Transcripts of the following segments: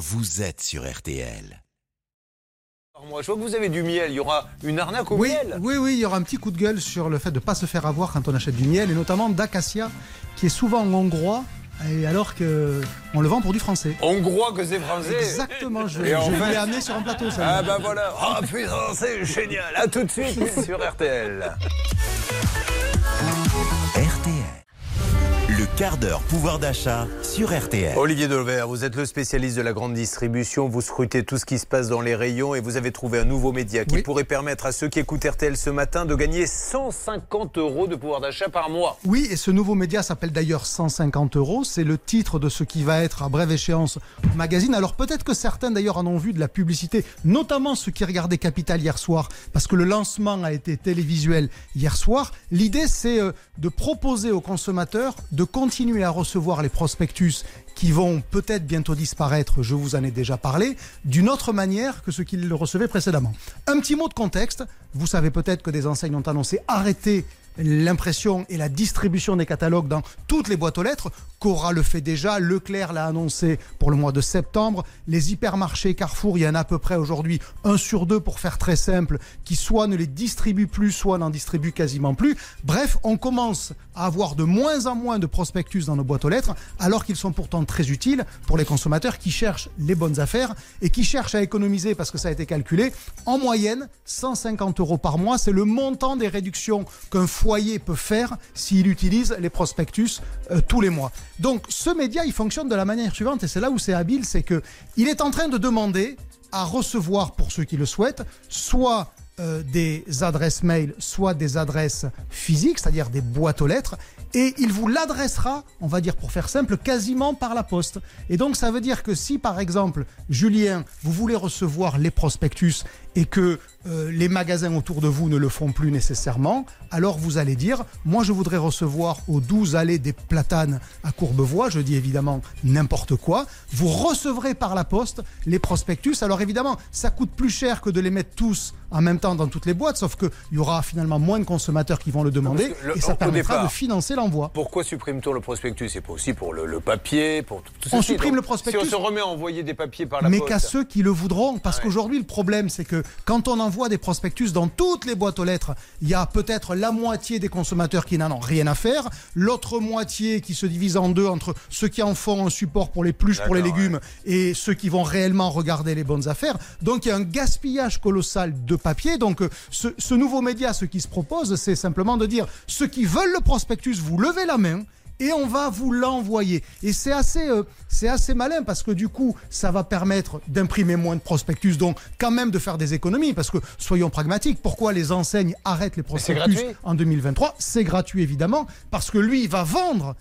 vous êtes sur RTL. Moi, je vois que vous avez du miel. Il y aura une arnaque au Oui, miel. oui, oui, il y aura un petit coup de gueule sur le fait de ne pas se faire avoir quand on achète du miel, et notamment d'acacia, qui est souvent hongrois, et alors qu'on le vend pour du français. Hongrois que c'est français. Exactement, je, fait- l'ai amené sur un plateau. Ça Ah bah voilà. Ah putain, c'est génial. À tout de suite sur. RTL. Quart d'heure pouvoir d'achat sur RTL. Olivier Delvert, vous êtes le spécialiste de la grande distribution. Vous scrutez tout ce qui se passe dans les rayons et vous avez trouvé un nouveau média qui Oui. pourrait permettre à ceux qui écoutent RTL ce matin de gagner 150 euros de pouvoir d'achat par mois. Oui, et ce nouveau média s'appelle d'ailleurs 150 euros. C'est le titre de ce qui va être à brève échéance magazine. Alors peut-être que certains d'ailleurs en ont vu de la publicité, notamment ceux qui regardaient Capital hier soir, parce que le lancement a été télévisuel hier soir. L'idée c'est euh, de proposer aux consommateurs de continuer à recevoir les prospectus qui vont peut-être bientôt disparaître, je vous en ai déjà parlé, d'une autre manière que ce qu'ils le recevaient précédemment. Un petit mot de contexte, vous savez peut-être que des enseignes ont annoncé arrêter l'impression et la distribution des catalogues dans toutes les boîtes aux lettres. Cora le fait déjà, Leclerc l'a annoncé pour le mois de septembre. Les hypermarchés Carrefour, il y en a à peu près aujourd'hui un sur deux pour faire très simple, qui soit ne les distribue plus, soit n'en distribue quasiment plus. Bref, on commence avoir de moins en moins de prospectus dans nos boîtes aux lettres, alors qu'ils sont pourtant très utiles pour les consommateurs qui cherchent les bonnes affaires et qui cherchent à économiser parce que ça a été calculé. En moyenne, 150 euros par mois, c'est le montant des réductions qu'un foyer peut faire s'il utilise les prospectus euh, tous les mois. Donc ce média, il fonctionne de la manière suivante et c'est là où c'est habile, c'est que il est en train de demander à recevoir pour ceux qui le souhaitent, soit euh, des adresses mail, soit des adresses physiques, c'est-à-dire des boîtes aux lettres, et il vous l'adressera, on va dire pour faire simple, quasiment par la poste. Et donc ça veut dire que si par exemple, Julien, vous voulez recevoir les prospectus et que euh, les magasins autour de vous ne le font plus nécessairement, alors vous allez dire, moi je voudrais recevoir aux 12 allées des platanes à Courbevoie, je dis évidemment n'importe quoi, vous recevrez par la poste les prospectus. Alors évidemment, ça coûte plus cher que de les mettre tous en même temps dans toutes les boîtes, sauf qu'il y aura finalement moins de consommateurs qui vont le demander le- et ça permettra départ- de financer l'envoi. Pourquoi supprime-t-on le prospectus? C'est pas aussi pour le, le papier, pour tout, tout On ceci. supprime Donc, le prospectus. Si on se remet à envoyer des papiers par la mais poste. qu'à ceux qui le voudront. Parce Ouais. qu'aujourd'hui, le problème, c'est que quand on envoie des prospectus dans toutes les boîtes aux lettres, il y a peut-être la moitié des consommateurs qui n'en ont rien à faire, l'autre moitié qui se divise en deux entre ceux qui en font un support pour les pluches, pour les légumes, et ceux qui vont réellement regarder les bonnes affaires. Donc il y a un gaspillage colossal de papier. Donc euh, ce, ce nouveau média, ce qui se propose, c'est simplement de dire ceux qui veulent le prospectus, vous levez la main et on va vous l'envoyer. Et c'est assez, euh, c'est assez malin parce que du coup, ça va permettre d'imprimer moins de prospectus, donc quand même de faire des économies. Parce que soyons pragmatiques, pourquoi les enseignes arrêtent les prospectus en 2023 C'est gratuit évidemment, parce que lui, il va vendre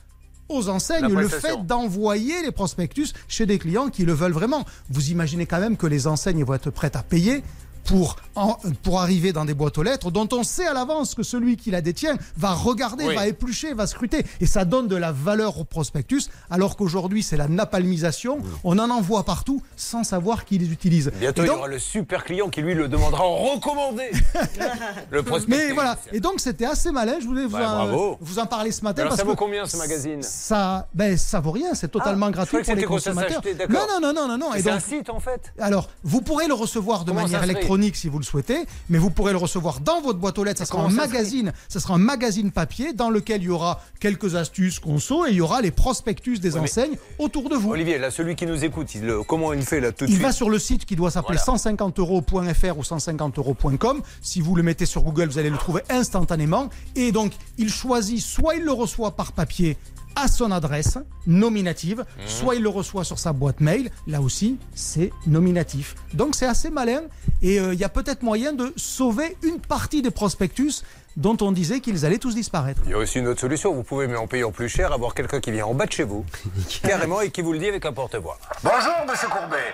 aux enseignes le fait d'envoyer les prospectus chez des clients qui le veulent vraiment. Vous imaginez quand même que les enseignes vont être prêtes à payer pour, en- pour arriver dans des boîtes aux lettres dont on sait à l'avance que celui qui la détient va regarder, Oui. va éplucher, va scruter. Et ça donne de la valeur au prospectus, alors qu'aujourd'hui c'est la napalmisation. On en envoie partout sans savoir qui les utilise. Bientôt, Et il y donc- aura le super client qui lui le demandera en recommandé. le prospectus. mais voilà. Et donc c'était assez malin. Je voulais vous, Ouais, en, vous en parler ce matin. Alors, parce ça vaut que combien, ce magazine ça, ben, ça vaut rien. C'est totalement Ah, gratuit pour les consommateurs. d'accord. Non, non, non, non, non, C'est donc, un site en fait. Alors, vous pourrez le recevoir de Comment manière s'inscrire électronique si vous le souhaitez, mais vous pourrez le recevoir dans votre boîte aux lettres. Ça sera un magazine, ça sera un magazine papier dans lequel il y aura quelques astuces conso et il y aura les prospectus des Ouais, enseignes autour de vous. Olivier, là, celui qui nous écoute, il, comment il fait là tout de Il suite va sur le site qui doit s'appeler Voilà. 150euros.fr ou 150euros.com. Si vous le mettez sur Google, vous allez le trouver instantanément. Et donc, il choisit soit il le reçoit par papier à son adresse nominative, Mmh. soit il le reçoit sur sa boîte mail. Là aussi, c'est nominatif. Donc, c'est assez malin. Et euh, il y a peut-être moyen de sauver une partie des prospectus dont on disait qu'ils allaient tous disparaître. Il y a aussi une autre solution. Vous pouvez, mais en payant plus cher, avoir quelqu'un qui vient en bas de chez vous, carrément, et qui vous le dit avec un porte-voix. Bonjour, monsieur Courbet.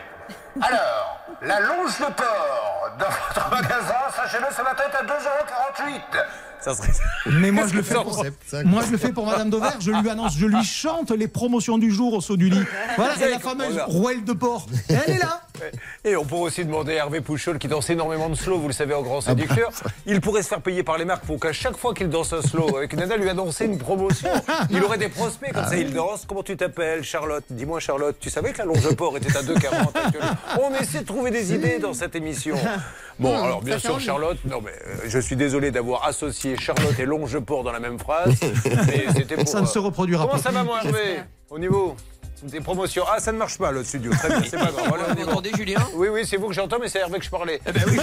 Alors, la longe de porc dans votre magasin, sachez-le, ce matin est à 2,48€. Ça serait. Mais moi je le fais pour, moi je le fais pour Madame Dover, je lui annonce, je lui chante les promotions du jour au saut du lit. Voilà, avez la fameuse rouelle de porc. Et elle est là. Et on pourrait aussi demander à Hervé Pouchol qui danse énormément de slow, vous le savez, en grand séducteur. Il pourrait se faire payer par les marques pour qu'à chaque fois qu'il danse un slow, avec Nana lui annoncer une promotion. Il aurait des prospects comme ça. Il danse. Comment tu t'appelles, Charlotte? Dis-moi, Charlotte, tu savais que la longe de port était à 2,40 actuellement On essaie de trouver des idées dans cette émission. Bon, alors bien sûr, Charlotte, non mais euh, je suis désolé d'avoir associé Charlotte et longe port dans la même phrase. Mais c'était pour. Ça ne euh, se reproduira Comment pas. ça va, mon Hervé? Au niveau des promotions. Ah, ça ne marche pas, le studio. Très bien, c'est pas grave. Voilà, Vous entendez, Julien Oui, oui, c'est vous que j'entends, mais c'est Hervé que je parlais. Eh ben oui,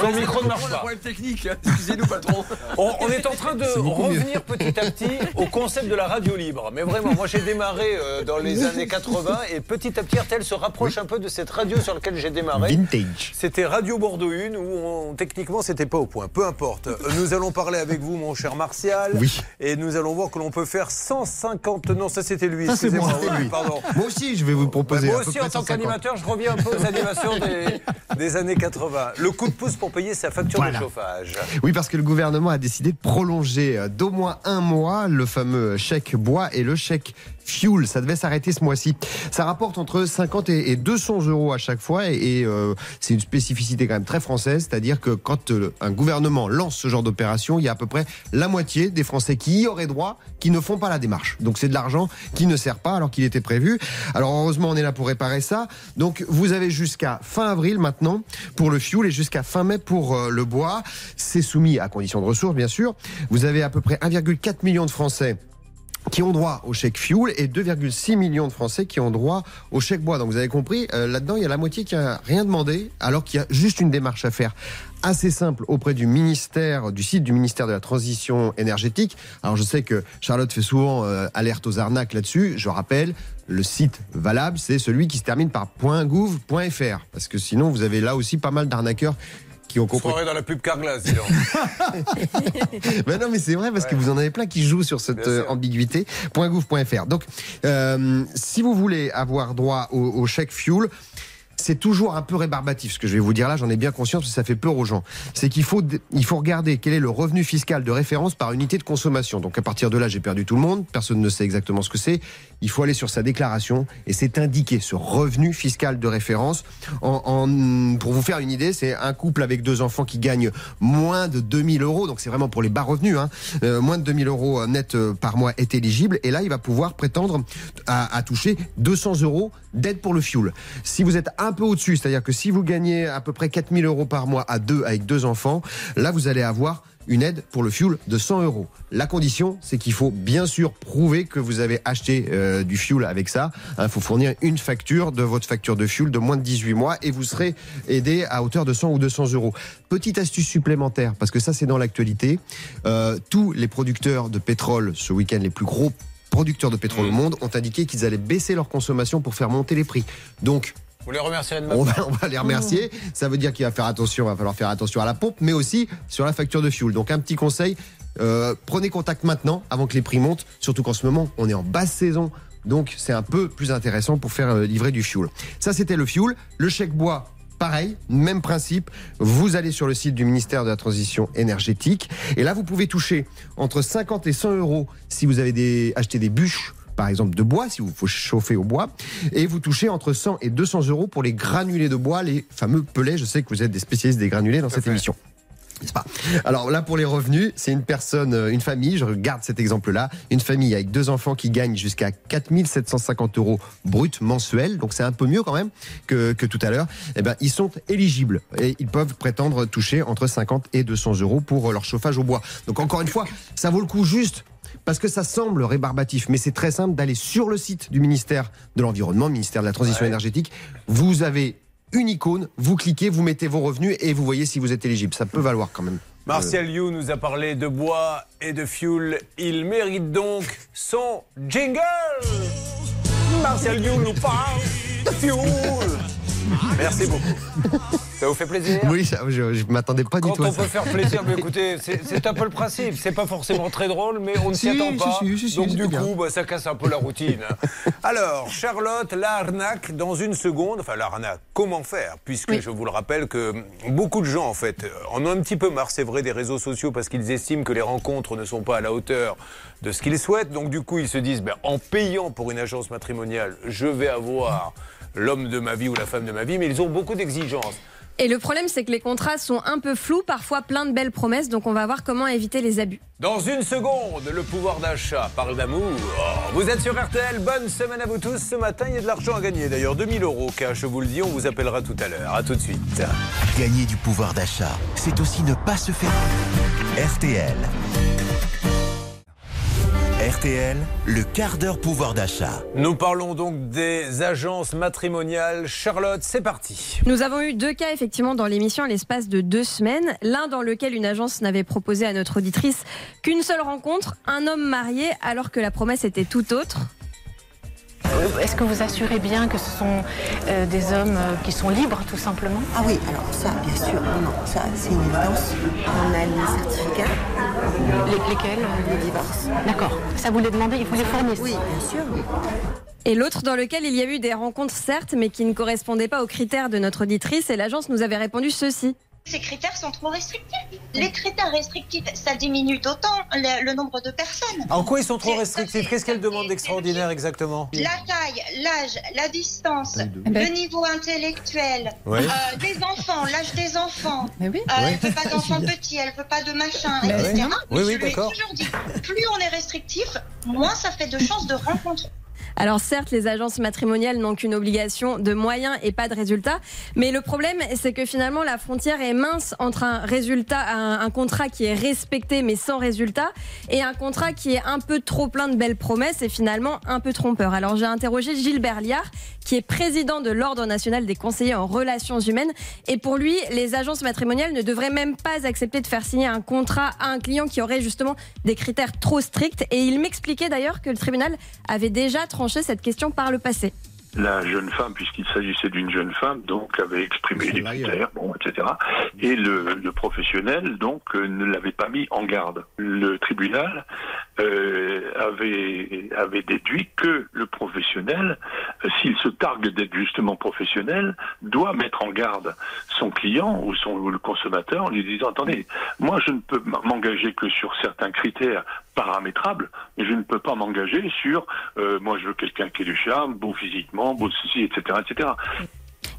Son micro ne marche pas. problème technique. Excusez-nous, patron. On, on est en train de revenir petit à petit au concept de la radio libre. Mais vraiment, moi j'ai démarré euh, dans les années 80 et petit à petit RTL se rapproche un peu de cette radio sur laquelle j'ai démarré. Vintage. C'était Radio Bordeaux 1 où on- techniquement c'était pas au point. Peu importe. Euh, Nous allons parler avec vous, mon cher Martial. Oui. Et nous allons voir que l'on peut faire 150. Non, ça c'était lui. Ça, c'est excusez-moi. Moi. Lui. Pardon. Moi aussi, je vais vous proposer. Moi à peu aussi, en tant 150. qu'animateur, je reviens un peu aux animations des, des années 80. Le coup de pouce pour payer sa facture Voilà. de chauffage. Oui, parce que le gouvernement a décidé de prolonger euh, d'au moins un mois le fameux chèque bois et le chèque fuel. Ça devait s'arrêter ce mois-ci. Ça rapporte entre 50 et et 200 euros à chaque fois et, et, euh, c'est une spécificité quand même très française, c'est-à-dire que quand euh, un gouvernement lance ce genre d'opération, il y a à peu près la moitié des Français qui y auraient droit qui ne font pas la démarche. Donc c'est de l'argent qui ne sert pas alors qu'il était prévu. Alors heureusement, on est là pour réparer ça. Donc vous avez jusqu'à fin avril maintenant pour le fuel et jusqu'à fin mai pour euh, le bois. C'est soumis à conditions de ressources, bien sûr. Vous avez à peu près 1,4 million de Français qui ont droit au chèque fuel et 2,6 millions de Français qui ont droit au chèque bois. Donc vous avez compris, euh, là-dedans, il y a la moitié qui a rien demandé, alors qu'il y a juste une démarche à faire assez simple auprès du ministère, du site du ministère de la Transition énergétique. Alors je sais que Charlotte fait souvent euh, alerte aux arnaques là-dessus. Je rappelle, le site valable, c'est celui qui se termine par .gouv.fr. Parce que sinon, vous avez là aussi pas mal d'arnaqueurs qui ont compris. Soirée dans la pub Carglass, dis donc. Ben non, mais c'est vrai parce que vous en avez plein qui jouent sur cette euh, ambiguïté. .gouv.fr. Donc, euh, si vous voulez avoir droit au, au chèque fuel, c'est toujours un peu rébarbatif ce que je vais vous dire là, j'en ai bien conscience parce que ça fait peur aux gens. C'est qu'il faut, il faut regarder quel est le revenu fiscal de référence par unité de consommation. Donc à partir de là, j'ai perdu tout le monde, personne ne sait exactement ce que c'est. Il faut aller sur sa déclaration et c'est indiqué ce revenu fiscal de référence. En, pour vous faire une idée, c'est un couple avec deux enfants qui gagne moins de 2000 euros, donc c'est vraiment pour les bas revenus, hein. Euh, moins de 2000 euros net euh, par mois est éligible et là il va pouvoir prétendre à, à toucher 200 euros d'aide pour le fuel. Si vous êtes un peu au-dessus, c'est-à-dire que si vous gagnez à peu près 4000 euros par mois à deux avec deux enfants, là vous allez avoir une aide pour le fuel de 100 euros. La condition, c'est qu'il faut bien sûr prouver que vous avez acheté euh, du fuel avec ça. Il faut fournir une facture de votre facture de fuel de moins de 18 mois et vous serez aidé à hauteur de 100 ou 200 euros. Petite astuce supplémentaire, parce que ça c'est dans l'actualité. Euh, tous les producteurs de pétrole ce week-end, les plus gros producteurs de pétrole au monde, ont indiqué qu'ils allaient baisser leur consommation pour faire monter les prix. Donc, Vous les remercierez de ma on va, on va les remercier. Ça veut dire qu'il va faire attention, va falloir faire attention à la pompe, mais aussi sur la facture de fuel. Donc un petit conseil, euh, prenez contact maintenant avant que les prix montent, surtout qu'en ce moment on est en basse saison. Donc c'est un peu plus intéressant pour faire euh, livrer du fuel. Ça c'était le fuel. Le chèque bois, pareil, même principe. Vous allez sur le site du ministère de la Transition énergétique et là vous pouvez toucher entre 50 et 100 euros si vous avez acheté des bûches par exemple de bois, si vous faut chauffer au bois, et vous touchez entre 100 et 200 euros pour les granulés de bois, les fameux pelets. Je sais que vous êtes des spécialistes des granulés dans cette fait. émission. N'est-ce pas? Alors là, pour les revenus, c'est une personne, euh, une famille, je regarde cet exemple-là, une famille avec deux enfants qui gagnent jusqu'à 4750 euros brut mensuels, donc c'est un peu mieux quand même que, que tout à l'heure, eh ben, ils sont éligibles et ils peuvent prétendre toucher entre 50 et 200 euros pour leur chauffage au bois. Donc encore une fois, ça vaut le coup juste parce que ça semble rébarbatif, mais c'est très simple d'aller sur le site du ministère de l'Environnement, ministère de la Transition Ouais. énergétique. Vous avez une icône, vous cliquez, vous mettez vos revenus et vous voyez si vous êtes éligible. Ça peut valoir quand même. Martial You nous a parlé de bois et de fuel. Il mérite donc son jingle. Martial You nous parle de fuel. Merci beaucoup. Ça vous fait plaisir Oui, ça, je ne m'attendais pas du Quand tout à on ça. peut faire plaisir, mais écoutez, c'est un peu le principe. C'est pas forcément très drôle, mais on ne s'y Si, attend pas. si, si, si, Donc du coup, bah, ça casse un peu la routine. Alors, Charlotte, l'arnaque dans une seconde. Enfin, l'arnaque, comment faire? Puisque je vous le rappelle que beaucoup de gens, en fait, en ont un petit peu marre, c'est vrai, des réseaux sociaux parce qu'ils estiment que les rencontres ne sont pas à la hauteur de ce qu'ils souhaitent. Donc du coup, ils se disent, ben, en payant pour une agence matrimoniale, je vais avoir l'homme de ma vie ou la femme de ma vie, mais ils ont beaucoup d'exigences. Et le problème, c'est que les contrats sont un peu flous, parfois plein de belles promesses, donc on va voir comment éviter les abus. Dans une seconde, le pouvoir d'achat parle d'amour. Oh, vous êtes sur RTL, bonne semaine à vous tous. Ce matin, il y a de l'argent à gagner. D'ailleurs, 2000 euros cash, je vous le dis, on vous appellera tout à l'heure. À tout de suite. Gagner du pouvoir d'achat, c'est aussi ne pas se faire. RTL. RTL, le quart d'heure pouvoir d'achat. Nous parlons donc des agences matrimoniales. Charlotte, c'est parti. Nous avons eu deux cas effectivement dans l'émission à l'espace de deux semaines. L'un dans lequel une agence n'avait proposé à notre auditrice qu'une seule rencontre, un homme marié, alors que la promesse était tout autre. Euh, Est-ce que vous assurez bien que ce sont euh, des hommes euh, qui sont libres, tout simplement? Ah oui, alors ça, bien sûr, non, non, ça, c'est une évidence. On a les certificats, Les- Lesquels les divorces. D'accord. Ça vous les demandez, il vous les fournissent Oui, bien sûr. Et l'autre dans lequel il y a eu des rencontres certes, mais qui ne correspondaient pas aux critères de notre auditrice. Et l'agence nous avait répondu ceci. Ces critères sont trop restrictifs. Les critères restrictifs, ça diminue d'autant le, le nombre de personnes. En quoi ils sont trop restrictifs? Qu'est-ce qu'elle c'est- demande c'est- d'extraordinaire exactement? La taille, l'âge, la distance, Eh ben- le niveau intellectuel, Oui. euh, des enfants, l'âge des enfants. Mais oui. Euh, Elle veut pas d'enfants petits, elle veut pas de machin, etc. oui. Oui, oui, Je lui ai d'accord. toujours dit, plus on est restrictif, moins ça fait de chances de rencontre. Alors certes, les agences matrimoniales n'ont qu'une obligation de moyens et pas de résultats, mais le problème, c'est que finalement la frontière est mince entre un résultat, un, un contrat qui est respecté mais sans résultat, et un contrat qui est un peu trop plein de belles promesses et finalement un peu trompeur. Alors j'ai interrogé Gilbert Liard, qui est président de l'Ordre national des conseillers en relations humaines, et pour lui, les agences matrimoniales ne devraient même pas accepter de faire signer un contrat à un client qui aurait justement des critères trop stricts. Et il m'expliquait d'ailleurs que le tribunal avait déjà tranché cette question par le passé. La jeune femme, puisqu'il s'agissait d'une jeune femme, donc avait exprimé des critères, bon, etc. Et le, le professionnel, donc, euh, ne l'avait pas mis en garde. Le tribunal euh, avait, avait déduit que le professionnel, euh, s'il se targue d'être justement professionnel, doit mettre en garde son client ou, son, le consommateur en lui disant, attendez, moi je ne peux m'engager que sur certains critères paramétrables, mais je ne peux pas m'engager sur, euh, moi je veux quelqu'un qui est du charme, beau physiquement, beau ceci, etc., etc.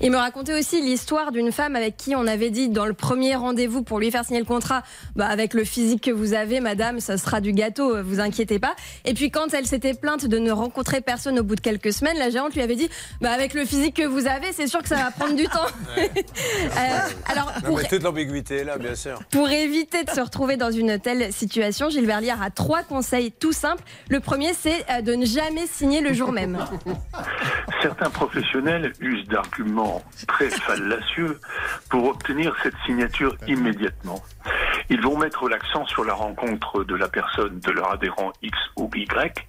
Il me racontait aussi l'histoire d'une femme avec qui on avait dit dans le premier rendez-vous pour lui faire signer le contrat, bah avec le physique que vous avez, madame, ça sera du gâteau, euh, vous inquiétez pas. Et puis quand elle s'était plainte de ne rencontrer personne au bout de quelques semaines, la gérante lui avait dit, bah avec le physique que vous avez, c'est sûr que ça va prendre du temps. Euh, alors Non, pour, mais toute l'ambiguïté là, bien sûr. pour éviter de se retrouver dans une telle situation, Gilbert Liard a trois conseils tout simples. Le premier, c'est euh, de ne jamais signer le jour même. Certains professionnels usent d'arguments très fallacieux pour obtenir cette signature immédiatement. Ils vont mettre l'accent sur la rencontre de la personne, de leur adhérent X ou Y,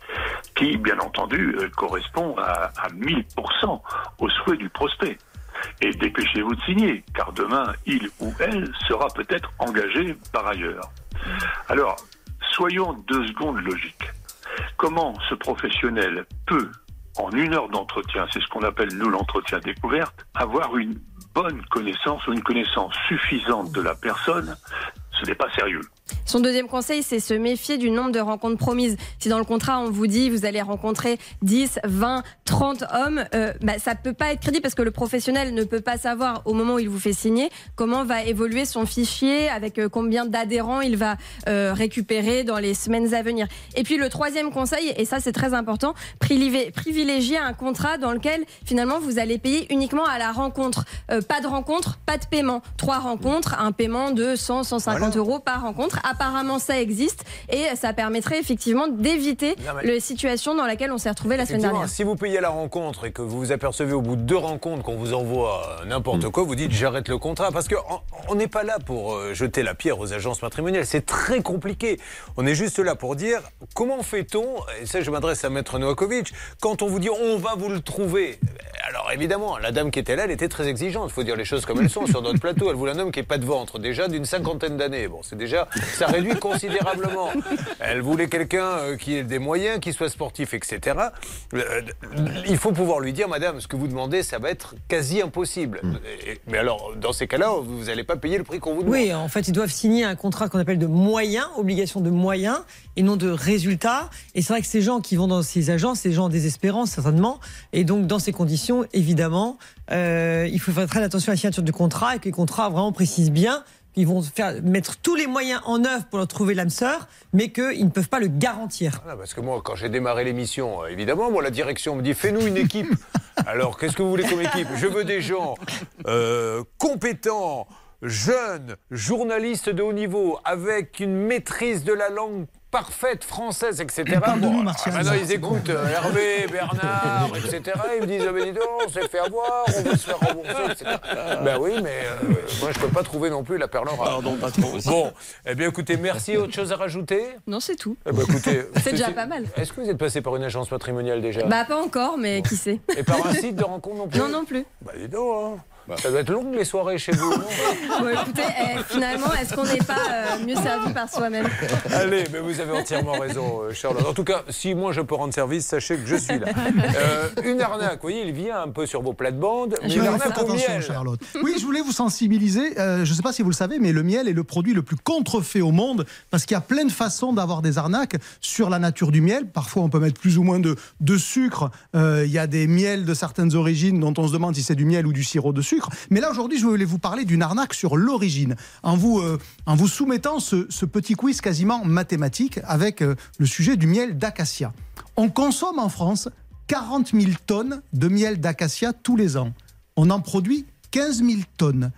qui, bien entendu, euh, correspond à, à 1000% au souhait du prospect. Et dépêchez-vous de signer, car demain, il ou elle sera peut-être engagé par ailleurs. Alors, soyons deux secondes logiques. Comment ce professionnel peut, en une heure d'entretien, c'est ce qu'on appelle nous l'entretien découverte, avoir une bonne connaissance ou une connaissance suffisante de la personne Ce n'est pas sérieux. Son deuxième conseil, c'est se méfier du nombre de rencontres promises. Si dans le contrat, on vous dit vous allez rencontrer 10, 20, 30 hommes, euh, bah, ça peut pas être crédible parce que le professionnel ne peut pas savoir au moment où il vous fait signer comment va évoluer son fichier, avec euh, combien d'adhérents il va euh, récupérer dans les semaines à venir. Et puis le troisième conseil, et ça c'est très important, privilégier un contrat dans lequel finalement vous allez payer uniquement à la rencontre. Euh, pas de rencontre, pas de paiement. Trois rencontres, un paiement de 100, 150 euros par rencontre. Apparemment, ça existe et ça permettrait effectivement d'éviter mais- la situation dans laquelle on s'est retrouvé la semaine dernière. si vous payez à la rencontre et que vous vous apercevez au bout de deux rencontres qu'on vous envoie euh, n'importe Mm. quoi, vous dites j'arrête le contrat. Parce qu'on n'est pas là pour euh, jeter la pierre aux agences matrimoniales. C'est très compliqué. On est juste là pour dire comment fait-on, et ça je m'adresse à Maître Novakovic, quand on vous dit on va vous le trouver? Alors évidemment, la dame qui était là, elle était très exigeante. Il faut dire les choses comme elles sont sur notre plateau. Elle voulait un homme qui n'ait pas de ventre, déjà d'une cinquantaine d'années. Bon, c'est déjà, ça réduit considérablement. Elle voulait quelqu'un euh, qui ait des moyens, qui soit sportif, etc. Euh, Il faut pouvoir lui dire, madame, ce que vous demandez, ça va être quasi impossible. Et- Mais alors, dans ces cas-là, vous n'allez pas payer le prix qu'on vous demande. Oui, en fait, ils doivent signer un contrat qu'on appelle de moyens, obligation de moyens, et non de résultats. Et c'est vrai que ces gens qui vont dans ces agences, ces gens désespérants, certainement. Et donc, dans ces conditions, évidemment, euh, il faut faire très attention à la signature du contrat et que les contrats vraiment précisent bien qu'ils vont faire, mettre tous les moyens en œuvre pour leur trouver l'âme sœur, mais qu'ils ne peuvent pas le garantir. Voilà, parce que moi, quand j'ai démarré l'émission, euh, évidemment, moi, la direction me dit fais-nous une équipe. Alors, qu'est-ce que vous voulez comme équipe? Je veux des gens euh, compétents, jeunes, journalistes de haut niveau, avec une maîtrise de la langue parfaite française, etc. Parle de Bon, nous, Martial. ah, maintenant, ils bon. écoutent euh, Hervé, Bernard, etc. Ils me disent ah, dis donc, on s'est fait avoir, on veut se faire rembourser, etc. Ben oui, mais euh, moi, je peux pas trouver non plus la perle rare. Pardon, patron. Bon, eh bien, écoutez, merci. Autre chose à rajouter? Non, c'est tout. eh ben, écoutez, C'est déjà pas mal. Est-ce que vous êtes passé par une agence patrimoniale déjà? Bah, pas encore, mais qui sait Et par un site de rencontre non plus? Non, non plus. Bah dis donc, hein. Ça doit être long les soirées chez vous, Bon, écoutez, eh, finalement, est-ce qu'on n'est pas euh, mieux servi par soi-même? Allez, mais vous avez entièrement raison, euh, Charlotte. En tout cas, si moi je peux rendre service, sachez que je suis là. Euh, une arnaque, vous voyez, il vient un peu sur vos plates-bandes, mais Je une vais arnaque au attention, miel. Charlotte. Oui, je voulais vous sensibiliser. euh, je ne sais pas si vous le savez, mais le miel est le produit le plus contrefait au monde parce qu'il y a plein de façons d'avoir des arnaques sur la nature du miel. Parfois, on peut mettre plus ou moins de, de sucre. Euh, Il y a des miels de certaines origines dont on se demande si c'est du miel ou du sirop de sucre. Mais là, aujourd'hui, je voulais vous parler d'une arnaque sur l'origine en vous, euh, en vous soumettant ce, petit quiz quasiment mathématique avec euh, le sujet du miel d'acacia. On consomme en France 40 000 tonnes de miel d'acacia tous les ans. On en produit 15 000 tonnes.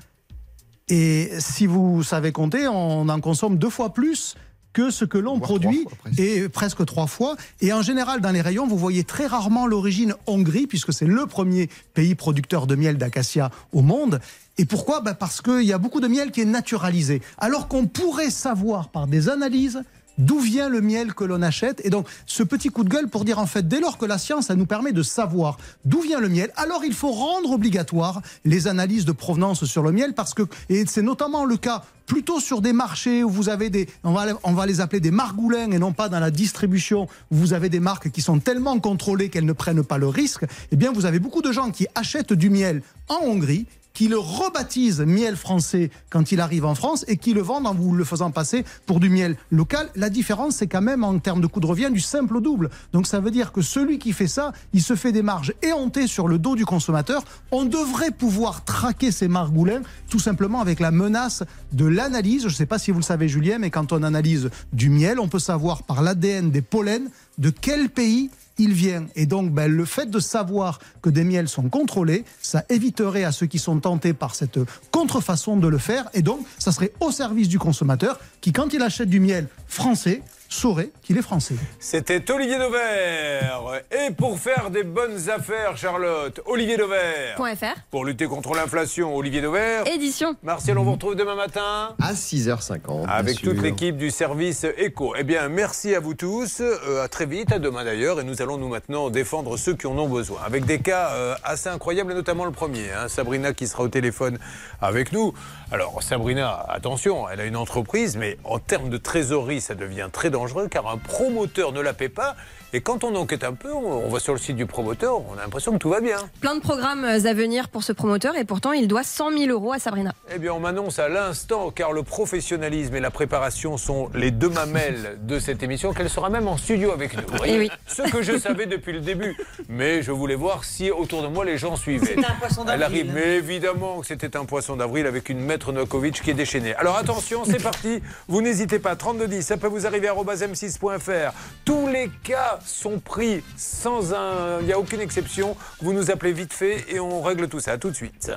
Et si vous savez compter, on en consomme deux fois plus que ce que l'on produit, fois, presque. et presque trois fois. Et en général, dans les rayons, vous voyez très rarement l'origine Hongrie, puisque c'est le premier pays producteur de miel d'acacia au monde. Et pourquoi? Ben Parce qu'il y a beaucoup de miel qui est naturalisé. Alors qu'on pourrait savoir par des analyses d'où vient le miel que l'on achète. Et donc, ce petit coup de gueule pour dire, en fait, dès lors que la science, ça nous permet de savoir d'où vient le miel, alors il faut rendre obligatoire les analyses de provenance sur le miel, parce que, et c'est notamment le cas plutôt sur des marchés où vous avez des, on va, on va les appeler des margoulins et non pas dans la distribution où vous avez des marques qui sont tellement contrôlées qu'elles ne prennent pas le risque, eh bien vous avez beaucoup de gens qui achètent du miel en Hongrie qui le rebaptisent miel français quand il arrive en France et qui le vendent en vous le faisant passer pour du miel local. La différence, c'est quand même en termes de coût de revient du simple au double. Donc ça veut dire que celui qui fait ça, il se fait des marges éhontées sur le dos du consommateur. On devrait pouvoir traquer ces margoulins tout simplement avec la menace de l'analyse. Je ne sais pas si vous le savez, Julien, mais quand on analyse du miel, on peut savoir par l'ADN des pollens de quel pays il vient. Et donc, ben, le fait de savoir que des miels sont contrôlés, ça éviterait à ceux qui sont tentés par cette contrefaçon de le faire. Et donc, ça serait au service du consommateur qui, quand il achète du miel français, saurait qu'il est français. C'était Olivier Dauvert. Et pour faire des bonnes affaires, Charlotte, Olivier Dauvert. Point .fr. Pour lutter contre l'inflation, Olivier Dauvert. Édition. Martial, on vous retrouve demain matin. À 6h50. Avec toute l'équipe du service Eco. Eh bien, merci à vous tous. Euh, à très vite, à demain d'ailleurs. Et nous allons nous maintenant défendre ceux qui en ont besoin. Avec des cas euh, assez incroyables, et notamment le premier. hein. Sabrina qui sera au téléphone avec nous. Alors, Sabrina, attention, elle a une entreprise, mais en termes de trésorerie, ça devient très dangereux car un promoteur ne la paie pas. Et quand on enquête un peu, on on va sur le site du promoteur, on a l'impression que tout va bien. Plein de programmes euh, à venir pour ce promoteur et pourtant il doit 100 000 euros à Sabrina. Eh bien, on m'annonce à l'instant, car le professionnalisme et la préparation sont les deux mamelles de cette émission, qu'elle sera même en studio avec nous. Voyez Eh oui. Ce que je savais depuis le début. Mais je voulais voir si autour de moi les gens suivaient. C'était un poisson Elle d'avril. arrive, mais évidemment que c'était un poisson d'avril avec une maître Nokovic qui est déchaînée. Alors attention, c'est parti. Vous n'hésitez pas. 3210, ça peut vous arriver à m6.fr. Tous les cas sont pris sans un. Il n'y a aucune exception. Vous nous appelez vite fait et on règle tout ça. Tout de suite.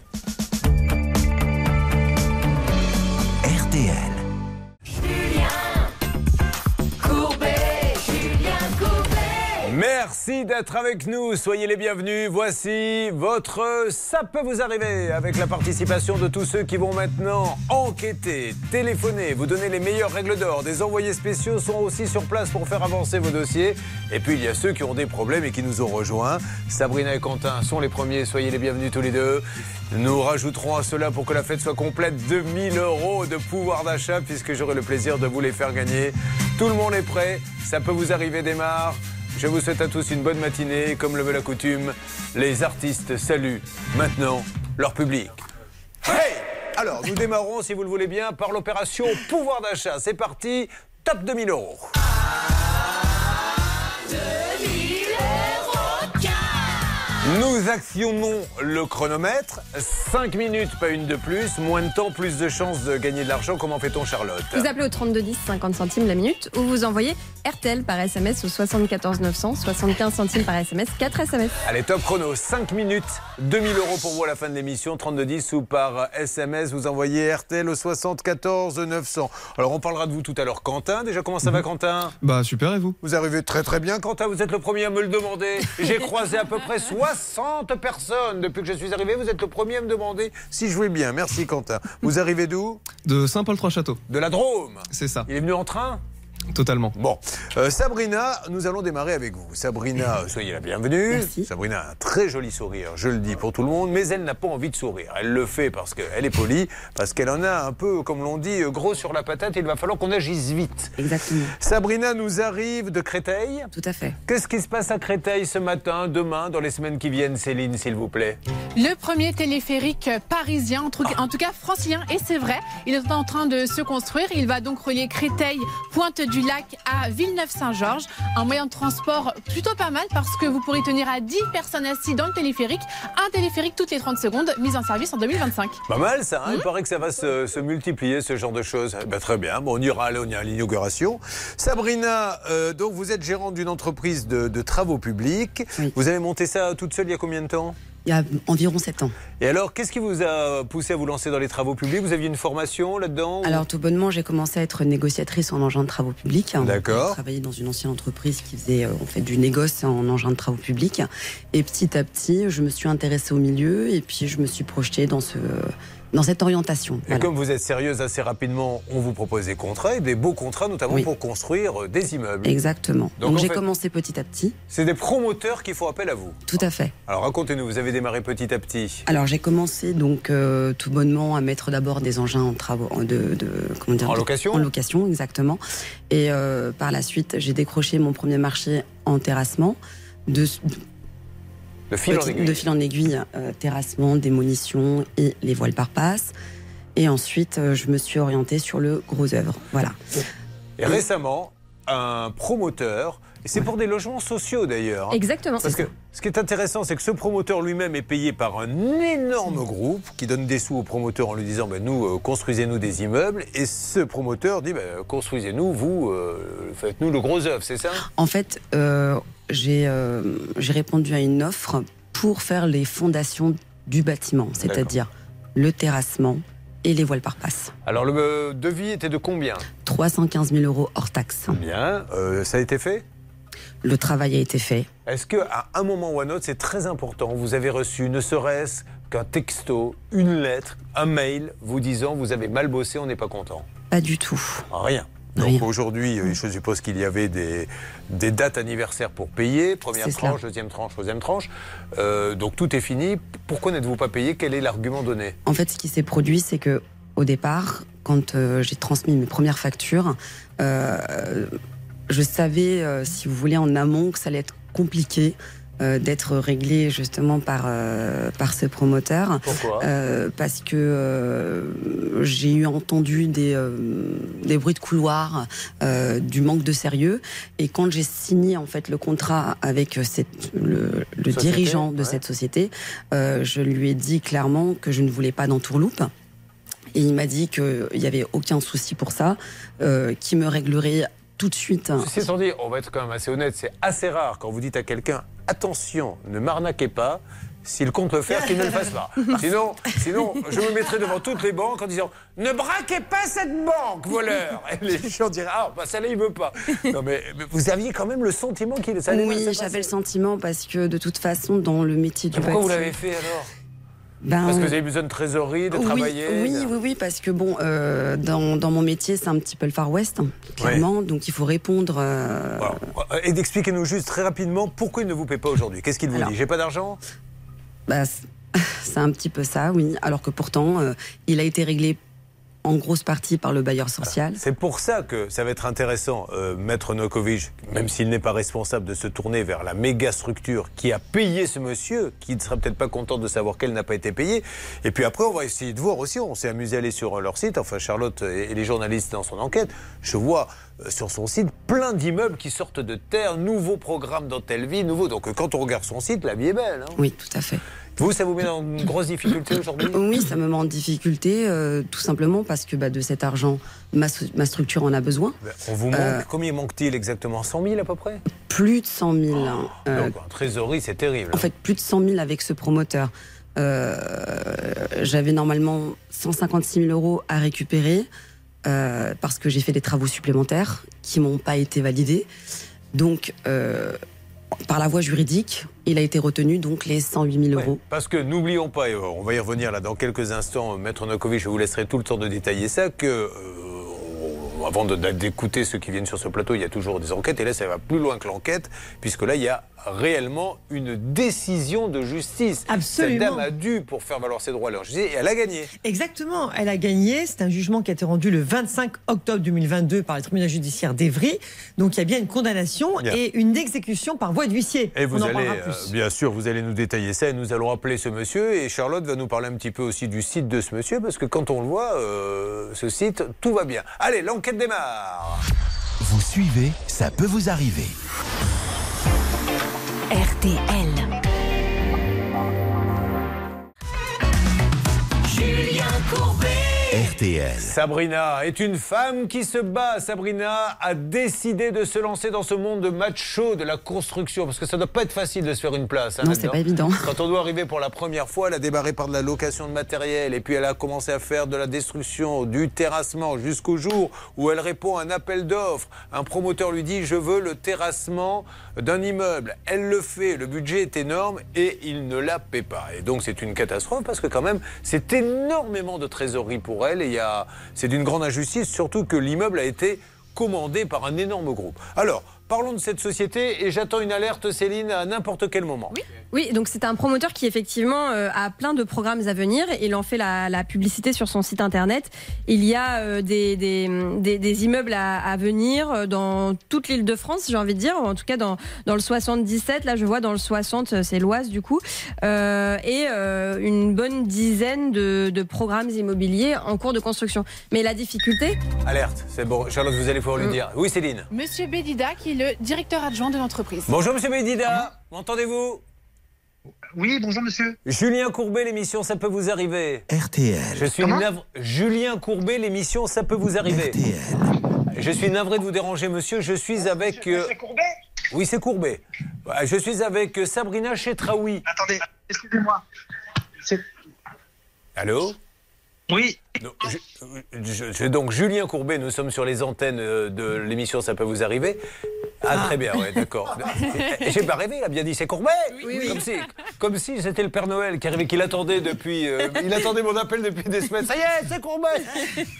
D'être avec nous. Soyez les bienvenus. Voici votre Ça peut vous arriver avec la participation de tous ceux qui vont maintenant enquêter, téléphoner, vous donner les meilleures règles d'or. Des envoyés spéciaux sont aussi sur place pour faire avancer vos dossiers. Et puis il y a ceux qui ont des problèmes et qui nous ont rejoints. Sabrina et Quentin sont les premiers. Soyez les bienvenus tous les deux. Nous rajouterons à cela pour que la fête soit complète 2000 euros de pouvoir d'achat puisque j'aurai le plaisir de vous les faire gagner. Tout le monde est prêt. Ça peut vous arriver démarre. Je vous souhaite à tous une bonne matinée. Comme le veut la coutume, les artistes saluent maintenant leur public. Hey Alors, nous démarrons, si vous le voulez bien, par l'opération pouvoir d'achat. C'est parti, top 2000 euros. Nous actionnons le chronomètre. 5 minutes, pas une de plus. Moins de temps, plus de chances de gagner de l'argent. Comment fait-on, Charlotte? Vous appelez au 3210, 50 centimes la minute, ou vous envoyez RTL par SMS au 74 900, 75 centimes par SMS, 4 SMS. Allez, top chrono, 5 minutes, 2000 euros pour vous à la fin de l'émission, 3210 ou par SMS, vous envoyez RTL au 74 900. Alors on parlera de vous tout à l'heure. Quentin, déjà comment ça va Quentin? Bah super et vous? Vous arrivez très très bien Quentin, vous êtes le premier à me le demander. J'ai croisé à peu près 60 personnes depuis que je suis arrivé, vous êtes le premier à me demander si je vais bien. Merci Quentin. Vous arrivez d'où? De Saint-Paul-Trois-Châteaux. De la Drôme C'est ça. Il est venu en train? Totalement. Bon, Euh, Sabrina, nous allons démarrer avec vous. Sabrina, soyez la bienvenue. Sabrina a un très joli sourire, je le dis pour tout le monde, mais elle n'a pas envie de sourire. Elle le fait parce qu'elle est polie, parce qu'elle en a un peu, comme l'on dit, gros sur la patate. Il va falloir qu'on agisse vite. Exactement. Sabrina nous arrive de Créteil. Tout à fait. Qu'est-ce qui se passe à Créteil ce matin, demain, dans les semaines qui viennent, Céline, s'il vous plaît? Le premier téléphérique parisien, en tout, en tout cas francilien, et c'est vrai, il est en train de se construire. Il va donc relier Créteil, Pointe du Lac à Villeneuve-Saint-Georges. Un moyen de transport plutôt pas mal parce que vous pourrez tenir à 10 personnes assises dans le téléphérique. Un téléphérique toutes les 30 secondes, mise en service en 2025. Pas mal ça, hein il paraît que ça va se, se multiplier ce genre de choses. Eh ben, très bien, bon, on ira aller, on ira à l'inauguration. Sabrina, euh, donc vous êtes gérante d'une entreprise de, de travaux publics. Vous avez monté ça toute seule il y a combien de temps? Il y a environ 7 ans. Et alors, qu'est-ce qui vous a poussé à vous lancer dans les travaux publics? Vous aviez une formation là-dedans ou- Alors tout bonnement, j'ai commencé à être négociatrice en engin de travaux publics. D'accord. J'ai travaillé dans une ancienne entreprise qui faisait euh, en fait du négoce en engin de travaux publics. Et petit à petit, je me suis intéressée au milieu et puis je me suis projetée dans ce dans cette orientation. Et comme vous êtes sérieuse assez rapidement, on vous propose des contrats, et des beaux contrats, notamment Oui. pour construire euh, des immeubles. Exactement. Donc, j'ai commencé petit à petit. C'est des promoteurs qui font appel à vous. Tout à fait. Alors racontez-nous, vous avez démarré petit à petit. Alors j'ai commencé donc euh, tout bonnement à mettre d'abord des engins en travaux de, de comment dire En de- location en location exactement et euh, par la suite j'ai décroché mon premier marché en terrassement de De fil en aiguille. de fil en aiguille euh, terrassement démolition et les voiles par passe. Et ensuite euh, je me suis orientée sur le gros œuvre. Voilà. Et récemment, un promoteur, et c'est pour des logements sociaux d'ailleurs. Exactement. Parce que ce qui est intéressant, c'est que ce promoteur lui-même est payé par un énorme groupe qui donne des sous au promoteur en lui disant ben, Nous, euh, construisez-nous des immeubles. Et ce promoteur dit ben, Construisez-nous, vous, euh, faites-nous le gros œuvre, c'est ça? En fait, euh, j'ai euh, répondu à une offre pour faire les fondations du bâtiment, c'est-à-dire le terrassement et les voiles par passe. Alors, le devis était de combien? 315 000 euros hors taxe. Bien, euh, ça a été fait? Le travail a été fait. Est-ce qu'à un moment ou un autre, c'est très important, vous avez reçu ne serait-ce qu'un texto, une lettre, un mail vous disant vous avez mal bossé, on n'est pas content? Pas du tout. Rien. Donc aujourd'hui, euh, je suppose qu'il y avait des, des dates anniversaires pour payer, première cela. tranche, deuxième tranche, troisième tranche. Euh, donc tout est fini. Pourquoi n'êtes-vous pas payé? Quel est l'argument donné? En fait, ce qui s'est produit, c'est que au départ, quand euh, j'ai transmis mes premières factures, euh, je savais, euh, si vous voulez, en amont, que ça allait être compliqué. euh, d'être réglé justement par euh, par ce promoteur Pourquoi? Euh, parce que j'ai eu entendu des des bruits de couloir du manque de sérieux et quand j'ai signé en fait le contrat avec cette, le, le Société, dirigeant de ouais. cette société je lui ai dit clairement que je ne voulais pas d'entourloupe et il m'a dit qu'il n'y avait aucun souci pour ça, euh, qu'il me réglerait tout de suite. Ceci étant dit, on va être quand même assez honnête, c'est assez rare quand vous dites à quelqu'un attention, ne m'arnaquez pas. s'il compte le faire, qu'il ne le fasse pas. Sinon, sinon, je me mettrai devant toutes les banques en disant Ne braquez pas cette banque, voleur Et les gens diraient Ah, bah celle-là, il veut pas. Non, mais, mais vous aviez quand même le sentiment qu'il ça Oui, j'avais le sentiment parce que de toute façon, dans le métier du Et Pourquoi vous l'avez fait alors? Ben, Parce que vous avez besoin de trésorerie, de oui, travailler Oui, oui, oui, parce que bon, euh, dans, dans mon métier, c'est un petit peu le Far West, hein, clairement. Donc il faut répondre. euh, Et d'expliquez-nous juste très rapidement pourquoi il ne vous paie pas aujourd'hui. Qu'est-ce qu'il vous Alors. dit J'ai pas d'argent bah, c'est- c'est un petit peu ça, oui. Alors que pourtant, euh, il a été réglé en grosse partie par le bailleur social. C'est pour ça que ça va être intéressant, euh, Maître Nokovic, même s'il n'est pas responsable de se tourner vers la méga structure qui a payé ce monsieur, qui ne sera peut-être pas content de savoir qu'elle n'a pas été payée. Et puis après, on va essayer de voir aussi, on s'est amusé à aller sur leur site, enfin Charlotte et les journalistes dans son enquête, je vois euh, sur son site plein d'immeubles qui sortent de terre, nouveaux programmes dans telle vie, nouveaux. Donc euh, quand on regarde son site, la vie est belle. hein. Oui, tout à fait. Vous, ça vous met dans une grosse difficulté aujourd'hui? Oui, ça me met en difficulté, euh, tout simplement parce que bah, de cet argent, ma, stru- ma structure en a besoin. On vous manque, Euh, combien manque-t-il exactement? 100 000 à peu près? Plus de 100 000. hein. Euh, Donc en trésorerie, c'est terrible. En fait, plus de 100 000 avec ce promoteur. Euh, J'avais normalement 156 000 euros à récupérer euh, parce que j'ai fait des travaux supplémentaires qui m'ont pas été validés. Donc, euh, par la voie juridique, il a été retenu donc les 108 000 euros. Parce que n'oublions pas, et on va y revenir là dans quelques instants, Maître Nokovic, je vous laisserai tout le temps de détailler ça, que euh, avant d'écouter ceux qui viennent sur ce plateau, il y a toujours des enquêtes, et là ça va plus loin que l'enquête, puisque là il y a réellement une décision de justice. Absolument. Cette dame a dû pour faire valoir ses droits à la justice, et elle a gagné. Exactement, elle a gagné. C'est un jugement qui a été rendu le 25 octobre 2022 par le tribunal judiciaire d'Evry. Donc il y a bien une condamnation Bien. et une exécution par voie d'huissier. Et vous On en allez, parlera euh, plus. bien sûr, vous allez nous détailler ça et nous allons appeler ce monsieur. Et Charlotte va nous parler un petit peu aussi du site de ce monsieur, parce que quand on le voit, euh, ce site, tout va bien. Allez, l'enquête démarre. Vous suivez, ça peut vous arriver. RTL. Julien Courbet. RTL. Sabrina est une femme qui se bat. Sabrina a décidé de se lancer dans ce monde de macho, de la construction, parce que ça doit pas être facile de se faire une place. hein, Non, c'est pas évident. Quand on doit arriver pour la première fois, elle a démarré par de la location de matériel, et puis elle a commencé à faire de la destruction, du terrassement, jusqu'au jour où elle répond à un appel d'offres. Un promoteur lui dit je veux le terrassement d'un immeuble. Elle le fait, le budget est énorme et il ne la paie pas. Et donc c'est une catastrophe parce que quand même c'est énormément de trésorerie pour elle et y a c'est d'une grande injustice, surtout que l'immeuble a été commandé par un énorme groupe. Alors, parlons de cette société et j'attends une alerte, Céline, à n'importe quel moment. Oui. Oui, donc c'est un promoteur qui effectivement euh, a plein de programmes à venir. Il en fait la, la publicité sur son site internet. Il y a euh, des, des, des- des immeubles à, à venir euh, dans toute l'île de France, j'ai envie de dire, ou en tout cas dans, dans le 77. Là, je vois dans le 60, euh, c'est l'Oise du coup, Euh, et euh, une bonne dizaine de, de programmes immobiliers en cours de construction. Mais la difficulté, Alerte, c'est bon. Charlotte, vous allez pouvoir lui Mm. dire. Oui, Céline. Monsieur Bédida, qui est le directeur adjoint de l'entreprise. Bonjour, monsieur Bédida. M'entendez-vous? Oui, bonjour, monsieur. Julien Courbet, l'émission Ça peut vous arriver. RTL. Je suis Comment? Julien Courbet, l'émission Ça peut vous arriver. Je suis navré de vous déranger, monsieur. Je suis avec. euh, C'est Courbet? Oui, c'est Courbet. Je suis avec euh, Sabrina Chetraoui. Attendez, excusez-moi. Allô? Oui. Je, donc Julien Courbet, nous sommes sur les antennes euh, de l'émission Ça peut vous arriver. Ah, très bien, ouais, d'accord. J'ai pas rêvé, il a bien dit c'est Courbet Comme si, comme si c'était le Père Noël qui arrivait, qu'il attendait depuis. euh, il attendait mon appel depuis des semaines. Ça y est, c'est Courbet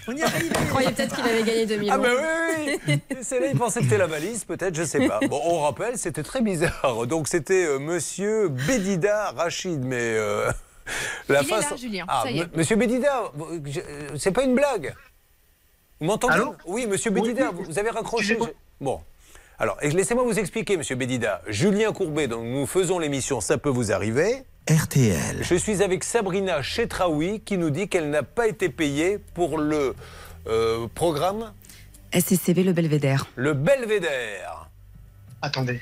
On y arrive. je croyais peut-être qu'il avait gagné 2000 Ah, euros. ben oui, oui, oui. C'est là, il pensait que c'était la valise, peut-être, je sais pas. Bon, on rappelle, c'était très bizarre. Donc, c'était euh, monsieur Bédida Rachid, mais. euh, la Il est là, Julien, Ah, ça y est. m- monsieur Bédida, c'est pas une blague. Vous m'entendez Oui, monsieur Bédida, oui. vous vous avez raccroché. Je- Bon. Alors, et laissez-moi vous expliquer, monsieur Bédida. Julien Courbet, donc nous faisons l'émission Ça peut vous arriver. RTL. Je suis avec Sabrina Chetraoui qui nous dit qu'elle n'a pas été payée pour le euh, programme SCCV Le Belvédère. Le Belvédère. Attendez.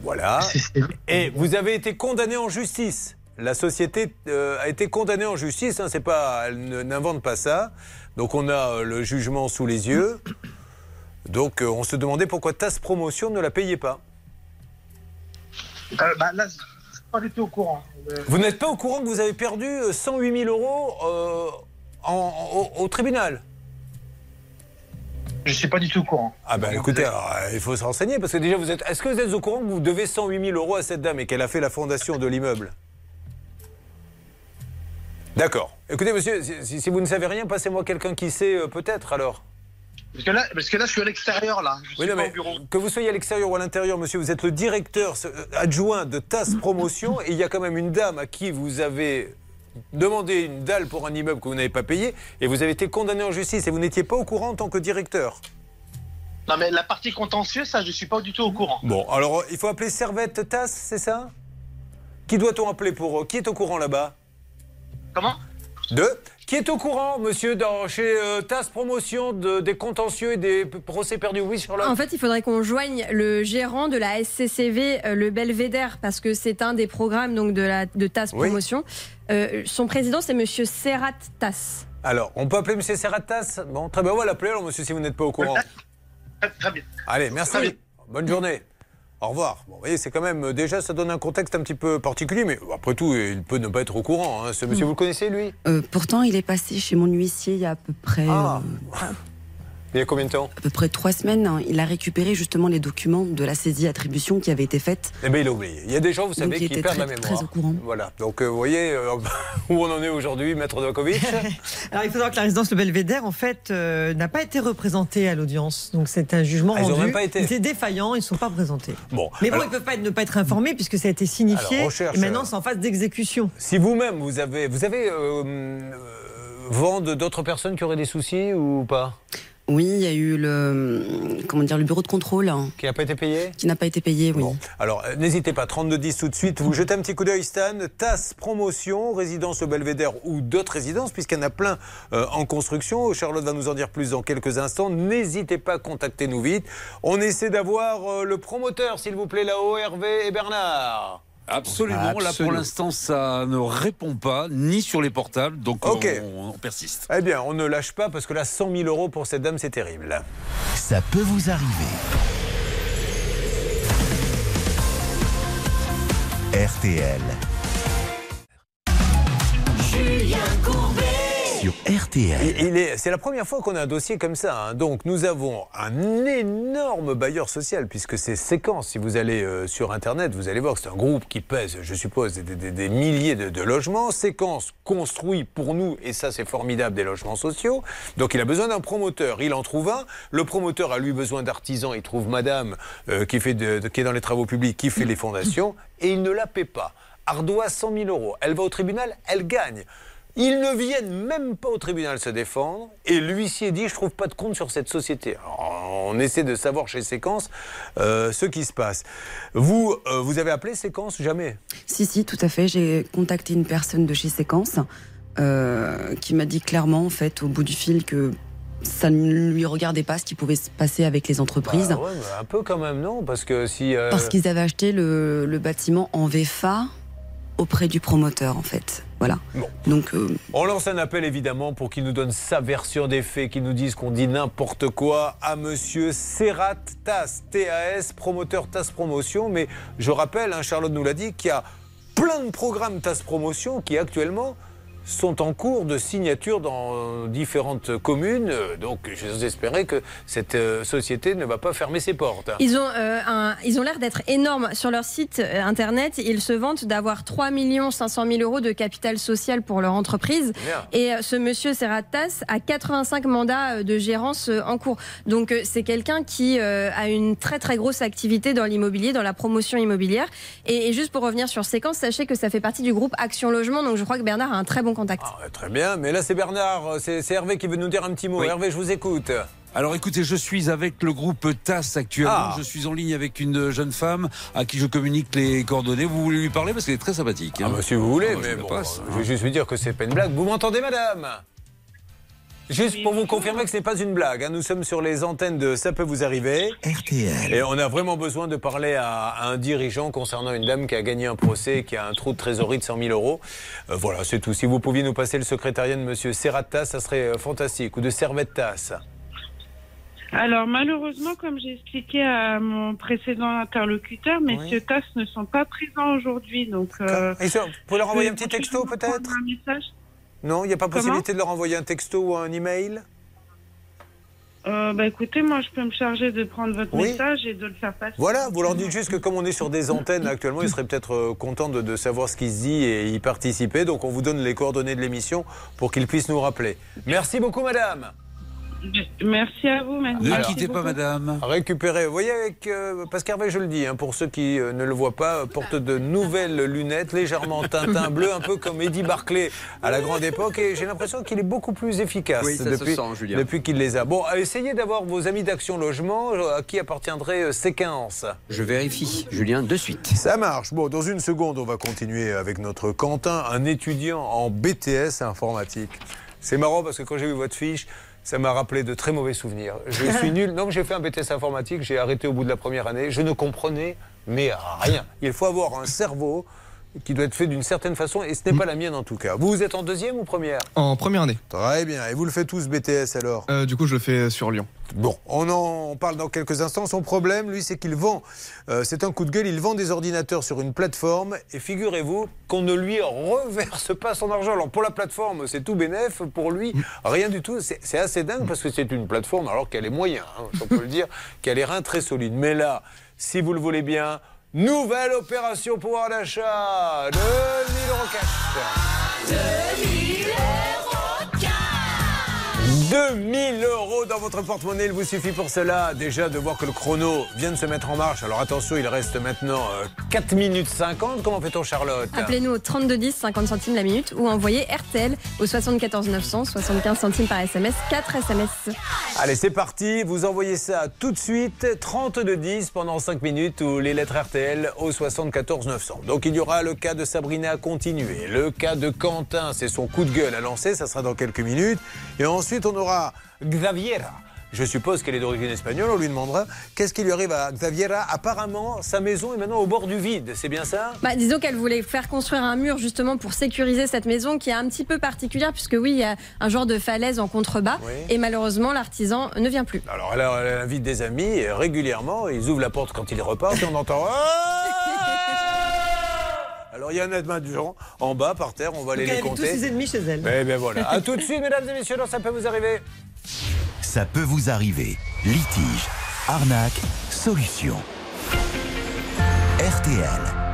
Voilà. SCCV. Et vous avez été condamné en justice. La société euh, a été condamnée en justice. Hein, c'est pas, elle ne- n'invente pas ça. Donc on a euh, le jugement sous les yeux. Donc euh, on se demandait pourquoi TAS Promotion ne la payait pas. Bah, là, Pas du tout au courant. Vous n'êtes pas au courant que vous avez perdu euh, 108 000 euros en- au, au tribunal? Je suis pas du tout au courant. Ah ben écoutez, alors, il faut se renseigner parce que déjà vous êtes. Est-ce que vous êtes au courant que vous devez 108 000 euros à cette dame et qu'elle a fait la fondation de l'immeuble? D'accord. Écoutez monsieur, si, vous ne savez rien, passez-moi quelqu'un qui sait euh, peut-être alors. Parce que là, parce que là, je suis à l'extérieur là. Je suis Oui, non, pas mais au bureau. que vous soyez à l'extérieur ou à l'intérieur, monsieur, vous êtes le directeur euh, adjoint de TAS Promotion et il y a quand même une dame à qui vous avez demandé une dalle pour un immeuble que vous n'avez pas payé et vous avez été condamné en justice et vous n'étiez pas au courant en tant que directeur. Non, mais la partie contentieuse, ça, je suis pas du tout au courant. Bon, alors il faut appeler Servette TAS, c'est ça? Qui doit-on appeler pour... Qui est au courant là-bas? Comment Deux. Qui est au courant, monsieur, dans, chez euh, TAS Promotion, de- des contentieux et des procès perdus? Oui, Charlotte En fait, il faudrait qu'on joigne le gérant de la SCCV, euh, le Belvédère, parce que c'est un des programmes donc, de, la, de TAS Oui. Promotion. Euh, son président, c'est monsieur Serrat TAS. Alors, on peut appeler monsieur Serrat TAS Bon, très bien, on va l'appeler alors, monsieur, si vous n'êtes pas au courant. Très, très bien. Allez, merci. Bonne journée. Au revoir. Bon, vous voyez, c'est quand même, déjà, ça donne un contexte un petit peu particulier, mais après tout, il peut ne pas être au courant. hein. Ce monsieur, vous le connaissez, lui? Euh, pourtant, il est passé chez mon huissier il y a à peu près, Ah. euh, Il y a combien de temps à peu près trois semaines. hein. Il a récupéré justement les documents de la saisie-attribution qui avait été faite. Eh bien, il a oublié. Il y a des gens, vous savez, qui perdent très- la mémoire. très au courant. Voilà. Donc, euh, vous voyez euh, où on en est aujourd'hui, maître Dokovic Alors il faut savoir que la résidence Le Belvédère, en fait, euh, n'a pas été représentée à l'audience. Donc c'est un jugement Ah, ils ont rendu. même pas été. C'est défaillant, ils ne sont pas présentés. Bon. Mais bon, alors- ils ne peuvent pas être- ne pas être informés puisque ça a été signifié. Alors, recherche, et maintenant, c'est en phase d'exécution. Si vous-même, vous avez, vous avez euh, euh, vent de- d'autres personnes qui auraient des soucis ou pas? Oui, il y a eu le, comment dire, le bureau de contrôle Qui n'a pas été payé? Qui n'a pas été payé. Oui. Alors, euh, n'hésitez pas, 3210 tout de suite, vous jetez un petit coup d'œil, Stan. TAS Promotion, résidence au Belvédère ou d'autres résidences, puisqu'il y en a plein euh, en construction. Charlotte va nous en dire plus dans quelques instants. N'hésitez pas, contactez-nous vite. On essaie d'avoir euh, le promoteur, s'il vous plaît, là-haut, Hervé et Bernard. Absolument. Là, pour l'instant, ça ne répond pas, ni sur les portables. Donc, on, on persiste. Eh bien, on ne lâche pas, parce que là, 100 000 euros pour cette dame, c'est terrible. Ça peut vous arriver. RTL. Julien Courbet. Sur RTL. Et- il est- C'est la première fois qu'on a un dossier comme ça. hein. Donc nous avons un énorme bailleur social, puisque c'est Séquence. Si vous allez euh, sur Internet, vous allez voir que c'est un groupe qui pèse, je suppose, des, des- des milliers de, de logements. Séquence construit pour nous, et ça c'est formidable, des logements sociaux. Donc il a besoin d'un promoteur. Il en trouve un. Le promoteur a lui besoin d'artisans. Il trouve madame euh, qui, fait de- de- qui est dans les travaux publics, qui fait les fondations, et il ne la paie pas. Ardoise 100 000 euros. Elle va au tribunal, elle gagne. Ils ne viennent même pas au tribunal se défendre et l'huissier dit je trouve pas de compte sur cette société. Alors, on essaie de savoir chez Séquence euh, ce qui se passe. Vous, euh, vous avez appelé Séquence jamais? Si, si, tout à fait. J'ai contacté une personne de chez Séquence euh, qui m'a dit clairement, en fait, au bout du fil, que ça ne lui regardait pas ce qui pouvait se passer avec les entreprises. Bah ouais, mais Un peu quand même non? Parce que si euh, Parce qu'ils avaient acheté le, le bâtiment en VFA auprès du promoteur, en fait. Voilà. Donc, euh, On lance un appel évidemment pour qu'il nous donne sa version des faits, qu'il nous dise qu'on dit n'importe quoi à monsieur Serrat TAS, TAS, promoteur TAS Promotion. Mais je rappelle, hein, Charlotte nous l'a dit, qu'il y a plein de programmes TAS Promotion qui actuellement sont en cours de signature dans différentes communes. Euh, Donc j'ose espérer que cette euh, société ne va pas fermer ses portes. Ils ont, euh, un- ils ont l'air d'être énormes sur leur site euh, internet. Ils se vantent d'avoir 3 500 000 euros de capital social pour leur entreprise. Et euh, ce monsieur Serratas a 85 mandats euh, de gérance euh, en cours. Donc euh, c'est quelqu'un qui euh, a une très très grosse activité dans l'immobilier, dans la promotion immobilière. Et, et juste pour revenir sur séquence, sachez que ça fait partie du groupe Action Logement. Donc je crois que Bernard a un très bon contact. Ouais, Très bien, mais là c'est Bernard, c'est c'est Hervé qui veut nous dire un petit mot. Oui. Hervé, je vous écoute. Alors écoutez, je suis avec le groupe TAS actuellement. Ah. Je suis en ligne avec une jeune femme à qui je communique les coordonnées. Vous voulez lui parler parce qu'elle est très sympathique. Ah hein. bah, si vous voulez, Ah, je mais la bon, passe, je vais juste vous dire que c'est pas une blague. Vous m'entendez, madame? Juste pour vous confirmer que ce n'est pas une blague. hein. Nous sommes sur les antennes de Ça peut vous arriver. RTL. Et on a vraiment besoin de parler à, un dirigeant concernant une dame qui a gagné un procès, qui a un trou de trésorerie de 100 000 euros. Euh, voilà, c'est tout. Si vous pouviez nous passer le secrétariat de monsieur Serratas, ça serait euh, fantastique. Ou de Servettas. Alors malheureusement, comme j'ai expliqué à mon précédent interlocuteur, messieurs TAS ne sont pas présents aujourd'hui. Donc, euh, Et ça, vous pouvez leur envoyer un petit texto peut-être un message. Non, il n'y a pas Comment possibilité de leur envoyer un texto ou un email? Euh, bah écoutez, moi je peux me charger de prendre votre Oui. message et de le faire passer. Voilà, vous leur dites juste que comme on est sur des antennes actuellement, ils seraient peut-être euh, contents de, de savoir ce qui se dit et y participer. Donc on vous donne les coordonnées de l'émission pour qu'ils puissent nous rappeler. Merci beaucoup, madame. Merci à vous. Merci. Alors, quittez pas, madame. Récupérez. Vous voyez, avec euh, Pascal Hervé, je le dis, hein, pour ceux qui euh, ne le voient pas, euh, porte de nouvelles lunettes, légèrement Tintin bleu, un peu comme Eddie Barclay à la grande époque. Et j'ai l'impression qu'il est beaucoup plus efficace Oui, se depuis, depuis qu'il les a. Bon, essayez d'avoir vos amis d'Action Logement, à qui appartiendrait euh, Séquence. Je vérifie, Julien, de suite. Ça marche. Bon, dans une seconde, on va continuer avec notre Quentin, un étudiant en BTS informatique. C'est marrant parce que quand j'ai vu votre fiche, ça m'a rappelé de très mauvais souvenirs. Je suis nul. Non, j'ai fait un BTS informatique, j'ai arrêté au bout de la première année. Je ne comprenais mais rien. Il faut avoir un cerveau qui doit être fait d'une certaine façon et ce n'est pas la mienne en tout cas. Vous, vous êtes en deuxième ou première En première année. Très bien. Et vous le faites tous BTS alors? Euh, du coup, je le fais sur Lyon. Bon, on en parle dans quelques instants. Son problème, lui, c'est qu'il vend, euh, c'est un coup de gueule, il vend des ordinateurs sur une plateforme et figurez-vous qu'on ne lui reverse pas son argent. Alors pour la plateforme, c'est tout bénef, pour lui, rien du tout. C'est assez dingue parce que c'est une plateforme, alors qu'elle est moyen, hein, on peut le dire, qui a les reins très solides. Mais là, si vous le voulez bien, nouvelle opération pouvoir d'achat de 1000 euros cash. 2000 euros dans votre porte-monnaie, il vous suffit pour cela déjà de voir que le chrono vient de se mettre en marche. Alors attention, il reste maintenant euh, 4 minutes 50. Comment fait-on Charlotte? Appelez-nous au 3210, 50 centimes la minute, ou envoyez RTL au 74 900, 75 centimes par SMS, 4 SMS. Allez, c'est parti. Vous envoyez ça tout de suite, 3210 pendant 5 minutes ou les lettres RTL au 74 900. Donc il y aura le cas de Sabrina à continuer, le cas de Quentin, c'est son coup de gueule à lancer, ça sera dans quelques minutes. Et ensuite, on aura Xaviera. Je suppose qu'elle est d'origine espagnole, on lui demandera qu'est-ce qui lui arrive à Xaviera. Apparemment, sa maison est maintenant au bord du vide, c'est bien ça? Bah, disons qu'elle voulait faire construire un mur justement pour sécuriser cette maison qui est un petit peu particulière puisque oui, il y a un genre de falaise en contrebas Oui. et malheureusement l'artisan ne vient plus. Alors elle, elle invite des amis et régulièrement, ils ouvrent la porte quand ils repartent et on entend. Alors il y a un aide-main-de-gens en bas par terre, on va aller les avait tous compter. ses ennemis chez elle. Eh bien voilà. À tout de suite, mesdames et messieurs, dans ça peut vous arriver. Ça peut vous arriver. Litige, arnaque, solution. RTL.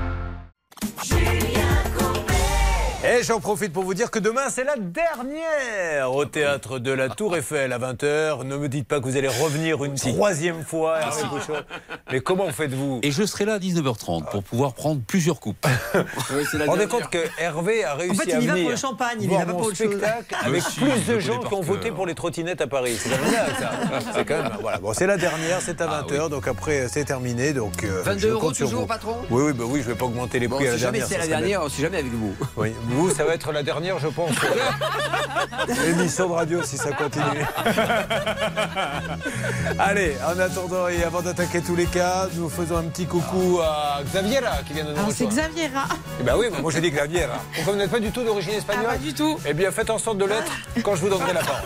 Et j'en profite pour vous dire que demain, c'est la dernière au théâtre de la Tour Eiffel à 20h. Ne me dites pas que vous allez revenir une troisième fois, Hervé Pouchol. Mais comment faites-vous Et je serai là à 19h30 pour pouvoir prendre plusieurs coupes. Oui, la rendez dernière. compte que Hervé a réussi fait, il à y va pour le champagne, il y va pas pour chose. spectacle avec Mais si, plus de le gens qui ont voté pour les trottinettes à Paris. C'est quand même dingue, ça. C'est quand même voilà. Bon, c'est la dernière, c'est à 20h, donc après c'est terminé. Donc euh, 22 je euros toujours, vous. patron Oui, oui, bah oui, je vais pas augmenter les Bon, prix à la si jamais dernière. c'est la dernière, on sait jamais avec vous. Oui, vous, ça va être la dernière, je pense. Émission de radio si ça continue. Allez, en attendant et avant d'attaquer tous les cas, nous faisons un petit coucou à Xavier là, qui vient de nous Alors c'est. Xaviera. Eh ben oui, moi j'ai dit Xavier. Pourquoi vous n'êtes pas du tout d'origine espagnole Ah, pas du tout. Eh bien, faites en sorte de l'être quand je vous donnerai la parole.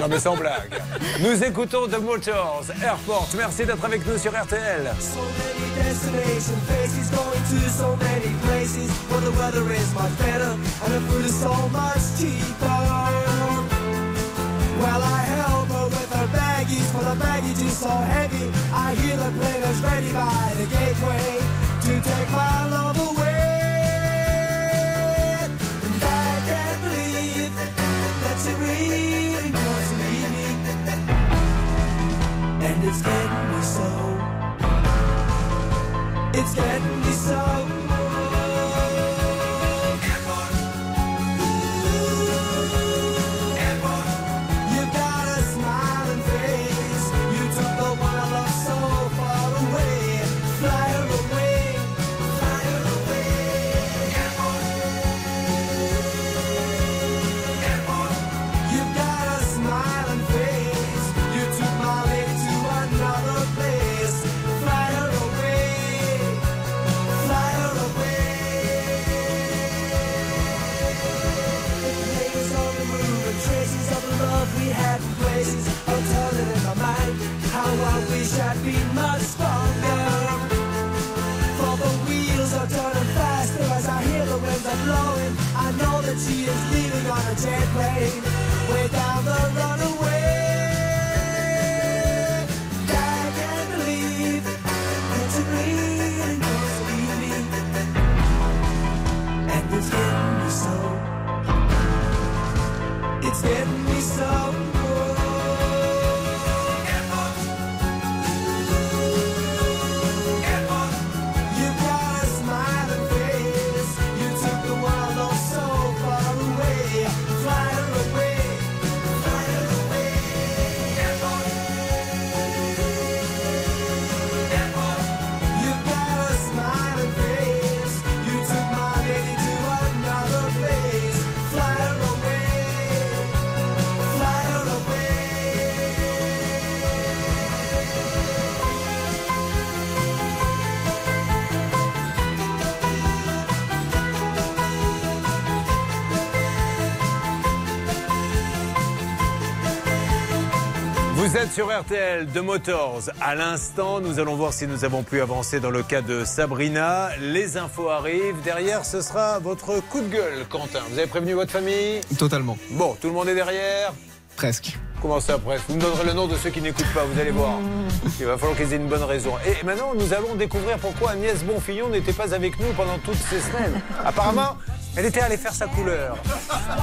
non, mais sans blague. Nous écoutons The Motors, Airport. Merci d'être avec nous sur RTL. So many destination places, going to so many places. Where the weather is much better and the food is so much cheaper. Well, I help her with her baggies, for the baggage is so heavy. I hear the planers ready by the gateway to take my love away. And I can't believe that she really wants me. And it's getting me so. It's getting me so. Sur RTL de Motors. À l'instant, nous allons voir si nous avons pu avancer dans le cas de Sabrina. Les infos arrivent. Derrière, ce sera votre coup de gueule, Quentin. Vous avez prévenu votre famille? Totalement. Bon, tout le monde est derrière? Presque. Comment ça, presque? Vous me donnerez le nom de ceux qui n'écoutent pas, vous allez voir. Il va falloir qu'ils aient une bonne raison. Et maintenant, nous allons découvrir pourquoi Agnès Bonfillon n'était pas avec nous pendant toutes ces semaines. Apparemment, elle était allée faire sa couleur.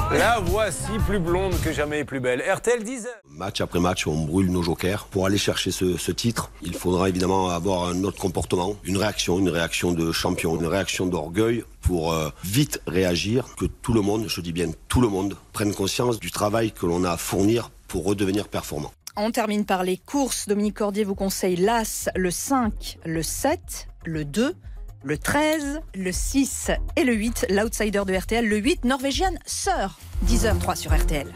La voici plus blonde que jamais et plus belle. RTL 10 Match après match, on brûle nos jokers. Pour aller chercher ce, ce titre, il faudra évidemment avoir un autre comportement, une réaction, une réaction de champion, une réaction d'orgueil pour euh, vite réagir, que tout le monde, je dis bien tout le monde, prenne conscience du travail que l'on a à fournir pour redevenir performant. On termine par les courses. Dominique Cordier vous conseille l'As, le 5, le 7, le 2, le 13, le 6 et le 8. L'outsider de RTL, le 8, norvégienne Sœur. 10h03 sur RTL.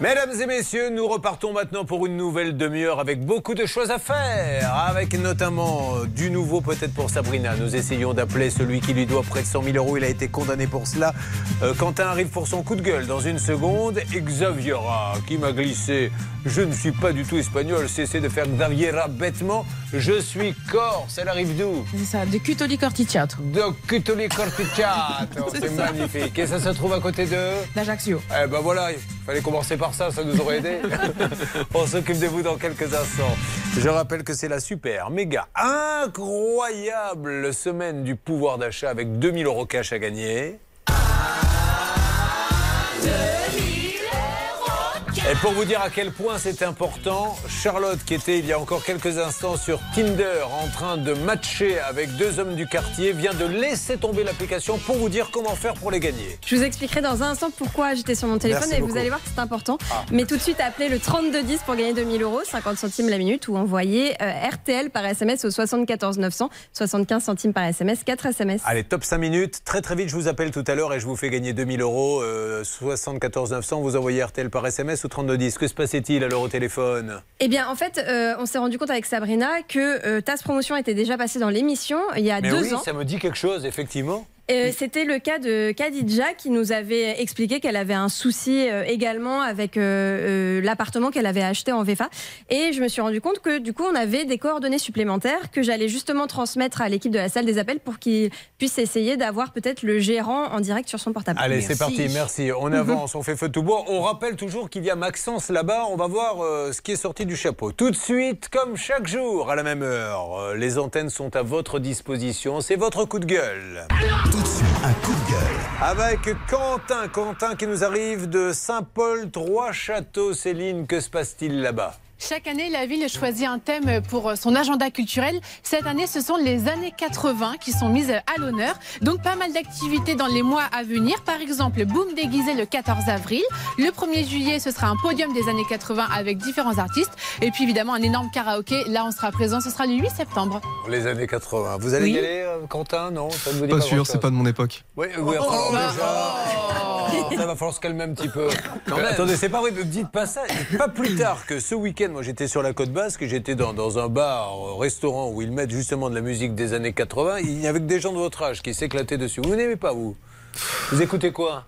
Mesdames et messieurs, nous repartons maintenant pour une nouvelle demi-heure avec beaucoup de choses à faire, avec notamment euh, du nouveau peut-être pour Sabrina. Nous essayons d'appeler celui qui lui doit près de 100 000 euros. Il a été condamné pour cela. Euh, Quentin arrive pour son coup de gueule dans une seconde. Et Xaviera qui m'a glissé. Je ne suis pas du tout espagnol. Cessez de faire Xaviera bêtement. Je suis corse. Elle arrive d'où? C'est ça, de Cutoli Corticiato. De Cutoli Corticiato. C'est magnifique. Et ça se trouve à côté de? D'Ajaccio. eh ben voilà, il fallait commencer par ça, ça nous aurait aidé. On s'occupe de vous dans quelques instants. Je rappelle que c'est la super, méga, incroyable semaine du pouvoir d'achat avec 2000 euros cash à gagner. Et pour vous dire à quel point c'est important, Charlotte, qui était il y a encore quelques instants sur Tinder en train de matcher avec deux hommes du quartier, vient de laisser tomber l'application pour vous dire comment faire pour les gagner. Je vous expliquerai dans un instant pourquoi j'étais sur mon téléphone Merci et beaucoup. vous allez voir que c'est important. Ah. Mais tout de suite, appelez le 3210 pour gagner 2000 euros, 50 centimes la minute ou envoyez euh, RTL par SMS au 74 900, 75 centimes par SMS, 4 SMS. Allez, top 5 minutes. Très très vite, je vous appelle tout à l'heure et je vous fais gagner 2000 euros. Euh, 74 900, vous envoyez RTL par SMS ou 3210. Que se passait-il alors au téléphone? Eh bien, en fait, euh, on s'est rendu compte avec Sabrina que euh, Tasse Promotion était déjà passé dans l'émission il y a Mais deux oui, ans. ça me dit quelque chose, effectivement. Euh, C'était le cas de Khadija qui nous avait expliqué qu'elle avait un souci euh, également avec euh, euh, l'appartement qu'elle avait acheté en VFA. Et je me suis rendu compte que du coup, on avait des coordonnées supplémentaires que j'allais justement transmettre à l'équipe de la salle des appels pour qu'ils puissent essayer d'avoir peut-être le gérant en direct sur son portable. Allez, c'est parti, merci. On avance, on fait feu tout bois. On rappelle toujours qu'il y a Maxence là-bas. On va voir euh, ce qui est sorti du chapeau. Tout de suite, comme chaque jour, à la même heure, euh, les antennes sont à votre disposition. C'est votre coup de gueule. Un coup de gueule. Avec Quentin, Quentin qui nous arrive de Saint-Paul, Trois-Châteaux. Céline, que se passe-t-il là-bas? Chaque année, la ville choisit un thème pour son agenda culturel. Cette année, ce sont les années 80 qui sont mises à l'honneur. Donc, pas mal d'activités dans les mois à venir. Par exemple, Boom déguisé le 14 avril. Le 1er juillet, ce sera un podium des années 80 avec différents artistes. Et puis, évidemment, un énorme karaoké. Là, on sera présent. Ce sera le 8 septembre. Les années 80. Vous allez Oui. y aller, euh, Quentin? Non ça ne vous dit Pas pas sûr, c'est pas de mon époque. Oui, oui, enfin, Oh, déjà. bah, Ça va falloir se calmer un petit peu. Mais attendez, c'est pas vrai, ne me dites pas ça. Pas plus tard que ce week-end, moi j'étais sur la côte basque, j'étais dans, dans un bar, euh, restaurant où ils mettent justement de la musique des années 80. Il y avait que des gens de votre âge qui s'éclataient dessus. Vous n'aimez pas, vous? Vous écoutez quoi?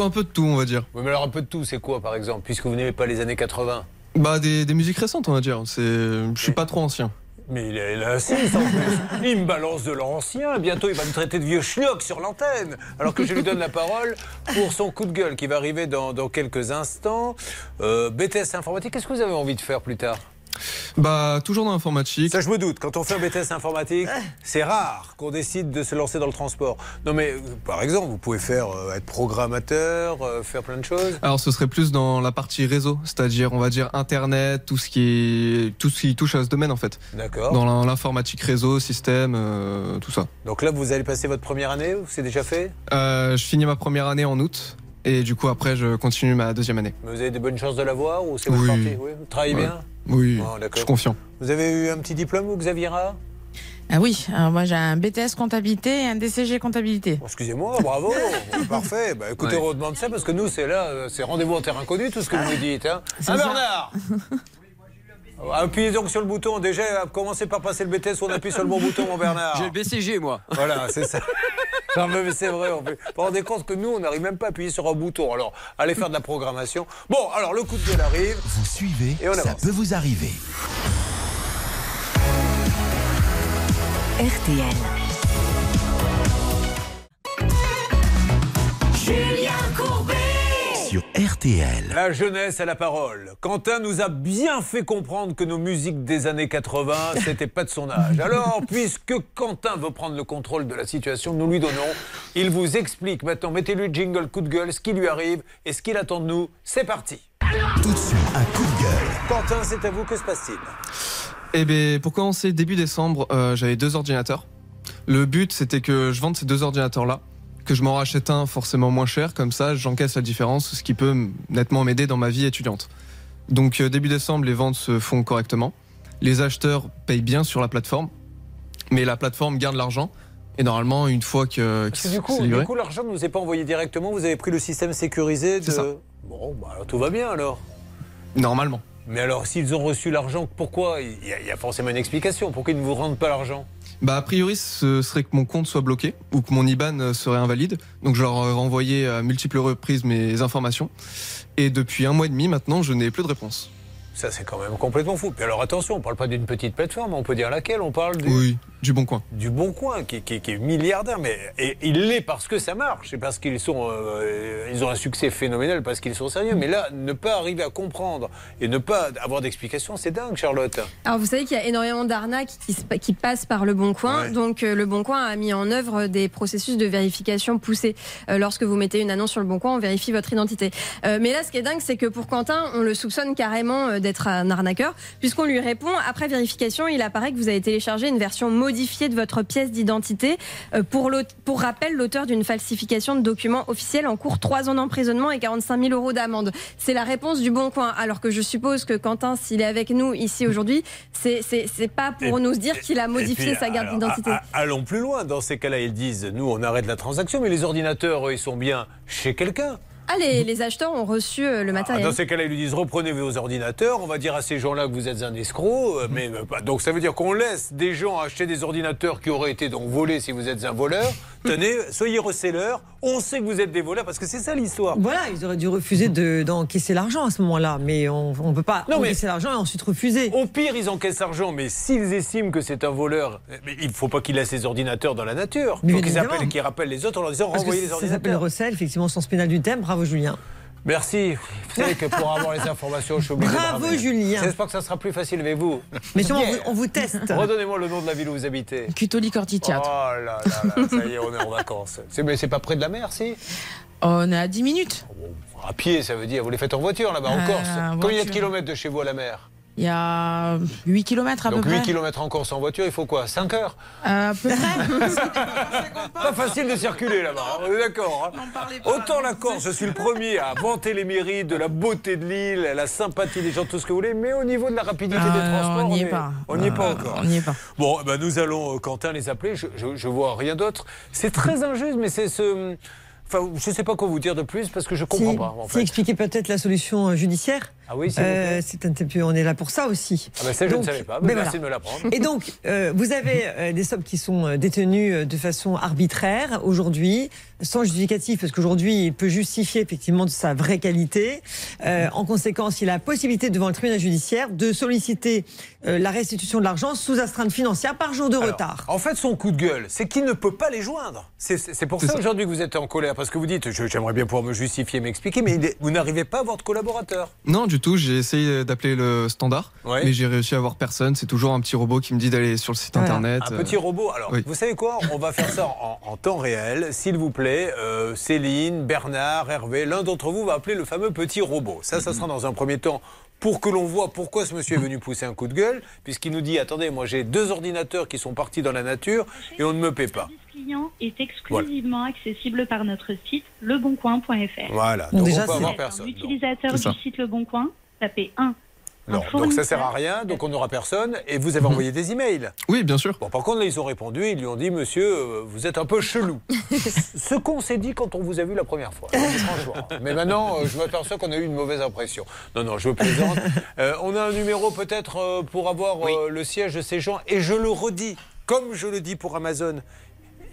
Un peu de tout, on va dire. Oui, mais alors un peu de tout, c'est quoi par exemple, puisque vous n'aimez pas les années 80 Bah, des, des musiques récentes, on va dire. Je suis pas trop ancien. Mais il est là, si. Il me balance de l'ancien. Bientôt, il va me traiter de vieux schnock sur l'antenne. Alors que je lui donne la parole pour son coup de gueule qui va arriver dans, dans quelques instants. Euh, BTS informatique, qu'est-ce que vous avez envie de faire plus tard? Bah, toujours dans l'informatique. Ça, je me doute. Quand on fait un BTS informatique, c'est rare qu'on décide de se lancer dans le transport. Non, mais euh, par exemple, vous pouvez faire euh, être programmateur, euh, faire plein de choses. Alors, ce serait plus dans la partie réseau, c'est-à-dire, on va dire, Internet, tout ce qui, est, tout ce qui touche à ce domaine, en fait. D'accord. Dans l'informatique réseau, système, euh, tout ça. Donc là, vous allez passer votre première année ou c'est déjà fait? Euh, je finis ma première année en août. Et du coup, après, je continue ma deuxième année. Mais Vous avez de bonnes chances de l'avoir ou c'est votre Oui. Oui, vous travaillez Ouais. bien? Oui, d'accord. je suis confiant. Vous avez eu un petit diplôme, vous, Xavier Ra? Ah oui, alors moi j'ai un BTS comptabilité et un DCG comptabilité. Excusez-moi, bravo, parfait. Bah, écoutez, Ouais. on redemande ça parce que nous, c'est là, euh, c'est rendez-vous en terrain connu, tout ce que vous nous dites. Hein. C'est Ah, ça. Bernard? Appuyez donc sur le bouton. Déjà, commencez par passer le BTS, on appuie sur le bon bouton, mon Bernard. J'ai le BCG, moi. Voilà, c'est ça. Non, mais c'est vrai, on peut. Vous vous rendez compte que nous, on n'arrive même pas à appuyer sur un bouton. Alors, allez faire de la programmation. Bon, alors, le coup de gueule arrive. Vous suivez, Et on ça avance. peut vous arriver. RTL. Julien Courbet Sur RTL. La jeunesse à la parole. Quentin nous a bien fait comprendre que nos musiques des années 80, c'était pas de son âge. Alors, puisque Quentin veut prendre le contrôle de la situation, nous lui donnons. Il vous explique maintenant, mettez-lui le jingle coup de gueule, ce qui lui arrive et ce qu'il attend de nous. C'est parti. Tout de suite, un coup de gueule. Quentin, c'est à vous, que se passe-t-il? Eh bien, pour commencer, début décembre, euh, j'avais deux ordinateurs. Le but, c'était que je vende ces deux ordinateurs-là, que je m'en rachète un forcément moins cher, comme ça, j'encaisse la différence, ce qui peut nettement m'aider dans ma vie étudiante. Donc, euh, début décembre, les ventes se font correctement. Les acheteurs payent bien sur la plateforme, mais la plateforme garde l'argent. Et normalement, une fois que, que Parce que du coup, du coup, l'argent ne vous est pas envoyé directement, vous avez pris le système sécurisé de... Ça. Bon, bah, alors, tout va bien alors. normalement. Mais alors, s'ils ont reçu l'argent, pourquoi? Il y, a, il y a forcément une explication. Pourquoi ils ne vous rendent pas l'argent? Bah, a priori, ce serait que mon compte soit bloqué ou que mon IBAN euh, serait invalide. Donc, je leur ai renvoyé à multiples reprises mes informations. Et depuis un mois et demi maintenant, je n'ai plus de réponse. Ça, c'est quand même complètement fou. Puis alors, attention, on parle pas d'une petite plateforme, on peut dire laquelle? On parle du, Oui, du bon coin. du Bon Coin, qui, qui- qui est milliardaire. Mais et, il l'est parce que ça marche. C'est parce qu'ils sont, euh, ils ont un succès phénoménal, parce qu'ils sont sérieux. Mais là, ne pas arriver à comprendre et ne pas avoir d'explication, c'est dingue, Charlotte. Alors vous savez qu'il y a énormément d'arnaques qui, qui passent par le Bon Coin. Ouais. Donc euh, le Bon Coin a mis en œuvre des processus de vérification poussés. Euh, lorsque vous mettez une annonce sur le Bon Coin, on vérifie votre identité. Euh, mais là, ce qui est dingue, c'est que pour Quentin, on le soupçonne carrément d'être un arnaqueur, puisqu'on lui répond après vérification, il apparaît que vous avez téléchargé une version modifiée de votre pièce d'identité. Euh, pour, pour rappel, l'auteur d'une falsification de documents officiels en cours 3 ans d'emprisonnement et 45 000 euros d'amende. C'est la réponse du Bon Coin. Alors que je suppose que Quentin, s'il est avec nous ici aujourd'hui, c'est pas pour Et- nous dire qu'il a modifié puis, sa carte alors, d'identité. Allons plus loin. Dans ces cas-là, ils disent nous, on arrête la transaction, mais les ordinateurs, eux, ils sont bien chez quelqu'un. Ah, les, les acheteurs ont reçu euh, le Ah, matériel. Dans ces cas-là, ils lui disent reprenez vos ordinateurs. On va dire à ces gens-là que vous êtes un escroc. euh, Mais euh, bah, donc ça veut dire qu'on laisse des gens acheter des ordinateurs qui auraient été donc volés si vous êtes un voleur. Tenez, soyez recelleurs. On sait que vous êtes des voleurs parce que c'est ça l'histoire. Voilà, ils auraient dû refuser de- d'encaisser l'argent à ce moment-là, mais on ne peut pas Non, encaisser l'argent et ensuite refuser. Au pire, ils encaissent l'argent, mais s'ils estiment que c'est un voleur, mais il ne faut pas qu'ils laissent les ordinateurs dans la nature. Il Mais faut qu'ils évidemment. appellent, qu'ils rappellent les autres en leur disant renvoyez les ça s'appelle ordinateurs. recel, effectivement, sens pénal du thème. Bravo Julien. Merci. Vous savez que pour avoir les informations, je suis obligé Bravo, de. Julien. J'espère que ça sera plus facile avec vous. Mais sûrement, on vous- on vous teste. Redonnez-moi le nom de la ville où vous habitez. Cutoli Corticiat. Oh là là là, ça y est, on est en vacances. C'est, mais c'est pas près de la mer, si? On est à 10 minutes. À pied, ça veut dire. Vous les faites en voiture là-bas, en Euh, Corse. Combien de kilomètres de chez vous à la mer? Il y a 8 km à Donc peu 8 près. kilomètres en Corse en voiture, il faut quoi 5 heures Euh, à peu près. Pas facile de circuler là-bas, hein, on est d'accord. hein. Autant la Corse, je suis le premier à vanter les mérites de la beauté de l'île, la sympathie des gens, tout ce que vous voulez, mais au niveau de la rapidité des Euh, transports, on n'y est pas. On n'y est pas Euh, encore. on n'y est pas. Bon, eh ben, nous allons, Quentin, les appeler. Je, je, je vois rien d'autre. C'est très injuste, mais c'est ce. Enfin, je ne sais pas quoi vous dire de plus parce que je comprends Si, pas. En si expliquer peut-être la solution judiciaire. Ah oui. Euh, c'est un petit peu, on est là pour ça aussi. Ah ben ça, je ne Donc, savais pas. Mais ben merci voilà. de me l'apprendre. Et donc, euh, vous avez euh, des sommes qui sont euh, détenues euh, de façon arbitraire aujourd'hui, sans justificatif, parce qu'aujourd'hui, il peut justifier effectivement de sa vraie qualité. Euh, en conséquence, il a la possibilité devant le tribunal judiciaire de solliciter euh, la restitution de l'argent sous astreinte financière par jour de Alors, retard. En fait, son coup de gueule, c'est qu'il ne peut pas les joindre. C'est- pour ça, ça. aujourd'hui que vous êtes en colère, parce que vous dites, j'aimerais bien pouvoir me justifier, m'expliquer, mais vous n'arrivez pas à votre collaborateur. Non, du tout. J'ai essayé d'appeler le standard, Ouais. mais j'ai réussi à avoir personne. C'est toujours un petit robot qui me dit d'aller sur le site internet. Un euh, petit robot. Alors, oui. vous savez quoi? On va faire ça en, en temps réel. S'il vous plaît, euh, Céline, Bernard, Hervé, l'un d'entre vous va appeler le fameux petit robot. Ça, ça sera dans un premier temps pour que l'on voit pourquoi ce monsieur est venu pousser un coup de gueule, puisqu'il nous dit attendez, moi j'ai deux ordinateurs qui sont partis dans la nature et on ne me paie pas. Client est exclusivement accessible par notre site leboncoin.fr. Voilà, donc on peut avoir personne. L'utilisateur du site Le Bon Coin, tapez 1. Non, donc ça sert à rien, donc on n'aura personne. Et vous avez envoyé des emails. Oui, bien sûr. Bon, par contre, là, ils ont répondu, ils lui ont dit, monsieur, euh, vous êtes un peu chelou. Ce qu'on s'est dit quand on vous a vu la première fois. Franchement. Mais maintenant, euh, je m'aperçois qu'on a eu une mauvaise impression. Non, non, je plaisante. Euh, on a un numéro peut-être euh, pour avoir le siège de ces gens. Et je le redis, comme je le dis pour Amazon.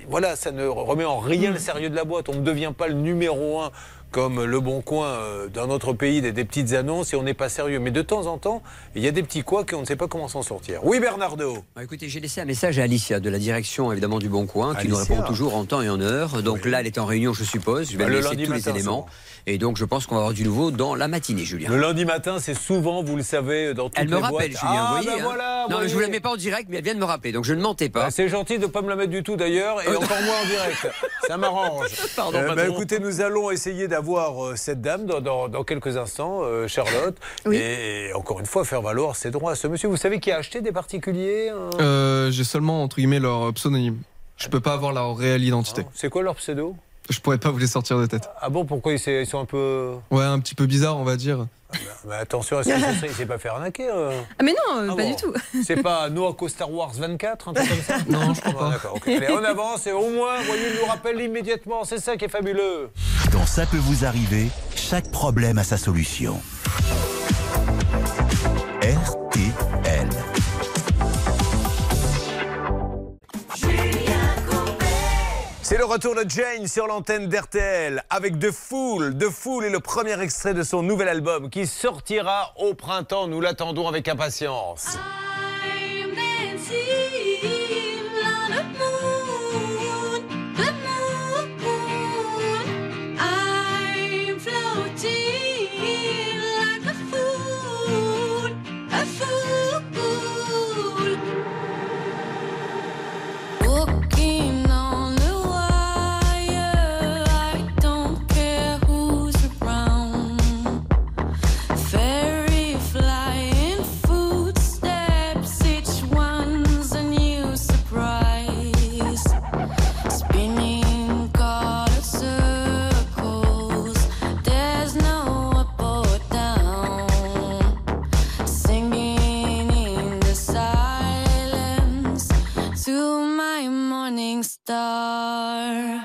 Voilà, ça ne remet en rien le sérieux de la boîte. On ne devient pas le numéro un comme Le Bon Coin euh, dans notre pays, des, des petites annonces et on n'est pas sérieux. Mais de temps en temps, il y a des petits couacs et on ne sait pas comment s'en sortir. Oui, Bernardo Bah, écoutez, j'ai laissé un message à Alicia de la direction évidemment du Bon Coin qui nous répond toujours en temps et en heure. Donc là, elle est en réunion, je suppose. Je vais Bah, lui laisser tous matin, les éléments. Et donc, je pense qu'on va avoir du nouveau dans la matinée, Julien. Le lundi matin, c'est souvent, vous le savez, dans toutes Elle me les rappelle, boîtes. Julien, Ah, vous voyez. ben hein. voilà, non, je vous la voyez. mets pas en direct, mais elle vient de me rappeler. Donc, je ne mentais pas. Bah, c'est gentil de ne pas me la mettre du tout d'ailleurs, et encore moins en direct. Ça m'arrange. Pardon, bah, patron. écoutez, nous allons essayer d'avoir euh, cette dame dans, dans- dans quelques instants, euh, Charlotte, et, encore une fois faire valoir ses droits. Ce monsieur, vous savez qui a acheté des particuliers hein Euh, j'ai seulement entre guillemets leur pseudonyme. Je peux pas avoir leur réelle identité. C'est quoi leur pseudo? Je pourrais pas vous les sortir de tête. Ah bon, pourquoi ils, sont un peu. Ouais, un petit peu bizarre, on va dire. Mais attention, est-ce qu'il ne s'est pas fait arnaquer euh Ah, mais non, euh, Ah pas bon. du tout. C'est pas Noaco Star Wars 24, un truc comme ça Non, je crois Ah, pas. D'accord, ok. Allez, on avance et au moins, voyez, il nous rappelle immédiatement. C'est ça qui est fabuleux. Dans Ça peut vous arriver, chaque problème a sa solution. RTL. C'est le retour de Jane sur l'antenne d'RTL avec The Fool. The Fool est le premier extrait de son nouvel album qui sortira au printemps. Nous l'attendons avec impatience. I'm morning star.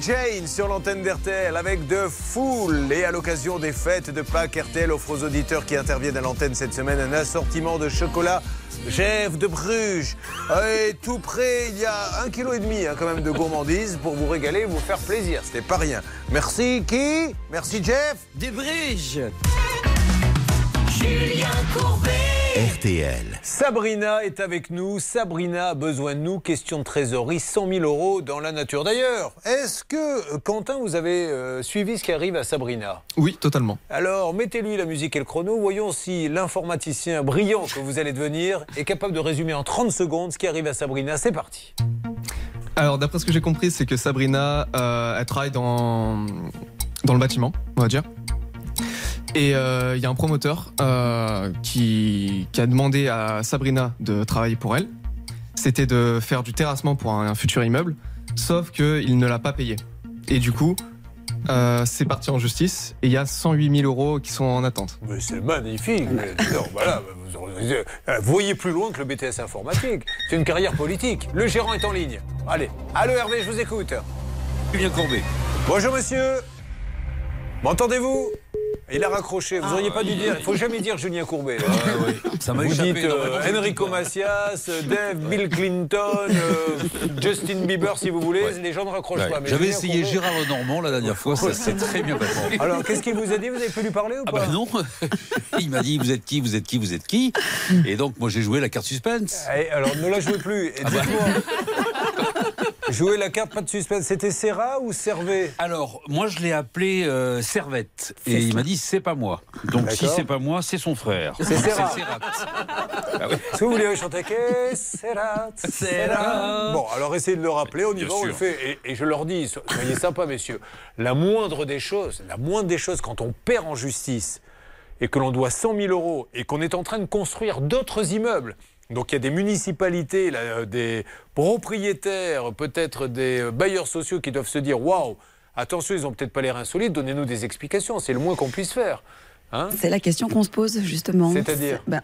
Jane sur l'antenne d'RTL avec The Fool. Et à l'occasion des fêtes de Pâques, RTL offre aux auditeurs qui interviennent à l'antenne cette semaine un assortiment de chocolat Gève de Bruges. Et tout près, il y a un kilo et demi hein, quand même de gourmandise pour vous régaler et vous faire plaisir. C'était pas rien. Merci qui? Merci Jeff? Des Bruges Julien Courbet. RTL. Sabrina est avec nous. Sabrina a besoin de nous. Question de trésorerie, 100 000 euros dans la nature. D'ailleurs, est-ce que, euh, Quentin, vous avez euh, suivi ce qui arrive à Sabrina? Oui, totalement. Alors, mettez-lui la musique et le chrono. Voyons si l'informaticien brillant que vous allez devenir est capable de résumer en 30 secondes ce qui arrive à Sabrina. C'est parti. Alors, d'après ce que j'ai compris, c'est que Sabrina, euh, elle travaille dans, dans le bâtiment, on va dire. Et euh, il y a un promoteur euh, qui, qui a demandé à Sabrina de travailler pour elle. C'était de faire du terrassement pour un, un futur immeuble, sauf qu'il ne l'a pas payé. Et du coup, euh, c'est parti en justice et il y a 108 000 euros qui sont en attente. Mais c'est magnifique. Non, voilà, vous, euh, vous voyez plus loin que le BTS informatique. C'est une carrière politique. Le gérant est en ligne. Allez, allô Hervé, je vous écoute. Julien Courbet. Bonjour monsieur. M'entendez-vous? Il a raccroché. Vous auriez pas dû dire. Il faut jamais dire Julien Courbet. Ça m'a Vous échappé, dites euh, Enrico Macias, euh, Dave, Bill Clinton, euh, Justin Bieber si vous voulez. Les gens ne raccrochent Ouais. pas. mais J'avais essayé Courbet- Gérard Lenormand la dernière fois, ça s'est très bien passé. Alors, qu'est-ce qu'il vous a dit? Vous avez pu lui parler ou Ah pas? bah non Il m'a dit vous êtes qui, vous êtes qui, vous êtes qui? Et donc moi j'ai joué la carte suspense. Eh, alors, ne la jouez plus. Et Ah bah. Jouer la carte, pas de suspense. C'était Serra ou Servet Alors moi je l'ai appelé euh, Servette et il m'a dit c'est pas moi. Donc si c'est pas moi, c'est son frère. C'est Serra. Serrat. Est-ce que vous voulez chanter Que Serra, Serra Bon, alors essayez de le rappeler, on y Bien va, on le fait. Et, et je leur dis, so- soyez sympas, messieurs, la moindre des choses, la moindre des choses, quand on perd en justice et que l'on doit 100 000 euros et qu'on est en train de construire d'autres immeubles, donc il y a des municipalités, là, euh, des propriétaires, peut-être des euh, bailleurs sociaux qui doivent se dire waouh, attention, ils ont peut-être pas l'air insolites, donnez-nous des explications, c'est le moins qu'on puisse faire. Hein C'est la question qu'on se pose justement. C'est-à-dire C'est- ben,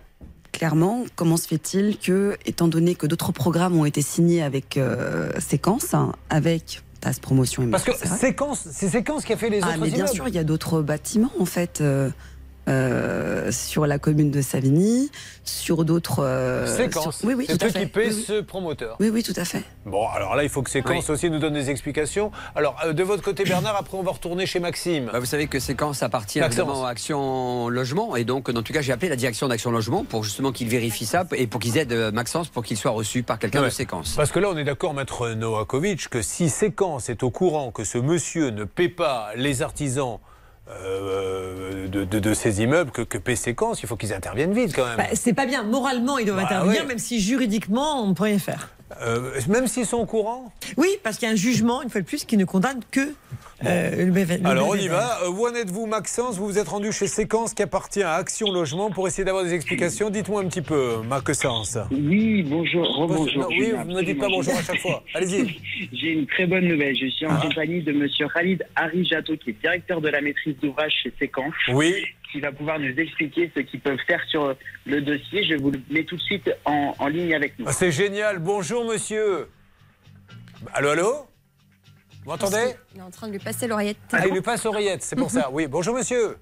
Clairement, comment se fait-il que, étant donné que d'autres programmes ont été signés avec euh, Séquence, hein, avec TAS Promotion et Parce que séquence, c'est séquence qui a fait les Ah, autres mais bien immeubles. sûr, il y a d'autres bâtiments en fait. euh, euh, sur la commune de Savigny, sur d'autres. euh, Séquence. sur- Oui, oui, c'est tout à eux fait. Oui, oui. ce promoteur. Oui, oui, tout à fait. Bon, alors là, il faut que Séquence aussi nous donne des explications. Alors, euh, de votre côté, Bernard, après, on va retourner chez Maxime. Bah, vous savez que Séquence appartient à Action Logement. Et donc, en tout cas, j'ai appelé la direction d'Action Logement pour justement qu'ils vérifient ça et pour qu'ils aident euh, Maxence pour qu'il soit reçu par quelqu'un Ouais. de Séquence. Parce que là, on est d'accord, maître Novakovic, que si Séquence est au courant que ce monsieur ne paie pas les artisans euh, de, de- de ces immeubles que, que Séquence, il faut qu'ils interviennent vite quand même. Bah, c'est pas bien. Moralement, ils doivent Bah, intervenir, ouais. même si juridiquement, on ne peut rien faire. Euh, même s'ils sont au courant Oui, parce qu'il y a un jugement, une fois de plus, qui ne condamne que euh, le BV. le Alors on y va. Euh, Où en êtes-vous, Maxence Vous vous êtes rendu chez Séquence qui appartient à Action Logement pour essayer d'avoir des explications. Dites-moi un petit peu, Maxence. Oui, bonjour, rebonjour. Oui, vous ne me dites pas bonjour à chaque fois. Allez-y. J'ai une très bonne nouvelle. Je suis en Ah. compagnie de Monsieur Khalid Arijato, qui est directeur de la maîtrise d'ouvrage chez Séquence. Oui. Qui va pouvoir nous expliquer ce qu'ils peuvent faire sur le dossier. Je vous le mets tout de suite en, en ligne avec nous. Ah, C'est génial. Bonjour, monsieur. Allô, allô Vous m'entendez Il est en train de lui passer l'oreillette. Ah, il lui passe l'oreillette, c'est pour ça. Oui, bonjour, monsieur.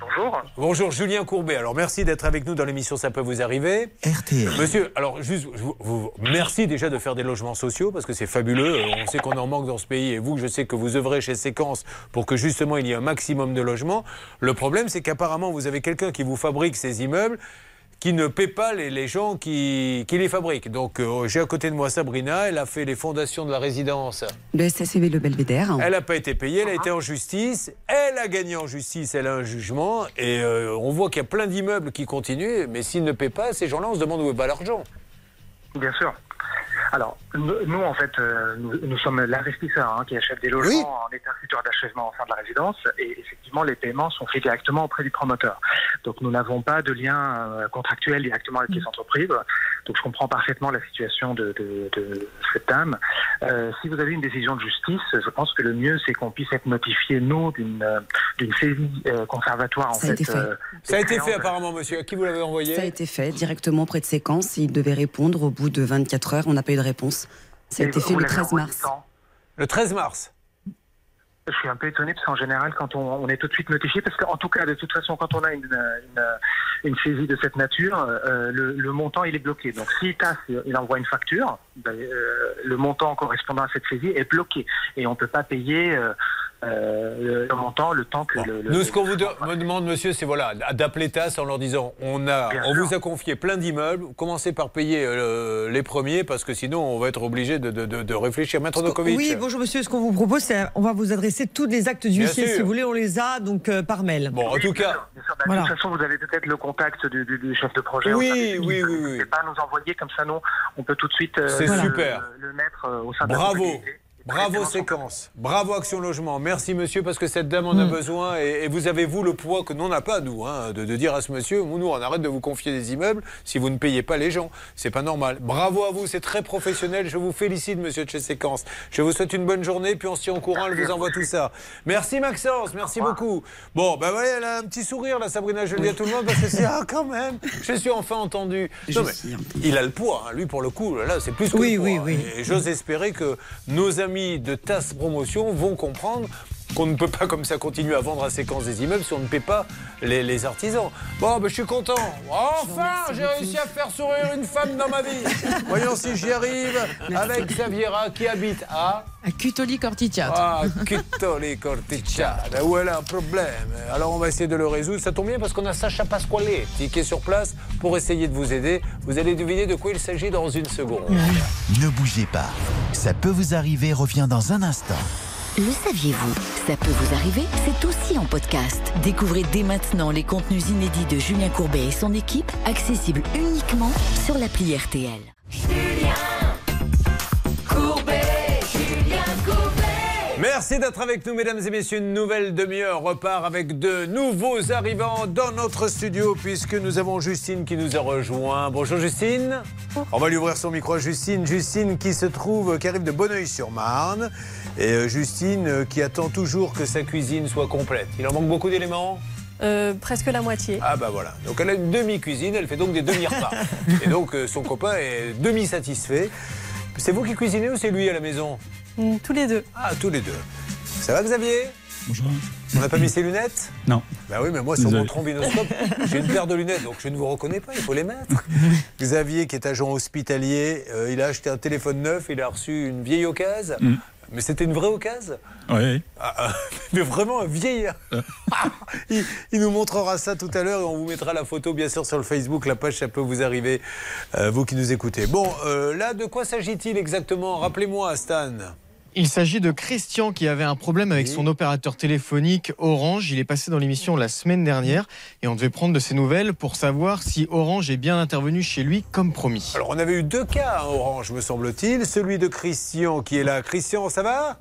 Bonjour. Bonjour, Julien Courbet. Alors, merci d'être avec nous dans l'émission Ça peut vous arriver. RTL. Monsieur, alors, juste, je vous, vous- merci déjà de faire des logements sociaux parce que c'est fabuleux. Euh, On sait qu'on en manque dans ce pays et vous, je sais que vous œuvrez chez Séquence pour que justement il y ait un maximum de logements. Le problème, c'est qu'apparemment, vous avez quelqu'un qui vous fabrique ces immeubles qui ne paie pas les, les gens qui, qui les fabriquent. Donc, euh, j'ai à côté de moi Sabrina, elle a fait les fondations de la résidence. Le SSCV Le Belvédère. Elle n'a pas été payée, elle a été en justice, elle a gagné en justice, elle a un jugement, et euh, on voit qu'il y a plein d'immeubles qui continuent, mais s'ils ne paient pas, ces gens-là, on se demande où est pas l'argent. Bien sûr. Alors, nous, en fait, euh, nous, nous sommes l'investisseur hein, qui achète des logements en état futur d'achèvement au sein de la résidence et effectivement, les paiements sont faits directement auprès du promoteur. Donc, nous n'avons pas de lien euh, contractuel directement avec les entreprises. Donc, je comprends parfaitement la situation de, de- de cette dame. Euh, si vous avez une décision de justice, je pense que le mieux, c'est qu'on puisse être notifié, nous, d'une euh, d'une saisie euh, conservatoire. En Ça a été fait. euh, Ça a été fait apparemment, monsieur. À qui vous l'avez envoyé Ça a été fait directement auprès de Séquence il devait répondre au bout de 24 heures. On n'a pas eu de réponse. Ça a Et été fait le l'avez 13 envoyé mars. Le 13 mars. Je suis un peu étonné parce qu'en général, quand on, on est tout de suite notifié, parce qu'en tout cas, de toute façon, quand on a une, une, une saisie de cette nature, euh, le, le montant il est bloqué. Donc, si TAS il envoie une facture, ben, euh, le montant correspondant à cette saisie est bloqué et on peut pas payer euh, euh, le montant, le temps que le, le- Nous, ce qu'on vous de- me demande, monsieur, c'est voilà, d'appeler TAS en leur disant on, a, Bien on sûr. vous a confié plein d'immeubles, commencez par payer euh, les premiers, parce que sinon, on va être obligé de, de- de- de réfléchir. Maître Nokovic Oui, bonjour monsieur. Ce qu'on vous propose, c'est on va vous adresser tous les actes d'huissier. Si vous voulez, on les a donc euh, par mail. Bon, en tout cas. Bien sûr, bah, Voilà. De toute façon, vous avez peut-être le contact du, du- du chef de projet. Oui, oui, oui, oui. N'hésitez pas à nous envoyer comme ça, nous, on peut tout de suite euh, C'est le- super. le mettre euh, au sein de la Bravo. Bravo séquence, bravo Action Logement, merci monsieur parce que cette dame en a Mm. besoin et, et vous avez vous le poids que nous on n'a pas nous, hein, de, de dire à ce monsieur, nous on arrête de vous confier des immeubles si vous ne payez pas les gens, c'est pas normal. Bravo à vous, c'est très professionnel, je vous félicite monsieur de chez Séquence, je vous souhaite une bonne journée puis on se tient au courant, elle vous envoie tout ça. Merci Maxence, merci beaucoup. Bon ben voilà, elle a un petit sourire là Sabrina, je le dis à tout le monde parce que c'est ah quand même, je suis enfin entendu. Non, mais il a le poids, hein, lui pour le coup, là c'est plus que Oui, le poids. oui, oui. Et j'ose espérer que nos amis de TAS Promotion vont comprendre qu'on ne peut pas comme ça continuer à vendre à séquence des immeubles si on ne paie pas les, les artisans. Bon, ben, je suis content. Enfin, j'ai réussi à faire sourire une femme dans ma vie. Voyons si j'y arrive avec Xaviera qui habite à... À Cutoli Corticiat. Ah, Cutoli Corticiata, où elle a un problème. Alors on va essayer de le résoudre. Ça tombe bien parce qu'on a Sacha Pasqualetti qui est sur place pour essayer de vous aider. Vous allez deviner de quoi il s'agit dans une seconde. Ne bougez pas. Ça peut vous arriver revient dans un instant. Le saviez-vous Ça peut vous arriver, c'est aussi en podcast. Découvrez dès maintenant les contenus inédits de Julien Courbet et son équipe, accessibles uniquement sur l'appli RTL. Merci d'être avec nous, mesdames et messieurs. Une nouvelle demi-heure repart avec de nouveaux arrivants dans notre studio, puisque nous avons Justine qui nous a rejoint. Bonjour Justine. On va lui ouvrir son micro à Justine. Justine qui se trouve, qui arrive de Bonneuil-sur-Marne. Et euh, Justine euh, qui attend toujours que sa cuisine soit complète. Il en manque beaucoup d'éléments Euh, presque la moitié. ah bah voilà. Donc elle a une demi-cuisine, elle fait donc des demi-repas. Et donc euh, son copain est demi-satisfait. C'est vous qui cuisinez ou c'est lui à la maison Mm, Tous les deux. Ah, tous les deux. Ça va Xavier Bonjour. On n'a pas mis ses lunettes Non. Bah oui, mais moi, sur Désolé. mon trombinoscope, j'ai une paire de lunettes, donc je ne vous reconnais pas, il faut les mettre. Xavier, qui est agent hospitalier, euh, il a acheté un téléphone neuf, il a reçu une vieille occasion. Mm. Mais c'était une vraie occasion Oui. Ah, ah, Mais vraiment un vieil. il, il nous montrera ça tout à l'heure et on vous mettra la photo, bien sûr, sur le Facebook. La page, ça peut vous arriver, euh, vous qui nous écoutez. Bon, euh, là, de quoi s'agit-il exactement? Rappelez-moi, Stan. Il s'agit de Christian qui avait un problème avec son opérateur téléphonique Orange. Il est passé dans l'émission la semaine dernière et on devait prendre de ses nouvelles pour savoir si Orange est bien intervenu chez lui comme promis. Alors, on avait eu deux cas à Orange, me semble-t-il. Celui de Christian qui est là. Christian, ça va?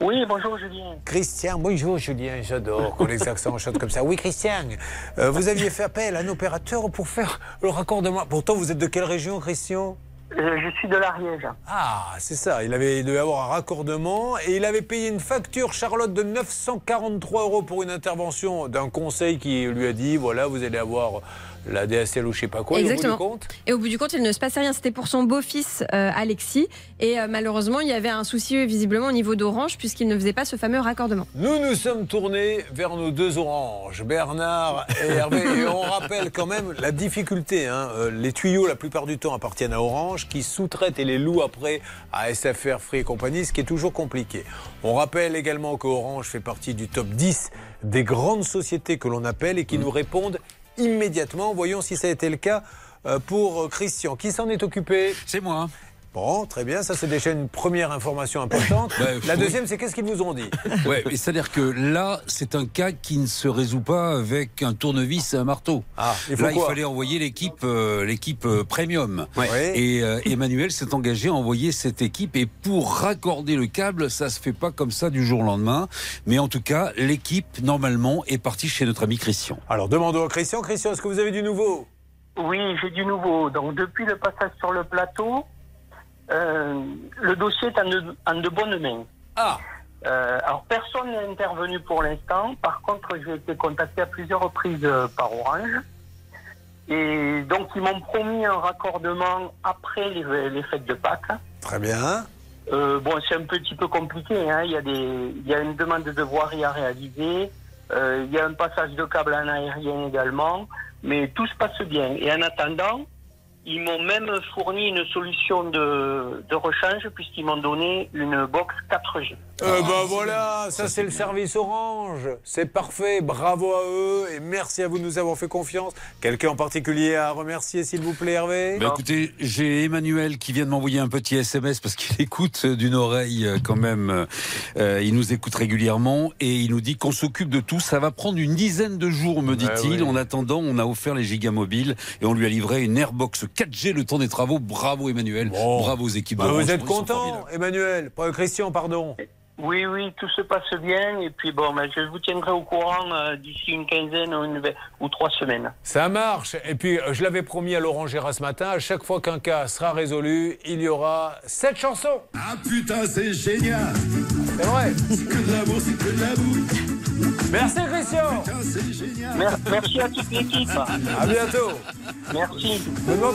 Oui, bonjour Julien. Christian, bonjour Julien, j'adore quand les accents chantent comme ça. Oui, Christian, euh, vous aviez fait appel à un opérateur pour faire le raccordement. Pourtant, vous êtes de quelle région, Christian? Je suis de l'Ariège. Ah, c'est ça. Il avait il devait avoir un raccordement et il avait payé une facture, Charlotte, de 943 euros pour une intervention d'un conseil qui lui a dit voilà, vous allez avoir la DSL ou je sais pas quoi. et au bout du Exactement. compte, Et au bout du compte, il ne se passait rien. C'était pour son beau-fils euh, Alexis. Et euh, malheureusement, il y avait un souci euh, visiblement au niveau d'Orange puisqu'il ne faisait pas ce fameux raccordement. Nous nous sommes tournés vers nos deux oranges, Bernard et Hervé. Et on rappelle quand même la difficulté. hein. Euh, Les tuyaux, la plupart du temps, appartiennent à Orange, qui sous-traite et les loue après à SFR, Free et compagnie, ce qui est toujours compliqué. On rappelle également que Orange fait partie du top 10 des grandes sociétés que l'on appelle et qui nous répondent immédiatement. Voyons si ça a été le cas euh, pour euh, Christian. Qui s'en est occupé? C'est moi. Bon, très bien, ça c'est déjà une première information importante. Bah, la oui. deuxième, c'est qu'est-ce qu'ils vous ont dit? Ouais, mais c'est-à-dire que là, c'est un cas qui ne se résout pas avec un tournevis et un marteau. Ah, il faut là, quoi? il fallait envoyer l'équipe, euh, l'équipe euh, premium. Ouais. Et euh, Emmanuel s'est engagé à envoyer cette équipe. Et pour raccorder le câble, ça se fait pas comme ça du jour au lendemain. Mais en tout cas, l'équipe normalement est partie chez notre ami Christian. Alors demandons à Christian. Christian, est-ce que vous avez du nouveau? Oui, j'ai du nouveau. Donc depuis le passage sur le plateau, le dossier est en de, en de bonnes mains. Ah Euh, alors personne n'est intervenu pour l'instant. Par contre, j'ai été contacté à plusieurs reprises euh, par Orange. Et donc ils m'ont promis un raccordement après les, les fêtes de Pâques. Très bien. Euh, bon, c'est un petit peu compliqué. Hein. Il, y a des, il y a une demande de voirie à réaliser. Euh, il y a un passage de câble en aérien également. Mais tout se passe bien. Et en attendant, Ils m'ont même fourni une solution de, de rechange puisqu'ils m'ont donné une box 4G. Euh, bah voilà, ça c'est le service Orange. C'est parfait, bravo à eux et merci à vous de nous avoir fait confiance. Quelqu'un en particulier à remercier, s'il vous plaît, Hervé? Bah écoutez, j'ai Emmanuel qui vient de m'envoyer un petit SMS parce qu'il écoute d'une oreille euh, quand même. euh, il nous écoute régulièrement et il nous dit qu'on s'occupe de tout. Ça va prendre une dizaine de jours, me dit-il. oui. En attendant, on a offert les gigas mobiles et on lui a livré une Airbox 4G le temps des travaux. Bravo Emmanuel, bravo aux équipes. Bah, vous êtes content. Emmanuel Pas Christian, pardon. Oui, oui, tout se passe bien. Et puis bon, ben, je vous tiendrai au courant euh, d'ici une quinzaine ou, une- ou trois semaines. Ça marche. Et puis, euh, je l'avais promis à Laurent Gérard ce matin, à chaque fois qu'un cas sera résolu, il y aura cette chanson. Ah putain, c'est génial. C'est vrai. C'est que de l'amour, c'est que de l'amour. Merci Christian. Mer- merci à toute l'équipe. À bientôt. Merci.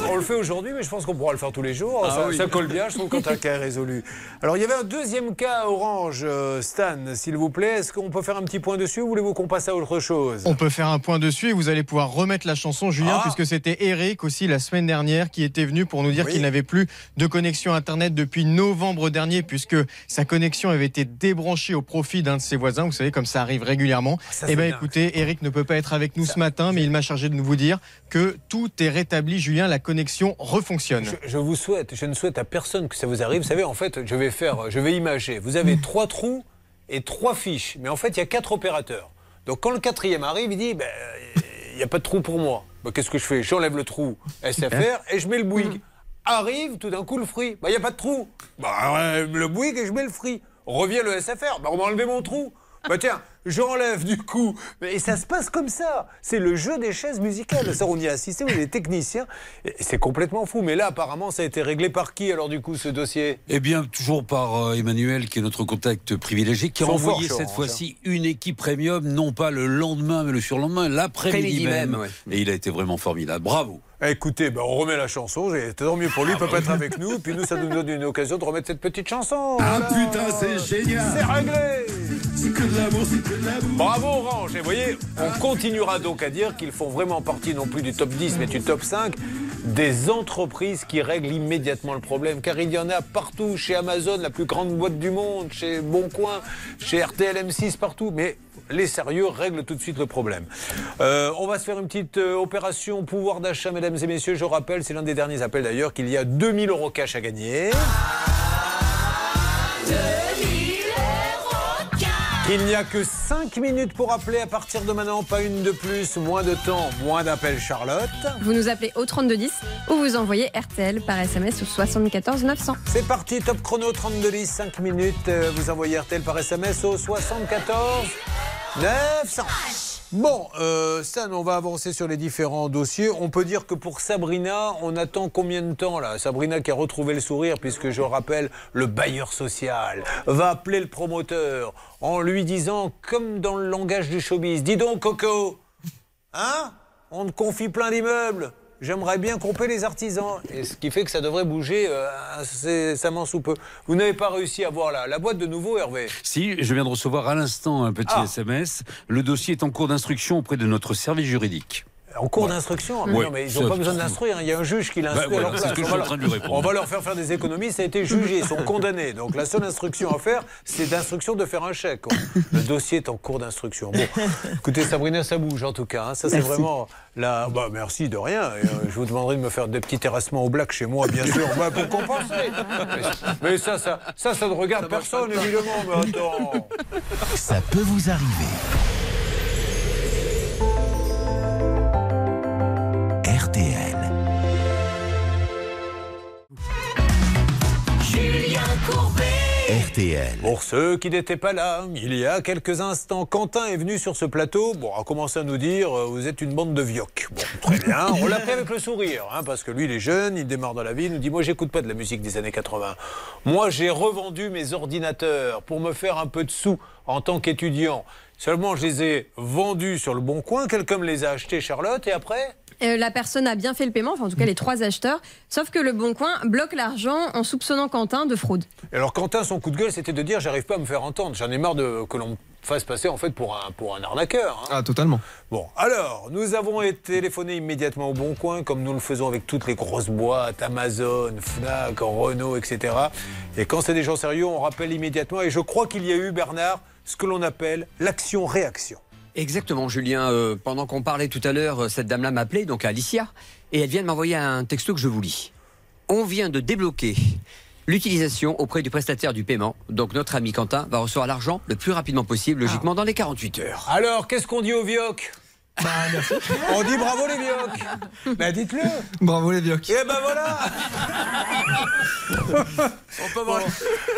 On le fait aujourd'hui, mais je pense qu'on pourra le faire tous les jours. Ah ça, oui. ça colle bien, je trouve, quand un cas est résolu. Alors, il y avait un deuxième cas à Orange, euh, Stan, s'il vous plaît. Est-ce qu'on peut faire un petit point dessus ou voulez-vous qu'on passe à autre chose? On peut faire un point dessus et vous allez pouvoir remettre la chanson, Julien, Ah. puisque c'était Eric aussi la semaine dernière qui était venu pour nous dire Oui. qu'il n'avait plus de connexion Internet depuis novembre dernier, puisque sa connexion avait été débranchée au profit d'un de ses voisins. Vous savez, comme ça arrive régulièrement. Ça, Eh c'est bien, écoutez, Eric ne peut pas être avec nous ce matin, mais il m'a chargé de vous dire que tout est rétabli, Julien, la connexion refonctionne. Je, je vous souhaite, je ne souhaite à personne que ça vous arrive. Vous savez, en fait, je vais faire, je vais imager. Vous avez trois trous et trois fiches, mais en fait, il y a quatre opérateurs. Donc, quand le quatrième arrive, il dit, ben, il n'y a pas de trou pour moi. Ben, Qu'est-ce que je fais? J'enlève le trou SFR et je mets le Bouygues. Arrive tout d'un coup le free. Ben, Il n'y a pas de trou. Ben, le Bouygues et je mets le free. Revient le SFR. Ben, on m'a enlevé mon trou. Bah tiens, j'enlève du coup. Et ça se passe comme ça. C'est le jeu des chaises musicales. Ça, on y a assisté, on est des techniciens. Et C'est complètement fou. Mais là, apparemment, ça a été réglé par qui alors du coup ce dossier? Eh bien, toujours par euh, Emmanuel, qui est notre contact privilégié, qui a envoyé cette fois-ci une équipe premium, non pas le lendemain, mais le surlendemain, l'après-midi Après-midi même. même, ouais. Et il a été vraiment formidable. Bravo. Écoutez, ben, on remet la chanson. J'ai- Tant mieux pour lui, il peut pas être avec nous. Puis nous, ça nous donne une occasion de remettre cette petite chanson. Ah Voilà. putain, c'est génial. C'est réglé C'est que de l'amour, c'est que de l'amour. Bravo Orange Et vous voyez, on continuera donc à dire qu'ils font vraiment partie non plus du top 10 mais du top 5 des entreprises qui règlent immédiatement le problème. Car il y en a partout, chez Amazon, la plus grande boîte du monde, chez Boncoin, chez RTL M6, partout. Mais les sérieux règlent tout de suite le problème. Euh, on va se faire une petite euh, opération pouvoir d'achat, mesdames et messieurs. Je rappelle, c'est l'un des derniers appels d'ailleurs, qu'il y a 2000 euros cash à gagner. Il n'y a que 5 minutes pour appeler à partir de maintenant, pas une de plus, moins de temps, moins d'appels Charlotte. Vous nous appelez au 3210 ou vous envoyez RTL par SMS au 74 900. C'est parti, top chrono 32 10, 5 minutes, euh, vous envoyez RTL par SMS au 74 900. Bon, euh, on va avancer sur les différents dossiers. On peut dire que pour Sabrina, on attend combien de temps là? Sabrina qui a retrouvé le sourire, puisque je rappelle, le bailleur social va appeler le promoteur en lui disant, comme dans le langage du showbiz, dis donc Coco, hein? On te confie plein d'immeubles. J'aimerais bien couper les artisans. Et ce qui fait que ça devrait bouger euh, incessamment sous peu. Vous n'avez pas réussi à voir la, la boîte de nouveau, Hervé Si, je viens de recevoir à l'instant un petit Ah. SMS. Le dossier est en cours d'instruction auprès de notre service juridique. En cours d'instruction Ouais. Non, mais ils n'ont pas besoin d'instruire. hein. Il y a un juge qui l'instruit Bah, voilà, à leur c'est place. ce que je On suis va en train de leur- lui répondre. On va leur faire faire des économies. Ça a été jugé. Ils sont condamnés. Donc la seule instruction à faire, c'est d'instruction de faire un chèque. Le dossier est en cours d'instruction. Bon, écoutez, Sabrina, ça bouge en tout cas. hein. Ça, c'est Merci. vraiment la. Bah, merci de rien. Et, euh, je vous demanderai de me faire des petits terrassements au black chez moi, bien sûr, bah, pour compenser. Mais, mais ça, ça, ça, ça ne regarde personne, évidemment. Mais attends. Ça peut vous arriver. RTL. Pour ceux qui n'étaient pas là, il y a quelques instants, Quentin est venu sur ce plateau, bon, a commencé à nous dire euh, vous êtes une bande de vioques. Bon, très bien, on l'a pris avec le sourire, hein, parce que lui, il est jeune, il démarre dans la vie, il nous dit moi, j'écoute pas de la musique des années 80. Moi, j'ai revendu mes ordinateurs pour me faire un peu de sous en tant qu'étudiant. Seulement, je les ai vendus sur le bon coin, quelqu'un me les a achetés, Charlotte, et après? La personne a bien fait le paiement, enfin en tout cas les trois acheteurs, sauf que le Bon Coin bloque l'argent en soupçonnant Quentin de fraude. Alors Quentin, son coup de gueule, c'était de dire j'arrive pas à me faire entendre. J'en ai marre de, que l'on me fasse passer en fait pour un, pour un arnaqueur. hein. Ah, totalement. Bon, alors, nous avons été téléphoné immédiatement au Bon Coin, comme nous le faisons avec toutes les grosses boîtes, Amazon, Fnac, Renault, etc. Et quand c'est des gens sérieux, on rappelle immédiatement. Et je crois qu'il y a eu, Bernard, ce que l'on appelle l'action-réaction. Exactement, Julien. Euh, pendant qu'on parlait tout à l'heure, euh, cette dame-là m'a appelé, donc Alicia, et elle vient de m'envoyer un texto que je vous lis. On vient de débloquer l'utilisation auprès du prestataire du paiement. Donc notre ami Quentin va recevoir l'argent le plus rapidement possible, logiquement dans les 48 heures. Alors, qu'est-ce qu'on dit aux Vioc? On dit bravo les Vioc Ben dites-le Bravo les Vioc. Et ben voilà bon.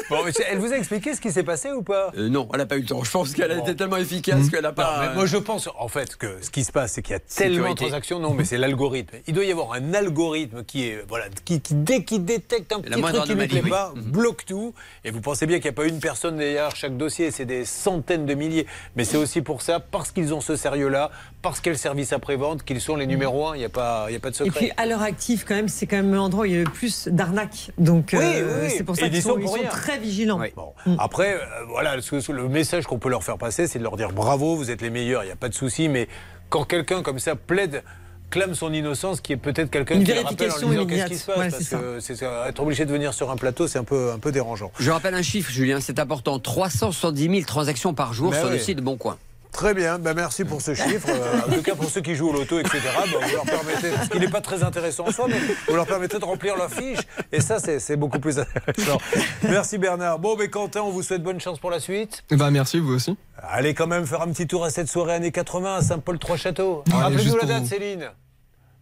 Bon, mais elle vous a expliqué ce qui s'est passé ou pas? Euh, non, elle n'a pas eu le temps. Je pense qu'elle a été tellement efficace qu'elle n'a Non, pas. mais moi je pense en fait que ce qui se passe, c'est qu'il y a tellement de transactions. Non, mais c'est l'algorithme. Il doit y avoir un algorithme qui est voilà, qui, qui- dès qu'il détecte un petit truc qui ne plaît oui. Pas, bloque tout. Et vous pensez bien qu'il n'y a pas une personne derrière chaque dossier, c'est des centaines de milliers. Mais c'est aussi pour ça, parce qu'ils ont ce sérieux-là, parce a le service après-vente, qu'ils sont les numéros un. Il n'y a pas, y a pas de Et secret. puis à l'heure active, quand même, c'est quand même l'endroit où il y a le plus d'arnaques. Donc Oui, euh, oui, c'est pour Et ça ils qu'ils sont, très vigilants. Bon. Après, euh, voilà, le message qu'on peut leur faire passer, c'est de leur dire bravo, vous êtes les meilleurs, il n'y a pas de souci. Mais quand quelqu'un comme ça plaide, clame son innocence, qui est peut-être quelqu'un Une qui le rappelle en disant qu'est-ce immédiate. qui se passe, Ouais, parce c'est ça. que c'est ça, être obligé de venir sur un plateau, c'est un peu, un peu dérangeant. Je rappelle un chiffre, Julien, c'est important. 370 000 transactions par jour Ben sur le site de Boncoin. Très bien, ben merci pour ce chiffre. Euh, en tout cas, pour ceux qui jouent au loto, etc., ben, vous leur permettez, parce qu'il n'est pas très intéressant en soi, mais vous leur permettez de remplir leur fiche. Et ça, c'est beaucoup plus intéressant. Merci Bernard. Bon, mais Quentin, on vous souhaite bonne chance pour la suite. Eh ben, merci, vous aussi. Allez quand même faire un petit tour à cette soirée années 80 à Saint-Paul-Trois-Châteaux. Rappelez-nous la date, vous. Céline.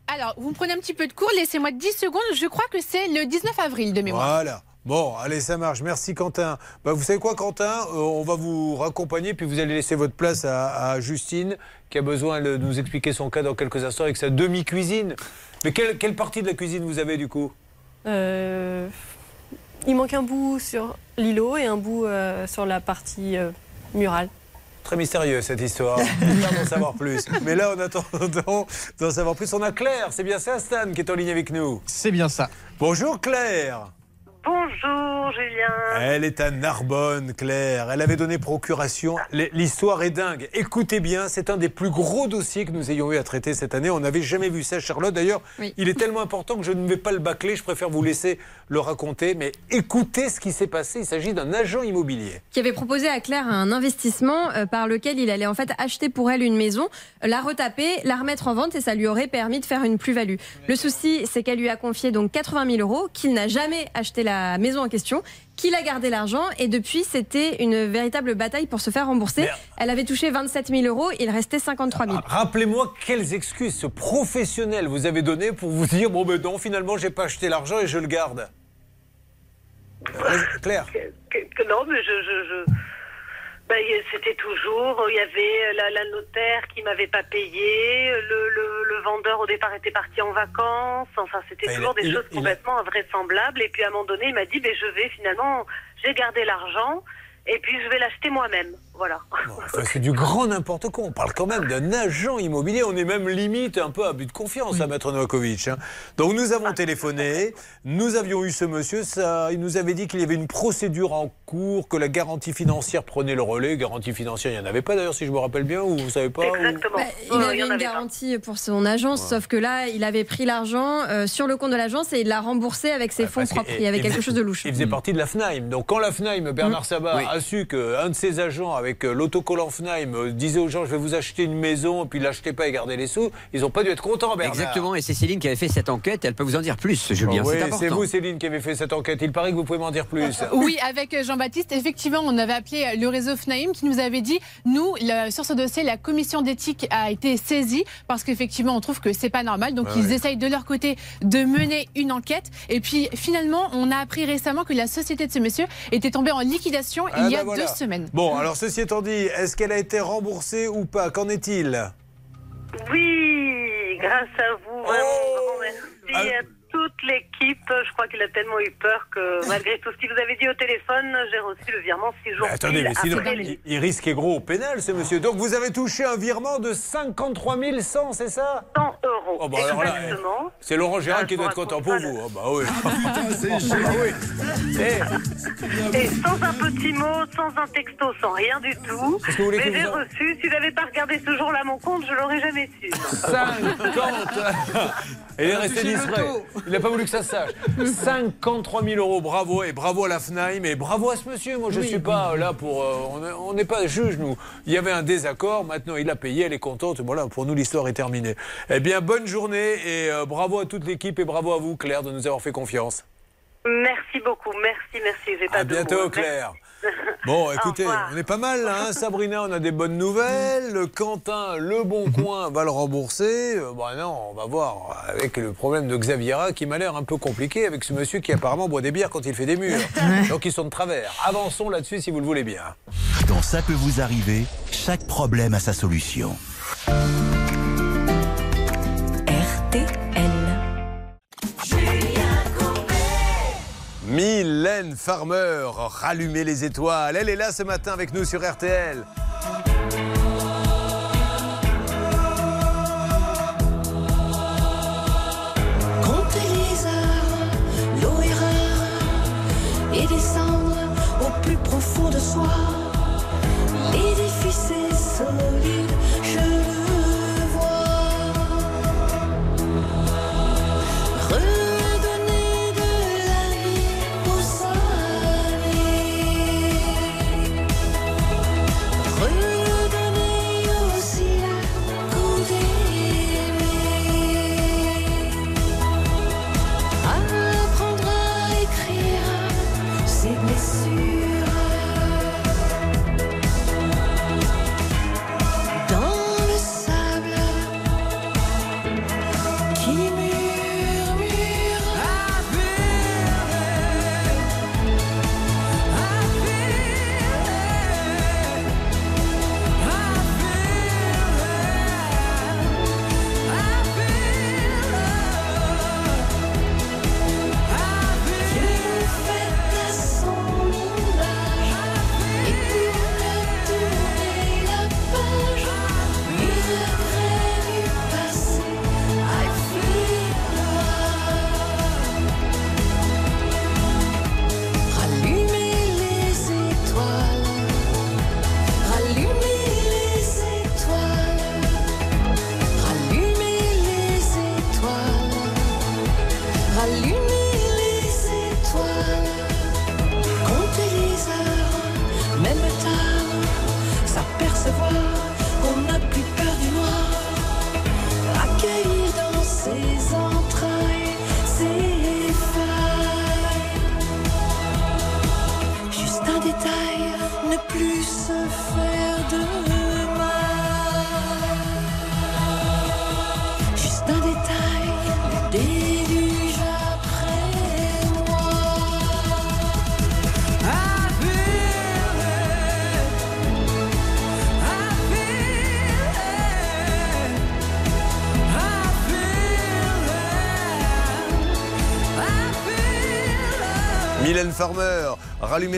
Alors, vous me prenez un petit peu de cours, laissez-moi 10 secondes. Je crois que c'est le 19 avril de mémoire. Voilà. Bon, allez, ça marche. Merci Quentin. Bah, vous savez quoi, Quentin? Euh, On va vous raccompagner, puis vous allez laisser votre place à, à Justine, qui a besoin de nous expliquer son cas dans quelques instants avec sa demi-cuisine. Mais quelle, quelle partie de la cuisine vous avez du coup? Euh, il manque un bout sur l'îlot et un bout euh, sur la partie euh, murale. Très mystérieux cette histoire. J'espère d'en savoir plus. Mais là, en attendant d'en savoir plus, on a Claire. C'est bien ça, Stan, qui est en ligne avec nous. C'est bien ça. Bonjour Claire. Bonjour Julien. Elle est à Narbonne, Claire. Elle avait donné procuration. L'histoire est dingue. Écoutez bien, c'est un des plus gros dossiers que nous ayons eu à traiter cette année. On n'avait jamais vu ça, Charlotte. D'ailleurs, Oui. il est tellement important que je ne vais pas le bâcler. Je préfère vous laisser le raconter. Mais écoutez ce qui s'est passé. Il s'agit d'un agent immobilier. qui avait proposé à Claire un investissement euh, par lequel il allait en fait acheter pour elle une maison, la retaper, la remettre en vente et ça lui aurait permis de faire une plus-value. Le souci, c'est qu'elle lui a confié donc 80 000 euros, qu'il n'a jamais acheté la maison en question, qu'il a gardé l'argent et depuis c'était une véritable bataille pour se faire rembourser. Elle avait touché 27 000 euros, il restait 53 000. Rappelez-moi quelles excuses ce professionnel vous avez donné pour vous dire bon ben non finalement j'ai pas acheté l'argent et je le garde. Euh, Claire. Non, mais je. je, je- ben, c'était toujours. Il y avait la, la notaire qui m'avait pas payé. Le, le, le vendeur, au départ, était parti en vacances. Enfin, c'était toujours des il- choses il complètement invraisemblables. Et puis, à un moment donné, il m'a dit ben, je vais finalement. J'ai gardé l'argent. Et puis, je vais l'acheter moi-même. Voilà. Enfin, c'est du grand n'importe quoi. On parle quand même d'un agent immobilier. On est même limite un peu à but de confiance à Maître Novakovic. hein. Donc nous avons téléphoné, nous avions eu ce monsieur, ça, il nous avait dit qu'il y avait une procédure en cours, que la garantie financière prenait le relais. Garantie financière, il n'y en avait pas d'ailleurs, si je me rappelle bien, ou vous savez pas ou- Exactement. Bah, il Ouais, avait y en une avait pas. garantie pour son agence, sauf que là, il avait pris l'argent euh, sur le compte de l'agence et il l'a remboursé avec ses fonds propres. Il y avait quelque chose de louche. Il faisait partie de la FNAIM. Donc quand la FNAIM, Bernard Sabat, Oui. a su qu'un de ses agents avec euh, l'autocollant FNAIM euh, disait aux gens je vais vous acheter une maison, et puis l'achetez pas et gardez les sous, ils n'ont pas dû être contents, Bernard. Exactement, et c'est Céline qui avait fait cette enquête, elle peut vous en dire plus, Julien, oui, c'est vous, Céline, qui avez fait cette enquête. Il paraît que vous pouvez m'en dire plus. Oui, avec euh, Jean-Baptiste, effectivement, on avait appelé euh, le réseau FNAIM qui nous avait dit, nous, le- sur ce dossier, la commission d'éthique a été saisie parce qu'effectivement, on trouve que c'est pas normal. Donc, Ouais, ils ouais. essayent de leur côté de mener une enquête. Et puis, finalement, on a appris récemment que la société de ce monsieur était tombée en liquidation Ah il y a ben voilà. deux semaines. Bon, alors ceci étant dit, est-ce qu'elle a été remboursée ou pas? Qu'en est-il? Oui, grâce à vous, vraiment, grand merci à toute l'équipe. Je crois qu'il a tellement eu peur que, malgré tout ce qu'il vous avait dit au téléphone, j'ai reçu le virement six jours Mais Attendez, mais sinon, après les- il, risquait gros au pénal, ce monsieur. Donc vous avez touché un virement de 53 100, c'est ça? 100 euros. Oh, bah, exactement. C'est Laurent Gérard Ah, qui doit être content pour vous. Ah, bah oui. c'est Ah, bah oui. Eh, Et sans un petit mot, sans un texto, sans rien du tout. Que vous voulez Mais j'ai en- reçu. Si j'avais pas regardé ce jour-là mon compte, je l'aurais jamais su. 50 Et il est resté discret. Il n'a pas voulu que ça se sache. 53 000 euros, bravo. Et bravo à la FNAIM et bravo à ce monsieur. Moi, je ne Oui. suis pas là pour. euh, on n'est pas juge, nous. Il y avait un désaccord. Maintenant, il a payé. Elle est contente. Voilà, pour nous, l'histoire est terminée. Eh bien, bonne journée et euh, bravo à toute l'équipe et bravo à vous, Claire, de nous avoir fait confiance. Merci beaucoup. Merci, merci. Pas À de bientôt, mots. Claire. Bon, écoutez, on est pas mal, là, hein, Sabrina, on a des bonnes nouvelles. Le Quentin, le Bon Coin va le rembourser. Euh, Bon, non, on va voir avec le problème de Xaviera qui m'a l'air un peu compliqué avec ce monsieur qui apparemment boit des bières quand il fait des murs. Donc ils sont de travers. Avançons là-dessus si vous le voulez bien. Dans Ça peut vous arriver, chaque problème a sa solution. Mylène Farmer, rallumer les étoiles. Elle est là ce matin avec nous sur RTL. Compter les heures, l'eau et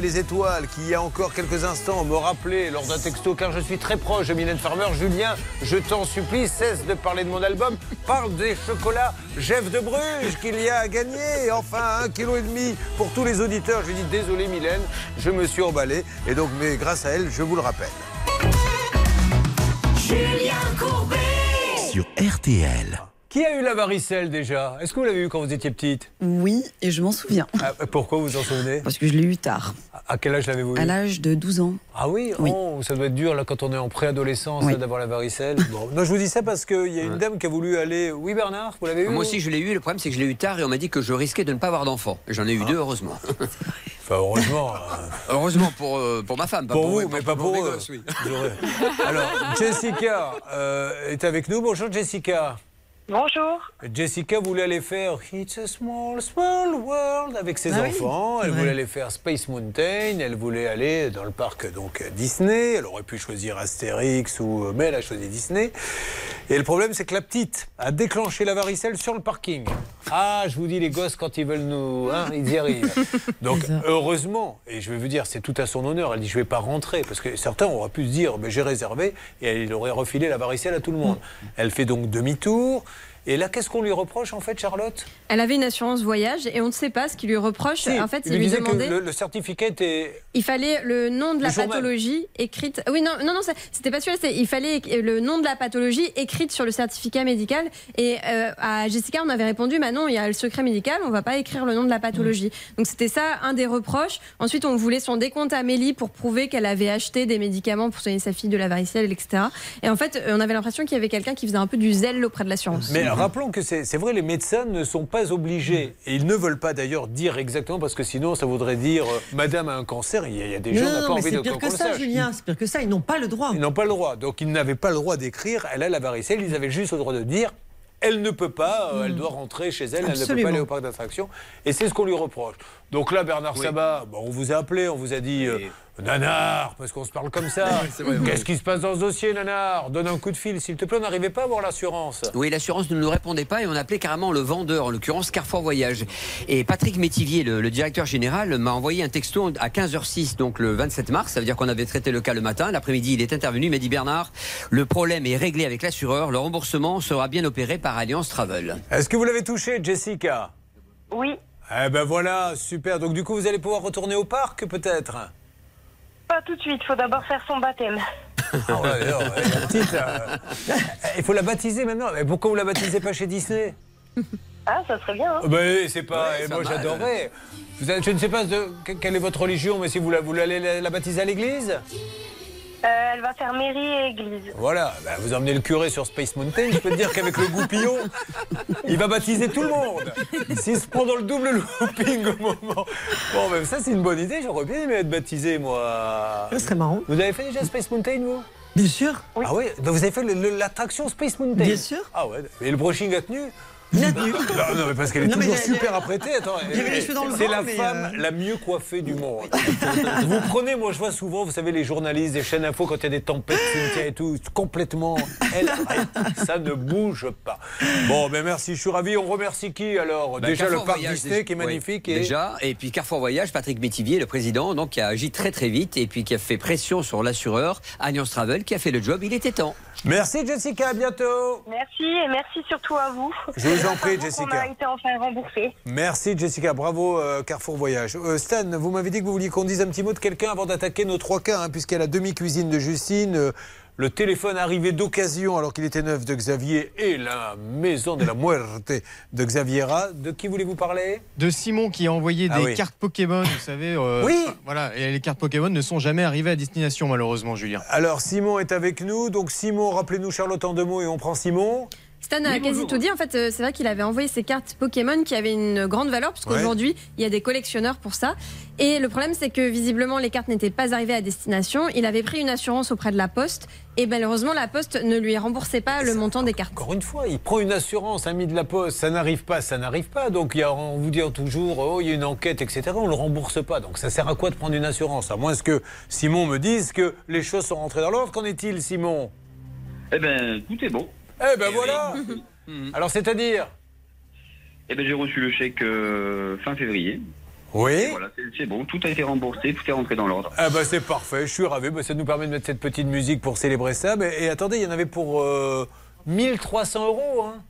les étoiles, qui il y a encore quelques instants me rappelait lors d'un texto, car je suis très proche de Mylène Farmer. Julien, je t'en supplie, cesse de parler de mon album. Parle des chocolats Jeff de Bruges qu'il y a à gagner. Enfin, un kilo et demi pour tous les auditeurs. Je lui dis désolé Mylène, je me suis emballé. Et donc, mais grâce à elle, je vous le rappelle. Julien Courbet Sur RTL. Qui a eu la varicelle déjà? Est-ce que vous l'avez eu quand vous étiez petite? Oui, et je m'en souviens. Ah, Pourquoi vous vous en souvenez? Parce que je l'ai eu tard, À quel âge l'avez-vous eu? À l'âge de 12 ans. Ah oui, Oui. Oh, ça doit être dur là quand on est en préadolescence Oui. d'avoir la varicelle. Bon, non, je vous dis ça parce qu'il y a une dame qui a voulu aller. Oui, Bernard, vous l'avez eu Moi aussi, je l'ai eu. Le problème, c'est que je l'ai eu tard et on m'a dit que je risquais de ne pas avoir d'enfant. J'en ai eu deux, heureusement. Enfin, heureusement. heureusement pour, euh, pour ma femme, pas pour pour, vous, moi, mais pas pour eux. gosses, oui. J'aurais- Alors, Jessica euh, est avec nous. Bonjour, Jessica. Bonjour. Jessica voulait aller faire It's a small, small world avec ses Ah oui, enfants. Elle voulait aller faire Space Mountain. Elle voulait aller dans le parc donc Disney. Elle aurait pu choisir Astérix ou mais elle a choisi Disney. Et le problème, c'est que la petite a déclenché la varicelle sur le parking. Ah, je vous dis, les gosses, quand ils veulent nous, hein, ils y arrivent. Donc, heureusement, et je vais vous dire, c'est tout à son honneur. Elle dit, je vais pas rentrer parce que certains auraient pu se dire, mais j'ai réservé et elle aurait refilé la varicelle à tout le monde. Elle fait donc demi-tour. Et là, qu'est-ce qu'on lui reproche en fait, Charlotte? Elle avait une assurance voyage et on ne sait pas ce qu'il lui reproche. Si, en fait, il il lui lui disait que demandait. le, le certificat était. Il fallait le nom de la pathologie écrite. Oui, non, non, non, c'était pas celui-là. Il fallait le nom de la pathologie écrite sur le certificat médical. Et euh, à Jessica, on avait répondu, bah non, il y a le secret médical, on va pas écrire le nom de la pathologie. Donc c'était ça un des reproches. Ensuite, on voulait son décompte Amélie pour prouver qu'elle avait acheté des médicaments pour soigner sa fille de la varicelle, etc. Et en fait, on avait l'impression qu'il y avait quelqu'un qui faisait un peu du zèle auprès de l'assurance. Mais rappelons que c'est vrai, les médecins ne sont pas obligés. Et ils ne veulent pas d'ailleurs dire exactement, parce que sinon, ça voudrait dire euh, Madame a un cancer. Il y a, il y a des gens qui Non, n'ont non, pas mais envie de c'est pire que ça. Julien. C'est pire que ça. Ils n'ont pas le droit. Ils n'ont pas le droit. Donc ils n'avaient pas le droit d'écrire elle a la varicelle. Ils avaient juste le droit de dire elle ne peut pas, euh, elle doit rentrer chez elle, elle ne peut pas aller au parc d'attractions. Et c'est ce qu'on lui reproche. Donc là, Bernard Sabat, bon, on vous a appelé, on vous a dit euh, Nanar, parce qu'on se parle comme ça. Oui. Qu'est-ce qui se passe dans ce dossier, Nanar? Donne un coup de fil, s'il te plaît. On n'arrivait pas à avoir l'assurance. Oui, l'assurance ne nous répondait pas et on appelait carrément le vendeur, en l'occurrence Carrefour Voyage. Et Patrick Métivier, le, le directeur général, m'a envoyé un texto à 15h06, donc le 27 mars. Ça veut dire qu'on avait traité le cas le matin. L'après-midi, il est intervenu, il m'a dit Bernard, le problème est réglé avec l'assureur. Le remboursement sera bien opéré par Alliance Travel. Est-ce que vous l'avez touché, Jessica? Oui. Eh ben voilà, super. Donc du coup, vous allez pouvoir retourner au parc, peut-être? Pas tout de suite, faut d'abord faire son baptême. Ah ouais, alors, la petite, euh, Il faut la baptiser maintenant. Mais pourquoi vous la baptisez pas chez Disney? Ah, ça serait bien. Hein Ben, c'est pas. Ouais, et moi, j'adorerais. Vous avez- je ne sais pas de, quelle est votre religion, mais si vous, la, vous allez la, la baptiser à l'église? Euh, elle va faire mairie et église. Voilà, ben, vous emmenez le curé sur Space Mountain, je peux te dire qu'avec le goupillon, il va baptiser tout le monde. S'il se prend dans le double looping au moment. Bon, ben, ça, c'est une bonne idée, j'aurais bien aimé être baptisé, moi. Ça serait marrant. Vous avez fait déjà Space Mountain, vous? Bien sûr. Ah oui Ben, Vous avez fait l'attraction Space Mountain Bien sûr. Ah ouais, et le brushing a tenu Non, non, mais parce qu'elle est Non, toujours super apprêtée. C'est la femme euh, la mieux coiffée du monde. vous prenez, moi je vois souvent, vous savez, les journalistes des chaînes info quand il y a des tempêtes, et tout, complètement. Elle, ça ne bouge pas. Bon, ben merci, je suis ravi. On remercie qui alors? Bah, Déjà le parc Voyage, Disney qui est oui, magnifique. et... Déjà, et puis Carrefour Voyage, Patrick Métivier, le président, donc qui a agi très très vite et puis qui a fait pression sur l'assureur Alliance Travel, qui a fait le job. Il était temps. Merci Jessica, à bientôt. Merci et merci surtout à vous. Je vous en prie, Jessica. qu'on a été enfin remboursé. Merci Jessica, bravo euh, Carrefour Voyage. Euh, Stan, vous m'avez dit que vous vouliez qu'on dise un petit mot de quelqu'un avant d'attaquer nos trois cas, hein, puisqu'il y a la demi-cuisine de Justine, euh, le téléphone arrivé d'occasion alors qu'il était neuf de Xavier et la maison de la muerte de Xaviera. De qui voulez-vous parler? De Simon qui a envoyé Ah des oui. cartes Pokémon, vous savez. euh, Oui. Voilà, et les cartes Pokémon ne sont jamais arrivées à destination, malheureusement, Julien. Alors Simon est avec nous, donc Simon, rappelez-nous Charlotte en deux mots et on prend Simon. Stan a quasi tout dit. En fait, euh, c'est vrai qu'il avait envoyé ses cartes Pokémon qui avaient une grande valeur, puisqu'aujourd'hui, il y a des collectionneurs pour ça. Et le problème, c'est que visiblement, les cartes n'étaient pas arrivées à destination. Il avait pris une assurance auprès de la Poste. Et malheureusement, la Poste ne lui remboursait pas le montant des cartes. Encore une fois, il prend une assurance, ami de la poste, ça n'arrive pas, ça n'arrive pas. Donc il y a, on vous dit toujours, oh, il y a une enquête, etc. On ne le rembourse pas. Donc ça sert à quoi de prendre une assurance? À moins que Simon me dise que les choses sont rentrées dans l'ordre. Qu'en est-il, Simon? Eh ben, tout est bon. Eh ben voilà Alors c'est-à-dire Eh ben, j'ai reçu le chèque euh, fin février. Oui. Voilà, c'est- c'est bon, tout a été remboursé, tout est rentré dans l'ordre. Ah bah c'est parfait, je suis ravi. Bah, ça nous permet de mettre cette petite musique pour célébrer ça. Mais, et attendez, il y en avait pour euh, 1300 euros. Hein.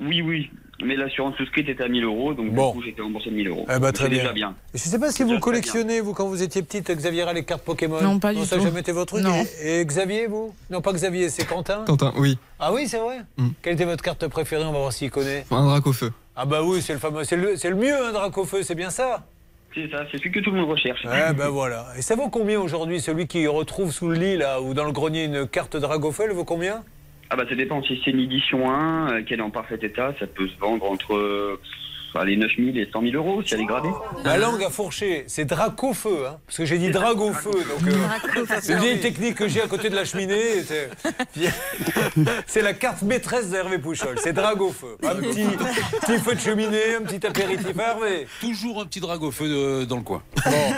Oui, oui. Mais l'assurance souscrite était à 1000 euros, donc Bon. du coup, j'ai été remboursé de 1000 euros. Eh ben, très bien. déjà bien. Je ne sais pas si vous collectionnez, vous, quand vous étiez petite, Xavier, les cartes Pokémon. Non, pas du Ça tout. n'a jamais été votre truc. Non. Et, et Xavier, vous? Non, pas Xavier, c'est Quentin Quentin, oui. Ah oui, c'est vrai? Mm. Quelle était votre carte préférée? On va voir s'il connaît. Un drac au feu. Ah bah oui, c'est le fameux, c'est le, c'est le mieux, un drac au feu, c'est bien ça C'est ça, c'est celui que tout le monde recherche. Eh ben voilà. Et ça vaut combien aujourd'hui? Celui qui retrouve sous le lit, là, ou dans le grenier, une carte drac au feu, elle vaut combien? Ah bah ça dépend, si c'est une édition 1, euh, qu'elle est en parfait état, ça peut se vendre entre euh, allez, 9000 et 100 000 euros si elle est gradée. Ma langue a fourché, c'est drac au feu, hein, parce que j'ai dit drag au feu. Donc, euh, c'est une vieille technique que j'ai à côté de la cheminée. c'est- C'est la carte maîtresse d'Hervé Pouchol, c'est drag au feu. Un petit, petit feu de cheminée, un petit apéritif à Hervé. Toujours un petit drague au feu de- dans le coin. Bon,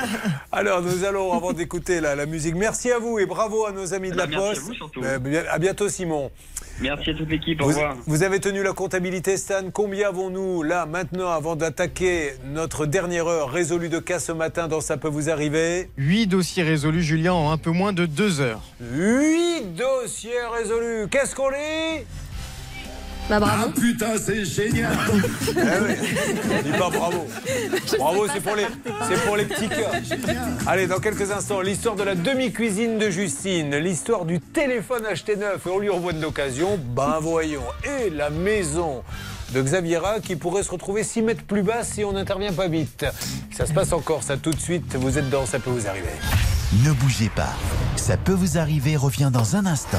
alors nous allons, avant d'écouter la, la musique, merci à vous et bravo à nos amis de la Merci à Poste. vous, surtout. Euh, à bientôt Simon. Merci à toute l'équipe, au Vous, revoir. vous avez tenu la comptabilité Stan. Combien avons-nous là maintenant avant d'attaquer notre dernière heure résolue de cas ce matin dans Ça peut vous arriver? Huit dossiers résolus, Julien, en un peu moins de deux heures. 8 dossiers résolus. Qu'est-ce qu'on lit? Bah bravo. Ah putain, c'est génial. Eh oui. Dis pas bravo. Bravo, c'est pour les, c'est pour les petits cœurs. Allez, dans quelques instants, l'histoire de la demi-cuisine de Justine, l'histoire du téléphone acheté neuf et on lui envoie de l'occasion. Ben voyons. Et la maison de Xaviera qui pourrait se retrouver 6 mètres plus bas si on n'intervient pas vite. Ça se passe encore, ça tout de suite. Vous êtes dans, ça peut vous arriver. Ne bougez pas. Ça peut vous arriver revient dans un instant.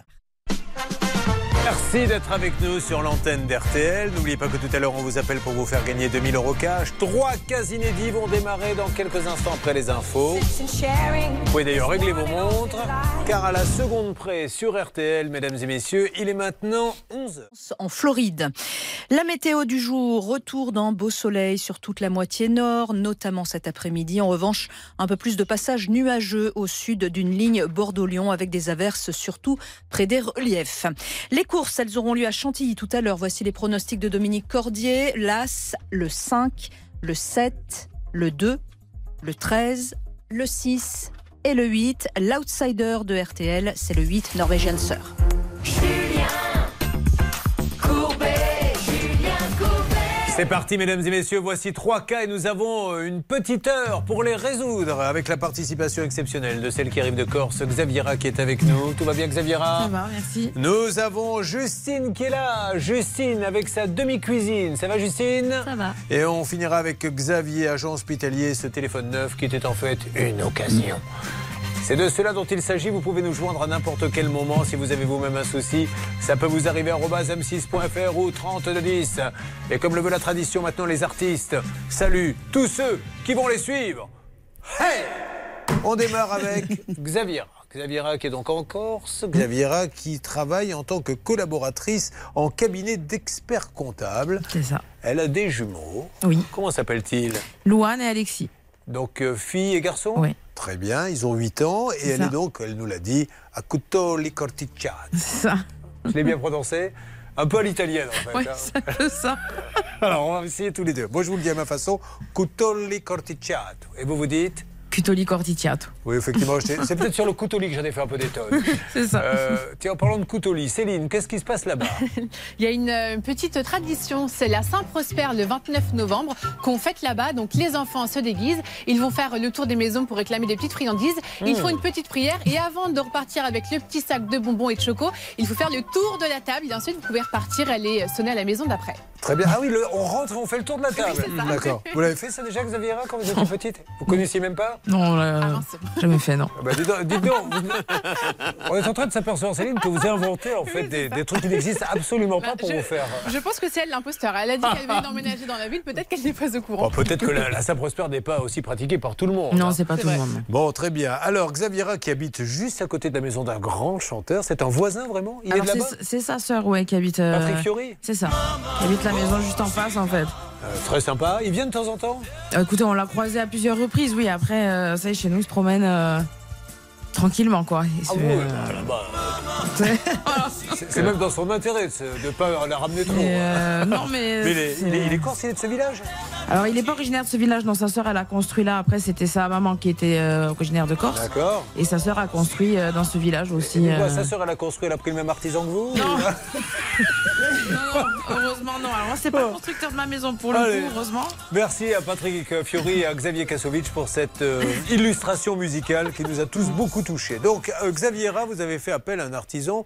Merci d'être avec nous sur l'antenne d'RTL. N'oubliez pas que tout à l'heure, on vous appelle pour vous faire gagner 2000 euros cash. Trois cas inédits vont démarrer dans quelques instants après les infos. Vous pouvez d'ailleurs régler vos montres, car à la seconde près sur RTL, mesdames et messieurs, il est maintenant 11h. en Floride. La météo du jour, retour d'un beau soleil sur toute la moitié nord, notamment cet après-midi. En revanche, un peu plus de passages nuageux au sud d'une ligne Bordeaux-Lyon avec des averses surtout près des reliefs. Courses, elles auront lieu à Chantilly tout à l'heure. Voici les pronostics de Dominique Cordier. L'As, le 5, le 7, le 2, le 13, le 6 et le 8. L'outsider de RTL, c'est le 8 Norwegian Sœur. C'est parti, mesdames et messieurs. Voici trois cas et nous avons euh, une petite heure pour les résoudre avec la participation exceptionnelle de celle qui arrive de Corse, Xaviera, qui est avec nous. Tout va bien, Xaviera? Ça va, merci. Nous avons Justine qui est là. Justine avec sa demi-cuisine. Ça va, Justine? Ça va. Et on finira avec Xavier, agent hospitalier, ce téléphone neuf qui était en fait une occasion. C'est de cela dont il s'agit. Vous pouvez nous joindre à n'importe quel moment si vous avez vous-même un souci. Ça peut vous arriver à m6.fr ou 3210. Et comme le veut la tradition, maintenant les artistes saluent tous ceux qui vont les suivre. Hey On démarre avec Xaviera. Xaviera qui est donc en Corse. Xaviera qui travaille en tant que collaboratrice en cabinet d'experts comptables. C'est ça. Elle a des jumeaux. Oui. Comment s'appelle-t-il? Louane et Alexis. Donc euh, fille et garçon Oui. Très bien, ils ont 8 ans et elle ça. est donc, elle nous l'a dit, à Cutoli Corticciati. C'est ça. Je l'ai bien prononcé Un peu à l'italienne en fait. Oui, hein. c'est ça. Alors on va essayer tous les deux. Moi je vous le dis à ma façon, Cutoli Corticciato. Et vous vous dites Cutoli Corticiato. Oui, effectivement, c'est peut-être sur le Cutoli que j'en ai fait un peu des tonnes. C'est ça. Euh, tiens, en parlant de Cutoli, Céline, qu'est-ce qui se passe là-bas? Il y a une euh, petite tradition, c'est la Saint-Prosper le 29 novembre qu'on fête là-bas. Donc les enfants se déguisent, ils vont faire le tour des maisons pour réclamer des petites friandises. Ils Mmh. font une petite prière et avant de repartir avec le petit sac de bonbons et de choco, il faut faire le tour de la table et ensuite vous pouvez repartir et aller sonner à la maison d'après. Très bien. Ah oui, le- on rentre et on fait le tour de la table. D'accord. Vous l'avez fait ça déjà, Xaviera, quand vous étiez petite? Vous connaissiez même pas? Non, euh, jamais fait, non. Ah bah, dites donc, dites donc, vous- on est en train de s'apercevoir, Céline, que vous inventez en fait des, des trucs qui n'existent absolument pas pour je, vous faire. je pense que c'est elle l'imposteur. Elle a dit qu'elle venait d'emménager dans la ville, peut-être qu'elle n'est pas au courant. Bon, Peut-être que la, la Saint-Prosper n'est pas aussi pratiquée par tout le monde. Non, hein. c'est pas tout le monde. non. Bon, très bien. Alors, Xaviera, qui habite juste à côté de la maison d'un grand chanteur, c'est un voisin vraiment? Il Alors, est de là-bas? c'est- sa sœur, ouais, qui habite. euh, Patrick Fiori? C'est ça. Qui habite la maison juste en face, en fait. Euh, Très sympa. Il vient de temps en temps? Écoutez, on l'a croisé à plusieurs reprises, oui. Après, euh, ça y est, chez nous, il se promène euh, tranquillement, quoi. Ah euh, là-bas. C'est même dans son intérêt de ne pas la ramener trop. Mais, euh, non, mais il, est, il est- il est corse, il est de ce village Alors, il n'est pas originaire de ce village, non. Sa sœur, elle a construit là. Après, c'était sa maman qui était euh, originaire de Corse. D'accord. Et sa sœur a construit euh, dans ce village aussi. Quoi, euh, Sa sœur, elle a construit, elle a pris le même artisan que vous Non. non, heureusement, non. Alors, moi, c'est pas le constructeur de ma maison pour le Allez. coup, heureusement. Merci à Patrick Fiori et à Xavier Kasovic pour cette euh, illustration musicale qui nous a tous beaucoup Donc, euh, Xaviera, vous avez fait appel à un artisan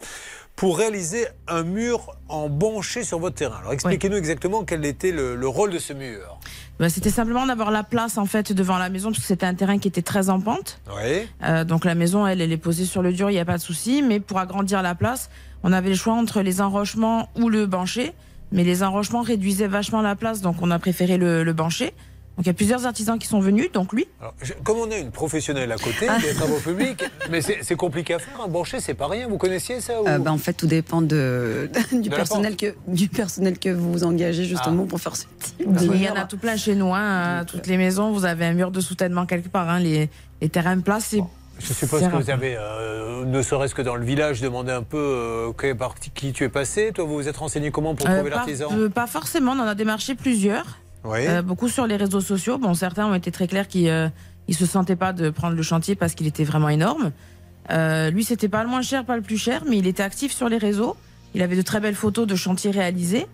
pour réaliser un mur en banché sur votre terrain. Alors, expliquez-nous exactement quel était le, le rôle de ce mur. Bah, c'était simplement d'avoir la place en fait devant la maison parce que c'était un terrain qui était très en pente. Oui. Euh, donc la maison, elle, elle est posée sur le dur, il n'y a pas de souci. Mais pour agrandir la place, on avait le choix entre les enrochements ou le bancher. Mais les enrochements réduisaient vachement la place, donc on a préféré le, le bancher. Donc il y a plusieurs artisans qui sont venus, donc lui. Alors, je- comme on a une professionnelle à côté Ah. des travaux publics, mais c'est compliqué à faire. Un bancher, c'est pas rien. Vous connaissiez ça ou... Euh, bah, en fait, tout dépend de, du, De personnel que, du personnel que vous engagez justement pour faire ce type de Il y en a tout plein chez nous, hein, toutes les maisons. Vous avez un mur de soutènement quelque part. hein, les, les terrains plats, c'est. Je suppose que vous avez, euh, ne serait-ce que dans le village, demandé un peu euh, que- par qui tu es passé. Toi, vous vous êtes renseigné comment pour Euh, trouver l'artisan? euh, pas forcément, on en a démarché plusieurs. Euh, beaucoup sur les réseaux sociaux. Bon, certains ont été très clairs qui, euh, Il se sentait pas de prendre le chantier parce qu'il était vraiment énorme. Euh, lui, c'était pas le moins cher, pas le plus cher, mais il était actif sur les réseaux. Il avait de très belles photos de chantiers réalisés.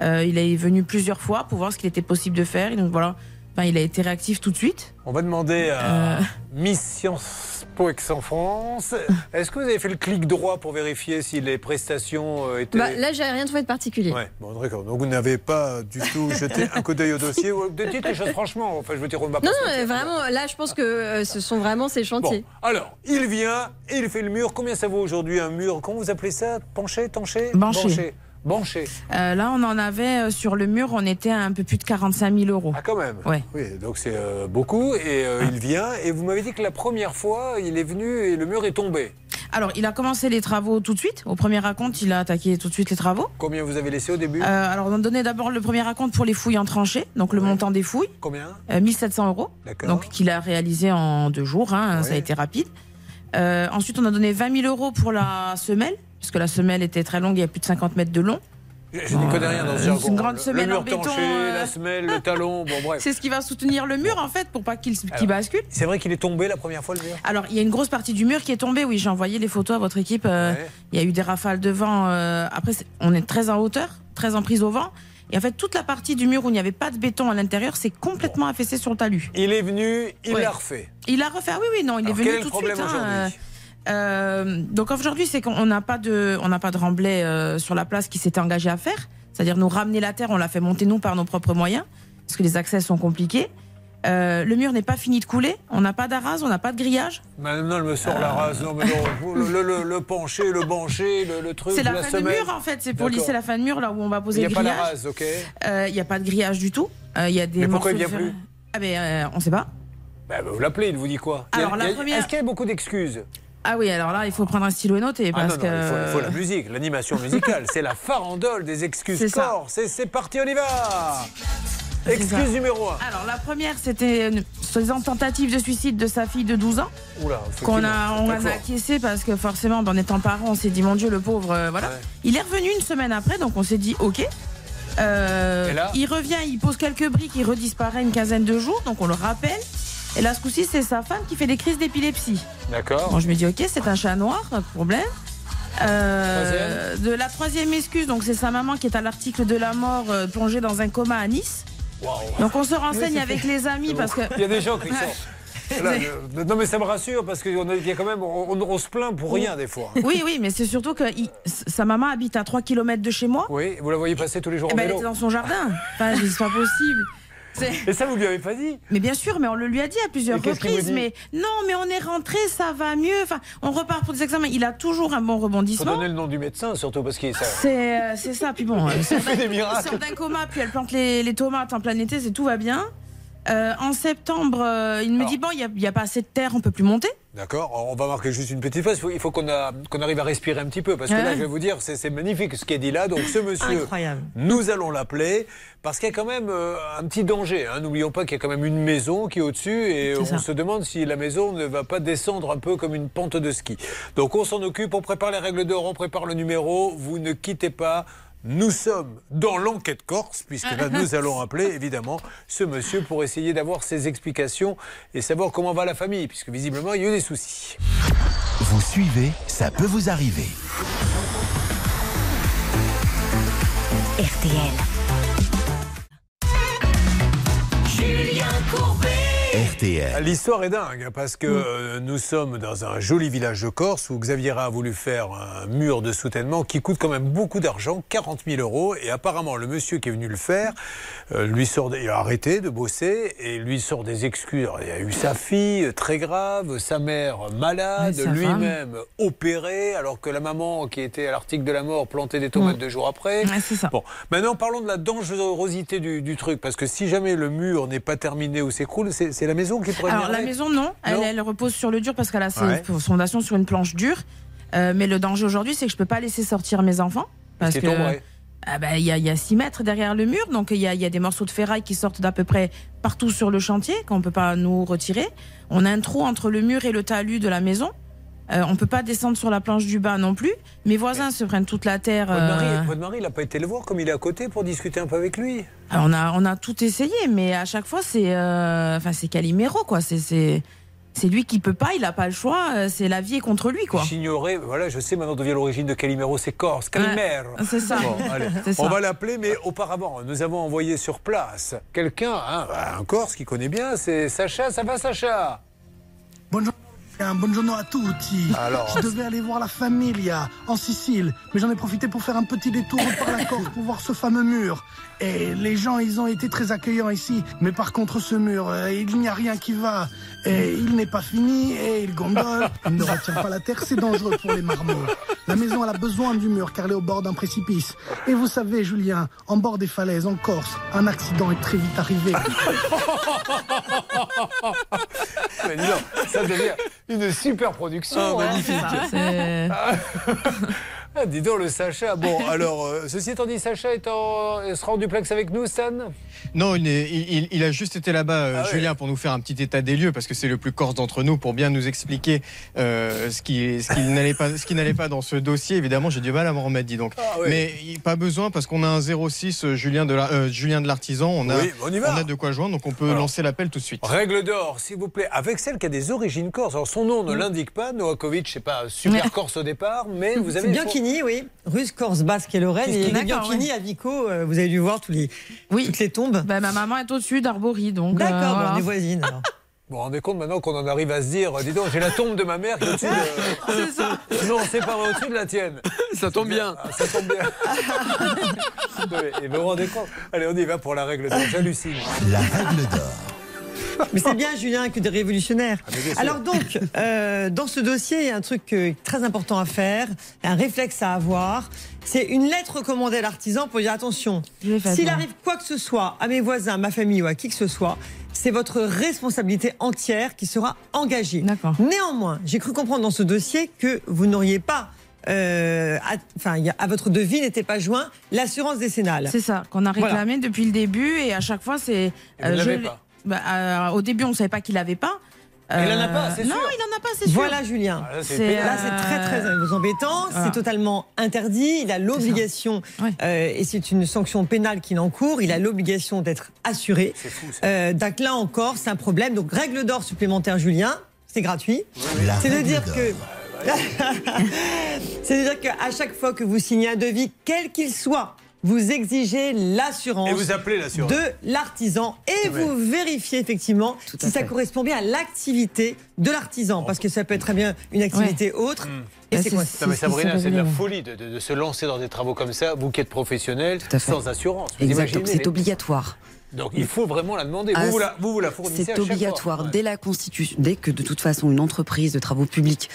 Il est venu plusieurs fois pour voir ce qu'il était possible de faire. Et donc voilà, enfin, il a été réactif tout de suite. On va demander à Euh. Miss Sciences Po Aix-en-France. Est-ce que vous avez fait le clic droit pour vérifier si les prestations euh, étaient. Bah, là, j'ai rien trouvé de particulier. Ouais, bon, d'accord. Donc vous n'avez pas du tout jeté un coup d'œil au dossier. ou- Dites les choses franchement. Enfin, je veux dire, on va pas Non, non, vraiment, là, je pense que euh, ce sont vraiment ces chantiers. Bon, alors, il vient et il fait le mur. Combien ça vaut aujourd'hui un mur? Comment vous appelez ça? Penché, tanché Banché. Banché. Euh, là, on en avait euh, sur le mur, on était à un peu plus de 45 000 euros. Ah, quand même Ouais. Oui, donc c'est euh, beaucoup. Et euh, il vient. Et vous m'avez dit que la première fois, il est venu et le mur est tombé. Alors, il a commencé les travaux tout de suite. Au premier raconte, il a attaqué tout de suite les travaux. Combien vous avez laissé au début? Euh, alors, on a donné d'abord le premier raconte pour les fouilles en tranchée, donc le montant des fouilles. Combien? Euh, 1700 euros. D'accord. Donc, qu'il a réalisé en deux jours. hein, Ça a été rapide. Euh, ensuite, on a donné 20 000 euros pour la semelle, puisque la semelle était très longue, il y a plus de 50 mètres de long. Je, n'y connais rien dans ce Euh, jargon. c'est une grande Le- semelle le mur en béton, tanché, euh. la semelle, le talon, bon bref. C'est ce qui va soutenir le mur, en fait, pour pas qu'il Alors, bascule. C'est vrai qu'il est tombé la première fois le mur Alors, il y a une grosse partie du mur qui est tombée. Oui, j'ai envoyé les photos à votre équipe. euh, Il y a eu des rafales de vent. euh, après, on est très en hauteur, très en prise au vent. Et en fait, toute la partie du mur où il n'y avait pas de béton à l'intérieur, c'est complètement affaissé sur le talus. Il est venu, il Ouais. l'a refait. Il a refait. Ah oui, oui, non, il Alors, est venu quel est tout le de suite. hein, euh, donc aujourd'hui, c'est qu'on n'a pas de, on n'a pas de remblai euh, sur la place qui s'était engagé à faire. C'est-à-dire nous ramener la terre, on l'a fait monter nous par nos propres moyens, parce que les accès sont compliqués. Euh, le mur n'est pas fini de couler. On n'a pas d'arras, on n'a pas de grillage. Maintenant, elle me sort la. Non, mais non, le, le, le, le penché, le banché, le, le truc, C'est la, la fin de mur en fait. C'est pour lisser la fin de mur là où on va Il poser n'y a le pas la grillage. rase, ok Il n'y a pas de grillage du tout. Il y a des Mais pourquoi il de fer- plus Ah euh, on sait pas. Bah, bah, Vous l'appelez, il vous dit quoi Il a- Alors, la il a- première- Est-ce qu'il y a beaucoup d'excuses? Ah oui, alors là il faut prendre un stylo et noter Ah parce non, non, il faut, il faut que la musique, l'animation musicale. C'est la farandole des excuses C'est ça. corps. C'est parti, on y va Excuse numéro 1. Alors la première c'était une soi-disant tentative de suicide de sa fille de 12 ans. Qu'on a, on a acquiescé parce que forcément, ben, en étant parent, on s'est dit mon Dieu, le pauvre, euh, voilà. Il est revenu une semaine après, donc on s'est dit ok. Euh, il revient, il pose quelques briques, il redisparaît une quinzaine de jours, donc on le rappelle. Et là, ce coup-ci, c'est sa femme qui fait des crises d'épilepsie. D'accord. Bon, je me dis ok, c'est un chat noir, pas de problème. Euh, de la troisième excuse, donc c'est sa maman qui est à l'article de la mort, euh, plongée dans un coma à Nice. Donc on se renseigne Oui, avec les amis parce que Il y a des gens qui sont. Là, non mais ça me rassure parce y a quand même on, on- on se plaint pour rien des fois. Oui, oui, mais c'est surtout que il- sa maman habite à 3 km de chez moi. Oui, vous la voyez passer tous les jours Eh en ben, elle était dans son jardin. Enfin, c'est pas possible. Et ça vous lui avez pas dit Mais bien sûr, mais on le lui a dit à plusieurs Et reprises. Mais non, mais on est rentré, ça va mieux. Enfin, on repart pour des examens. Il a toujours un bon Faut rebondissement. donner le nom du médecin surtout parce qu'il ça. C'est euh, c'est ça. Puis bon, euh, Il sort d'un coma, puis elle plante les, les tomates en plein été, c'est tout va bien. Euh, en septembre, euh, il me dit bon, il n'y a, a pas assez de terre, on peut plus monter. D'accord, on va marquer juste une petite phrase. Il faut, qu'on arrive à respirer un petit peu. Parce que là, je vais vous dire, c'est magnifique ce qui est dit là. Donc, ce monsieur, Incroyable. nous allons l'appeler parce qu'il y a quand même euh, un petit danger. hein. N'oublions pas qu'il y a quand même une maison qui est au-dessus et on ça. se demande si la maison ne va pas descendre un peu comme une pente de ski. Donc, on s'en occupe, on prépare les règles d'or, on prépare le numéro. Vous ne quittez pas. Nous sommes dans l'enquête corse, puisque là, nous allons appeler évidemment ce monsieur pour essayer d'avoir ses explications et savoir comment va la famille, puisque visiblement, il y a eu des soucis. Vous suivez, ça peut vous arriver. RTL. Julien Courbet. RTL. L'histoire est dingue parce que euh, nous sommes dans un joli village de Corse où Xavier a voulu faire un mur de soutènement qui coûte quand même beaucoup d'argent, 40 000 euros. Et apparemment, le monsieur qui est venu le faire, euh, lui sort, des- il a arrêté de bosser et lui sort des excuses. Alors, il y a eu sa fille euh, très grave, sa mère malade, lui-même opéré, alors que la maman qui était à l'article de la mort plantait des tomates deux jours après. C'est ça. Bon, maintenant parlons de la dangerosité du, du truc, parce que si jamais le mur n'est pas terminé ou s'écroule, c'est la maison qui pourrait Alors la maison non, elle, Non. elle repose sur le dur parce qu'elle a ses Ouais. fondations sur une planche dure. Euh, mais le danger aujourd'hui, c'est que je peux pas laisser sortir mes enfants parce que ah bah, il y a, il y a 6 mètres derrière le mur, donc il y y a des morceaux de ferraille qui sortent d'à peu près partout sur le chantier qu'on peut pas nous retirer. On a un trou entre le mur et le talus de la maison. Euh, on peut pas descendre sur la planche du bas non plus. Mes voisins se prennent toute la terre. Votre mari, euh, votre mari, il n'a pas été le voir comme il est à côté pour discuter un peu avec lui. alors, on a on a tout essayé, mais à chaque fois c'est euh, enfin c'est Calimero quoi. C'est c'est c'est lui qui peut pas, il a pas le choix. euh, C'est la vie est contre lui quoi. J'ignorais, voilà, je sais maintenant d'où vient l'origine de Calimero, c'est Corse. Calimero. Ouais, c'est ça. Bon, allez, C'est ça. On va l'appeler, mais auparavant, nous avons envoyé sur place quelqu'un, hein, un Corse qui connaît bien, c'est Sacha. Ça va, Sacha? Bonjour. Buongiorno a tutti. Alors Je devais aller voir la Familia en Sicile, mais j'en ai profité pour faire un petit détour par la Corse pour voir ce fameux mur. Et les gens, ils ont été très accueillants ici. Mais par contre, ce mur, euh, il n'y a rien qui va. Et il n'est pas fini et il gondole. Il ne retient pas la terre, c'est dangereux pour les marmots. La maison, elle a besoin du mur car elle est au bord d'un précipice. Et vous savez, Julien, en bord des falaises, en Corse, un accident est très vite arrivé. Mais dis donc, ça devient une super production. Ah, hein. magnifique. Ah, Ah, dis donc, le Sacha. Bon, alors, euh, ceci étant dit, Sacha est en... il sera en duplex avec nous, Stan? Non, il, est- il- il- il a juste été là-bas, euh, Ah ouais. Julien, pour nous faire un petit état des lieux, parce que c'est le plus corse d'entre nous, pour bien nous expliquer euh, ce qui, ce qui n'allait pas, ce qui n'allait pas dans ce dossier. Évidemment, j'ai du mal à m'en remettre, dis donc. Ah ouais. Mais pas besoin, parce qu'on a un 06 euh, Julien de la- euh, Julien de l'artisan. On a, Oui, on y va. a de quoi joindre, donc on peut Alors. lancer l'appel tout de suite. Règle d'or, s'il vous plaît, avec celle qui a des origines corse. Alors, son nom ne l'indique pas, Novakovic, c'est pas super corse au départ, mais vous avez. C'est Bianchini, oui. Russe, Corse, Basque et Lorraine. Et Bianchini ouais. à Vico, euh, vous avez dû voir tous les, Oui. toutes les tombes. Ben, ma maman est au-dessus d'Arbory, donc. euh, D'accord, voilà. bon, on est voisines. alors. Vous vous rendez compte maintenant qu'on en arrive à se dire, dis donc, j'ai la tombe de ma mère qui est au-dessus de. C'est ça. Non, c'est pas au-dessus de la tienne. Ça tombe bien. Ah, ça tombe bien. Et vous vous rendez compte Allez, on y va pour la règle d'or. J'hallucine. La règle d'or. Mais c'est bien, Julien, que des révolutionnaires. Ah. Alors donc, euh, dans ce dossier, il y a un truc euh, très important à faire, un réflexe à avoir. C'est une lettre recommandée à l'artisan pour dire attention, Je s'il arrive quoi que ce soit à mes voisins, à ma famille ou à qui que ce soit, c'est votre responsabilité entière qui sera engagée. D'accord. Néanmoins, j'ai cru comprendre dans ce dossier que vous n'auriez pas, euh, à, enfin, à votre devis n'était pas joint l'assurance décennale. C'est ça, qu'on a Voilà. réclamé depuis le début et à chaque fois c'est. L'ai- pas Bah, euh, au début, on ne savait pas qu'il avait pas. Il en a pas, c'est Non, sûr. il en a pas, c'est sûr. Voilà, Julien. Ah, là, c'est C'est, pénible. Là, c'est très, très Euh, embêtant. voilà. C'est totalement interdit. Il a l'obligation, Ouais. euh, et c'est une sanction pénale qu'il encourt, il a l'obligation d'être assuré. C'est fou, ça. Euh, donc là encore, c'est un problème. Donc, règle d'or supplémentaire, Julien, c'est gratuit. La C'est de dire d'or. que. c'est de dire qu'à chaque fois que vous signez un devis, quel qu'il soit, vous exigez l'assurance de l'artisan et vous vérifiez effectivement si ça correspond bien à l'activité de l'artisan parce que ça peut être très bien une activité autre. Mm. Et Bah, c'est quoi Non, mais c'est- Sabrina, c'est de la folie de, de- de se lancer dans des travaux comme ça, vous qui êtes professionnel, sans assurance. Vous c'est les- obligatoire. Donc il faut vraiment la demander. Ah, vous, vous, la, vous, vous la fournissez C'est fois. obligatoire. Dès la constitution, dès que de toute façon une entreprise de travaux publics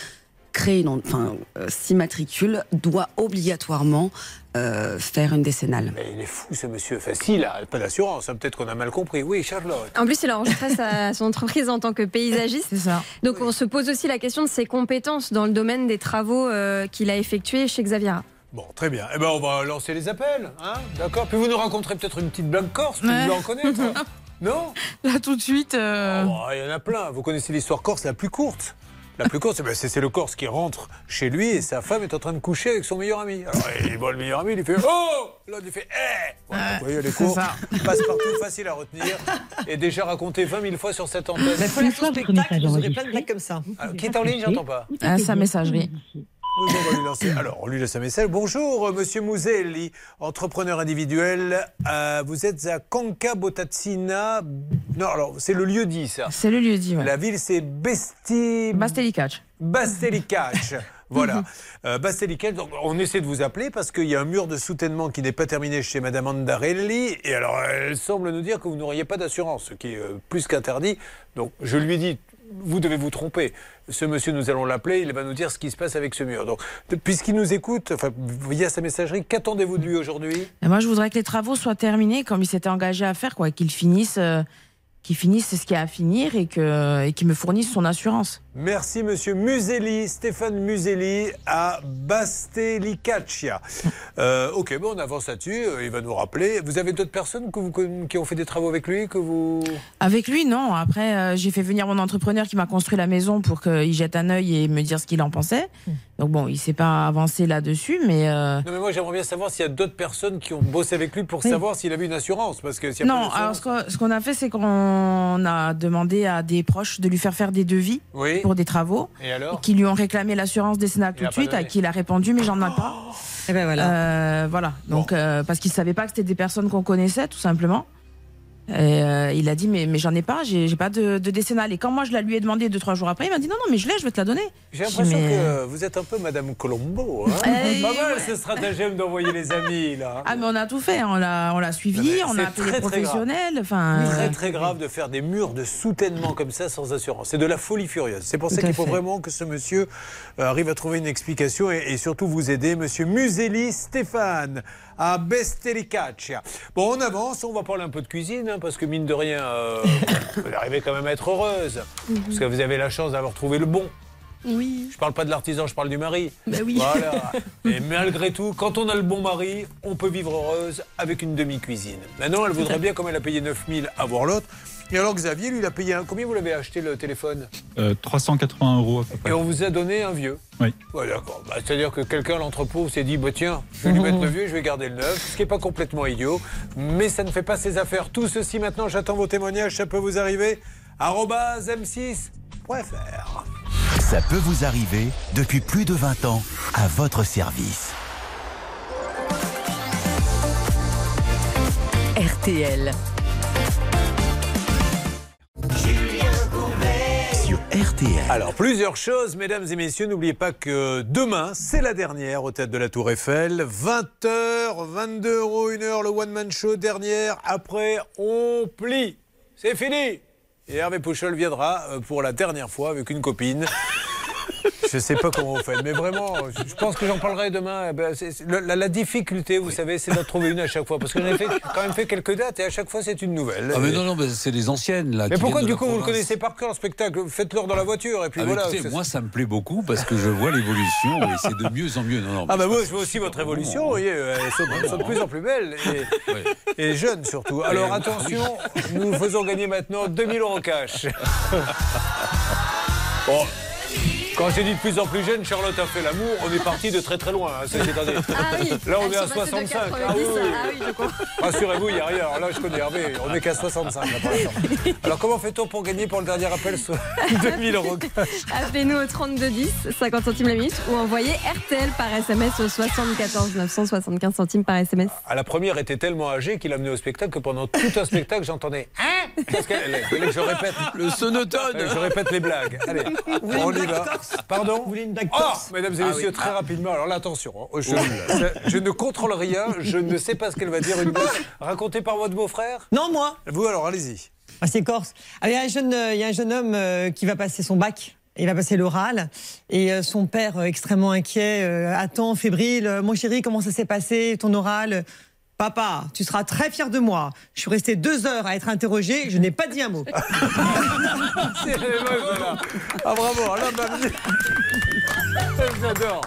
crée, une, en- enfin, euh, s'immatricule, doit obligatoirement euh, faire une décennale. Mais il est fou ce monsieur. Enfin, s'il a pas d'assurance, hein, peut-être qu'on a mal compris. Oui, Charlotte. En plus, il a enregistré sa, son entreprise en tant que paysagiste. C'est ça. Donc, on se pose aussi la question de ses compétences dans le domaine des travaux euh, qu'il a effectués chez Xaviera. Bon, très bien. Eh ben, on va lancer les appels, hein D'accord. Puis vous nous raconterez peut-être une petite blague corse, vous Ouais. devez en connaître. non? Là, tout de suite. euh, Oh, Il y en a plein. Vous connaissez l'histoire corse la plus courte. La plus courte, ben, c'est c'est le Corse qui rentre chez lui et sa femme est en train de coucher avec son meilleur ami. Alors, il voit le meilleur ami, il lui fait Oh L'autre, il fait Eh Voilà, Vous voyez, les c'est cours, ça. passe partout, facile à retenir. Et déjà raconté 20 000 fois sur cette antenne. Mais pour votre spectacle, vous aurez plein de blagues comme ça. Alors, qui est en ligne J'entends pas. à sa messagerie. Oui, bon, on va lui lancer. Alors, on lui laisse un message. Bonjour, euh, monsieur Mouzelli, entrepreneur individuel. Euh, vous êtes à Conca Botazzina. Non, alors, c'est le lieu dit, ça. C'est le lieu dit. Ouais. La ville, c'est Besti... Bastelicac. Bastelicac. Voilà. Euh, Bastelicac, donc on essaie de vous appeler parce qu'il y a un mur de soutènement qui n'est pas terminé chez Madame Andarelli. Et alors, elle semble nous dire que vous n'auriez pas d'assurance, ce qui est euh, plus qu'interdit. Donc, je lui ai dit, vous devez vous tromper. Ce monsieur, nous allons l'appeler, il va nous dire ce qui se passe avec ce mur. Donc, puisqu'il nous écoute, enfin, via sa messagerie, qu'attendez-vous de lui aujourd'hui? Moi, je voudrais que les travaux soient terminés comme il s'était engagé à faire, quoi, qu'ils finissent, euh, qu'il finisse ce qu'il y a à finir et que et qu'il me fournisse son assurance. Merci Monsieur Muselli, Stéphane Muselli à Bastelicaccia. Euh, ok, bon, on avance là-dessus. euh, Il va nous rappeler. Vous avez d'autres personnes que vous, conna- qui ont fait des travaux avec lui que vous Avec lui, non. Après, euh, j'ai fait venir mon entrepreneur qui m'a construit la maison pour qu'il jette un œil et me dire ce qu'il en pensait. Donc bon, il s'est pas avancé là-dessus, mais euh, Non, mais moi j'aimerais bien savoir s'il y a d'autres personnes qui ont bossé avec lui pour savoir s'il avait une assurance. Parce que s'il y a pas non. Alors ce qu'on a fait, c'est qu'on a demandé à des proches de lui faire faire des devis Oui. pour des travaux. Et alors qui lui ont réclamé l'assurance décennale Il tout de suite, à qui il a répondu, mais j'en ai pas. Et ben voilà. Euh, voilà. Donc euh, parce qu'il savait pas que c'était des personnes qu'on connaissait, tout simplement. Euh, il a dit mais, mais j'en ai pas, j'ai j'ai pas de, de décennale. Et quand moi je la lui ai demandé deux trois jours après, il m'a dit non non mais je l'ai, je vais te la donner. J'ai l'impression mais- que vous êtes un peu Madame Colombo. Hein Eh, pas mal ce stratagème d'envoyer les amis là. Ah mais on a tout fait, on l'a on l'a suivi, on a appelé les professionnels. Enfin. Très euh, très grave de faire des murs de soutènement comme ça sans assurance. C'est de la folie furieuse. C'est pour ça qu'il faut fait. vraiment que ce monsieur euh, arrive à trouver une explication et, et surtout vous aider, monsieur Muselli Stéphane à Bestelicaccia. Bon, on avance, on va parler un peu de cuisine hein, parce que mine de rien, euh, vous arrivez quand même à être heureuse parce que vous avez la chance d'avoir trouvé le bon. Oui. Je parle pas de l'artisan, je parle du mari. Bah oui. Voilà. Et malgré tout, quand on a le bon mari, on peut vivre heureuse avec une demi-cuisine. Maintenant, elle voudrait bien, comme elle a payé 9000, avoir l'autre. Et alors Xavier, lui, il a payé un... Combien vous l'avez acheté le téléphone? Euh, 380 euros à peu près. Et on vous a donné un vieux Oui. Ouais, d'accord. Bah, c'est-à-dire que quelqu'un, l'entrepôt, s'est dit, bah, tiens, je vais lui oh. mettre le vieux et je vais garder le neuf, ce qui n'est pas complètement idiot, mais ça ne fait pas ses affaires. Tout ceci maintenant, j'attends vos témoignages, ça peut vous arriver. m6 ça peut vous arriver depuis plus de 20 ans à votre service. RTL. RTL. Alors, plusieurs choses, mesdames et messieurs. N'oubliez pas que demain, c'est la dernière au tête de la Tour Eiffel. 20h, 22 euros, 1h, le One Man Show, dernière. Après, on plie. C'est fini et Hervé Pouchol viendra euh, pour la dernière fois avec une copine. Je sais pas comment vous faites, mais vraiment, je pense que j'en parlerai demain. Eh ben, la, la difficulté, vous savez, c'est d'en trouver une à chaque fois. Parce que j'en ai fait, quand même fait quelques dates et à chaque fois, c'est une nouvelle. Ah mais Et- non, non, c'est les anciennes là. mais pourquoi du coup vous le connaissez par cœur le spectacle? Faites-le dans la voiture et puis Ah, voilà. écoutez, moi, ça me plaît beaucoup parce que je vois l'évolution et c'est de mieux en mieux. Non, non, Ah bah moi je vois aussi votre évolution, vous voyez, elles sont, elles sont de plus en plus belles et, et jeunes surtout. Alors oui. attention, nous faisons gagner maintenant 2000 euros cash. Bon, quand j'ai dit de plus en plus jeune, Charlotte a fait l'amour, on est parti de très très loin. hein, étant dit. Ah oui. Là on Elles est à sont passées de 65. 90, Ah oui, oui. ah oui, comprends. Rassurez-vous, il n'y a rien. Alors Là je connais Hervé, on n'est qu'à 65 là, pour l'instant. Alors comment fait-on pour gagner pour le dernier appel soit 2000 euros Appelez-nous au 3210, 50 centimes la minute, ou envoyez RTL par SMS au 74 975 centimes par SMS. Ah, la première était tellement âgée qu'il a mené au spectacle que pendant tout un spectacle, j'entendais Hein? Parce que je répète Le sonotone Je répète les blagues. Allez, on y va. Pardon Vous voulez une Oh, mesdames et messieurs, très rapidement. Alors là, attention. hein, Je, je- je ne contrôle rien. Je ne sais pas ce qu'elle va dire. Une blague racontée par votre beau-frère Non, moi. Vous, alors, allez-y. Ah, c'est corse. Ah, il, y a un jeune, euh, il y a un jeune homme euh, qui va passer son bac. Il va passer l'oral et euh, son père, euh, extrêmement inquiet, euh, attend, fébrile. Mon chéri, comment ça s'est passé ton oral? Papa, tu seras très fier de moi. Je suis resté deux heures à être interrogé, je n'ai pas dit un mot. C'est voilà. Ah, bravo. Alors, bah, J'adore.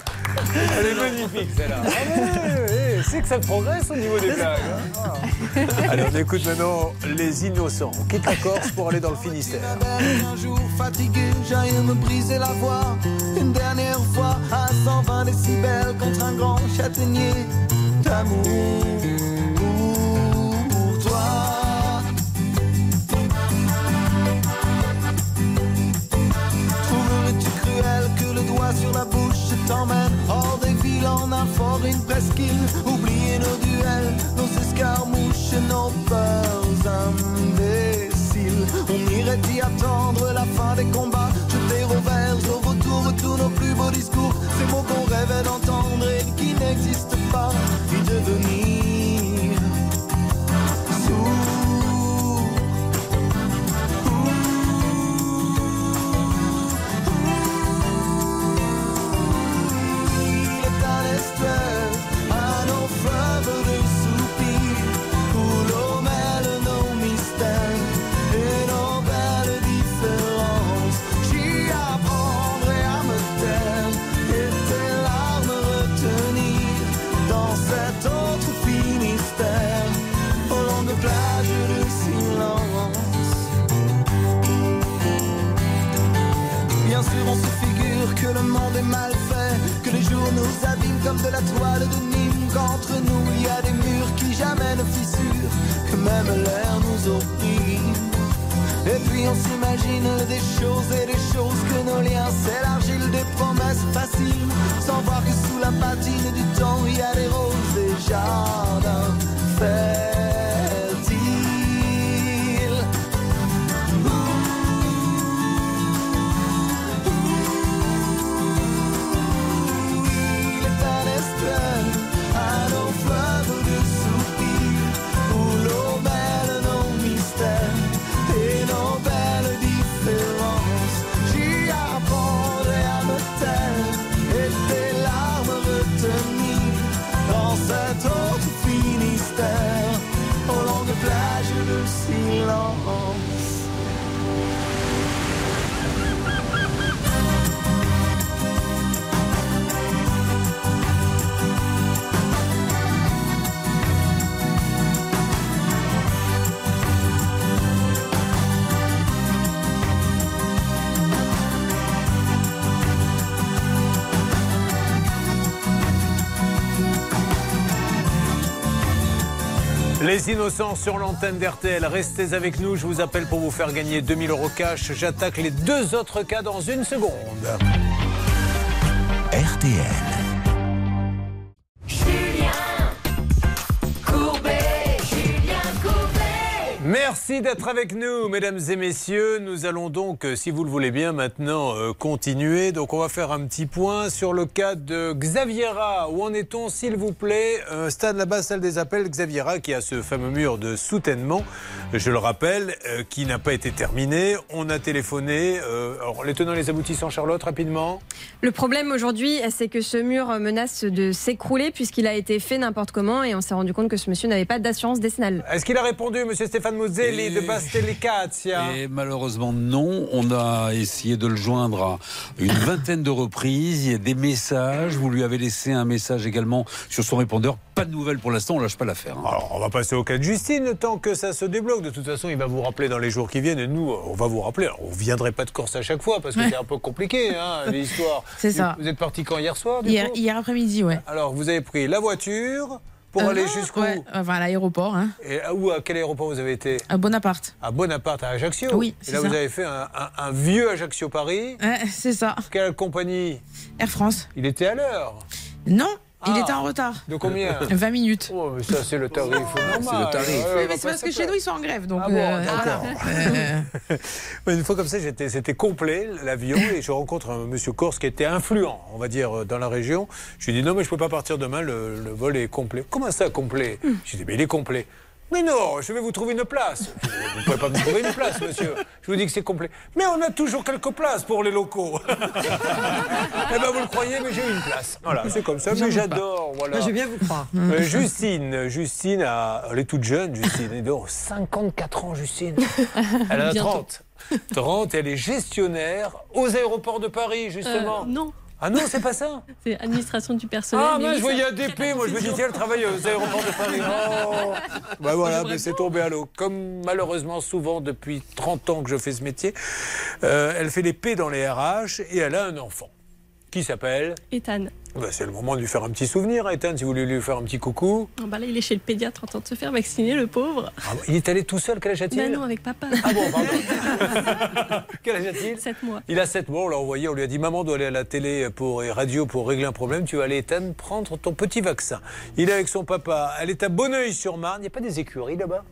Elle est magnifique, celle-là. Ah. C'est que ça progresse au niveau des blagues. hein. Ah. Allez, on écoute maintenant Les Innocents. On quitte la Corse pour aller dans le Finistère. Un jour fatigué, j'aille me briser la voix. Une dernière fois à 120 décibels contre un grand châtaignier d'amour pour toi. Trouverais-tu cruel que le doigt sur la bouche t'emmène? Hors des villes en un fort, une presqu'île. Oublier nos duels, nos escarmouches nos peurs imbéciles. On irait y attendre la fin des combats au retour tous nos plus beaux discours. Ces mots qu'on rêvait d'entendre et qui n'existent pas. Y devenir la toile de Nîmes, qu'entre nous il y a des murs qui jamais ne fissurent, que même l'air nous opprime. Et puis on s'imagine des choses et des choses que nos liens s'élargissent, des promesses faciles, sans voir que sous la patine du temps il y a des roses et jardins fertiles. Les innocents sur l'antenne d'RTL, restez avec nous. Je vous appelle pour vous faire gagner 2000 euros cash. J'attaque les deux autres cas dans une seconde. RTL. Merci d'être avec nous, mesdames et messieurs. Nous allons donc, euh, si vous le voulez bien, maintenant euh, continuer. Donc, on va faire un petit point sur le cas de Xaviera. Où en est-on, s'il vous plaît? Un Stade là-bas, salle des appels. Xaviera qui a ce fameux mur de soutènement, je le rappelle, euh, qui n'a pas été terminé. On a téléphoné. euh, alors, les tenants les aboutissants, Charlotte, rapidement. Le problème aujourd'hui, c'est que ce mur menace de s'écrouler puisqu'il a été fait n'importe comment et on s'est rendu compte que ce monsieur n'avait pas d'assurance décennale. Est-ce qu'il a répondu, monsieur Stéphane De Bastelicazia Et malheureusement non, on a essayé de le joindre à une vingtaine de reprises, il y a des messages, vous lui avez laissé un message également sur son répondeur, pas de nouvelles pour l'instant, on lâche pas l'affaire. hein. Alors, on va passer au cas de Justine, temps que ça se débloque. De toute façon, il va vous rappeler dans les jours qui viennent. Et nous, on va vous rappeler. Alors, on ne viendrait pas de course à chaque fois parce que Ouais. c'est un peu compliqué, hein, l'histoire. C'est ça. Vous êtes parti quand hier soir du Hier, coup hier après-midi, ouais. Alors, vous avez pris la voiture pour Euh, aller jusqu'où ouais, Enfin, à l'aéroport, hein. Et à- où, à quel aéroport vous avez été À Bonaparte. À Bonaparte, à Ajaccio Oui, Et là, ça. vous avez fait un, un- un vieux Ajaccio-Paris. Ouais, c'est ça. Quelle compagnie Air France. Il était à l'heure Non, il Ah. était en retard. De combien 20 minutes. Oh, mais ça, c'est le tarif c'est le tarif. Oui, mais pas c'est parce que chez nous, ils sont en grève. Donc, Ah bon, euh, voilà. Une fois comme ça, j'étais- c'était complet l'avion et je rencontre un monsieur Corse qui était influent, on va dire, dans la région. Je lui dis non, mais je peux pas partir demain, le, le vol est complet. Comment ça, complet? Je lui dis mais il est complet. Mais non, je vais vous trouver une place. Vous ne pouvez pas me trouver une place, monsieur. Je vous dis que c'est complet. Mais on a toujours quelques places pour les locaux. eh ben vous le croyez, mais j'ai une place. Voilà, c'est comme ça. Mais j'adore. Voilà. Moi, je vais bien vous croire. Euh, Justine, Justine, a- elle est toute jeune, Justine. Elle a 54 ans, Justine. Elle a Bientôt. 30. 30, et elle est gestionnaire aux aéroports de Paris, justement. Euh, non, Ah non, c'est pas ça c'est administration du personnel. Ah, mais je voyais ADP, moi je me dis, tiens, elle travaille aux aéroports de Paris. Oh. Bah voilà, mais c'est tombé à l'eau. Comme malheureusement souvent depuis 30 ans que je fais ce métier, euh, elle fait les P dans les RH et elle a un enfant qui s'appelle. Ethan. Bah, c'est le moment de lui faire un petit souvenir, à Ethan, si vous voulez lui faire un petit coucou. Bah là, il est chez le pédiatre en train de se faire vacciner, le pauvre. Ah, il est allé tout seul, quel âge a-t-il? Bah non, avec papa. Ah bon, pardon. Quel âge a-t-il? 7 mois. Il a 7 mois, on l'a envoyé, on lui a dit Maman doit aller à la télé pour, et radio pour régler un problème, tu vas aller, Ethan, prendre ton petit vaccin. Il est avec son papa, elle est à Bonneuil-sur-Marne, il n'y a pas des écuries là-bas?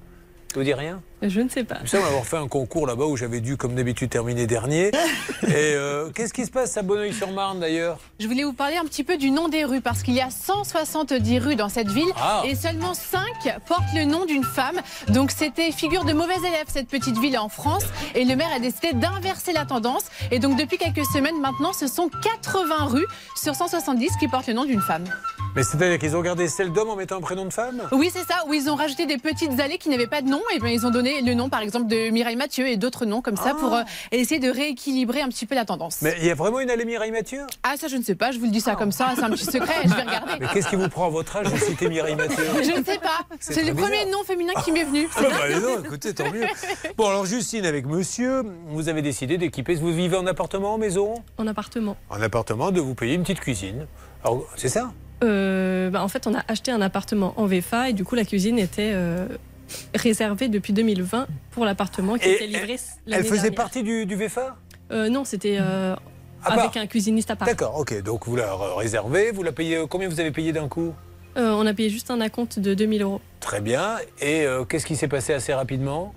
Ça vous dit rien? Je ne sais pas. Il me semble avoir fait un concours là-bas où j'avais dû, comme d'habitude, terminer dernier. Et euh, qu'est-ce qui se passe à Bonneuil-sur-Marne d'ailleurs? Je voulais vous parler un petit peu du nom des rues parce qu'il y a 170 rues dans cette ville Ah. et seulement 5 portent le nom d'une femme. Donc c'était figure de mauvais élève cette petite ville en France et le maire a décidé d'inverser la tendance et donc depuis quelques semaines maintenant ce sont 80 rues sur 170 qui portent le nom d'une femme. Mais c'est-à-dire qu'ils ont gardé celle d'homme en mettant un prénom de femme? Oui c'est ça, où ils ont rajouté des petites allées qui n'avaient pas de nom et bien ils ont donné le nom par exemple de Mireille Mathieu et d'autres noms comme ça pour euh, essayer de rééquilibrer un petit peu la tendance. Mais il y a vraiment une allée Mireille Mathieu? Ah ça je ne sais pas, je vous le dis ça comme ça, c'est un petit secret, je vais regarder. Mais qu'est-ce qui vous prend à votre âge de citer Mireille Mathieu? Je ne sais pas. C'est le premier nom féminin qui m'est venu. Ah bah, dis donc, écoutez, tant mieux. Bon, alors Justine, avec monsieur, vous avez décidé d'équiper. Vous vivez en appartement, en maison? En appartement. En appartement, de vous payer une petite cuisine. Alors, c'est ça? Euh, bah, en fait, on a acheté un appartement en VFA et du coup, la cuisine était euh, réservée depuis 2020 pour l'appartement qui Et était livré. Elle faisait dernière. partie du, du VFA Euh, Non, c'était euh, part. avec un cuisiniste à part. D'accord, ok. Donc vous la réservez, vous la payez. Combien vous avez payé d'un coup? Euh, on a payé juste un acompte de 2000 euros. Très bien. Et qu'est-ce qui s'est passé assez rapidement?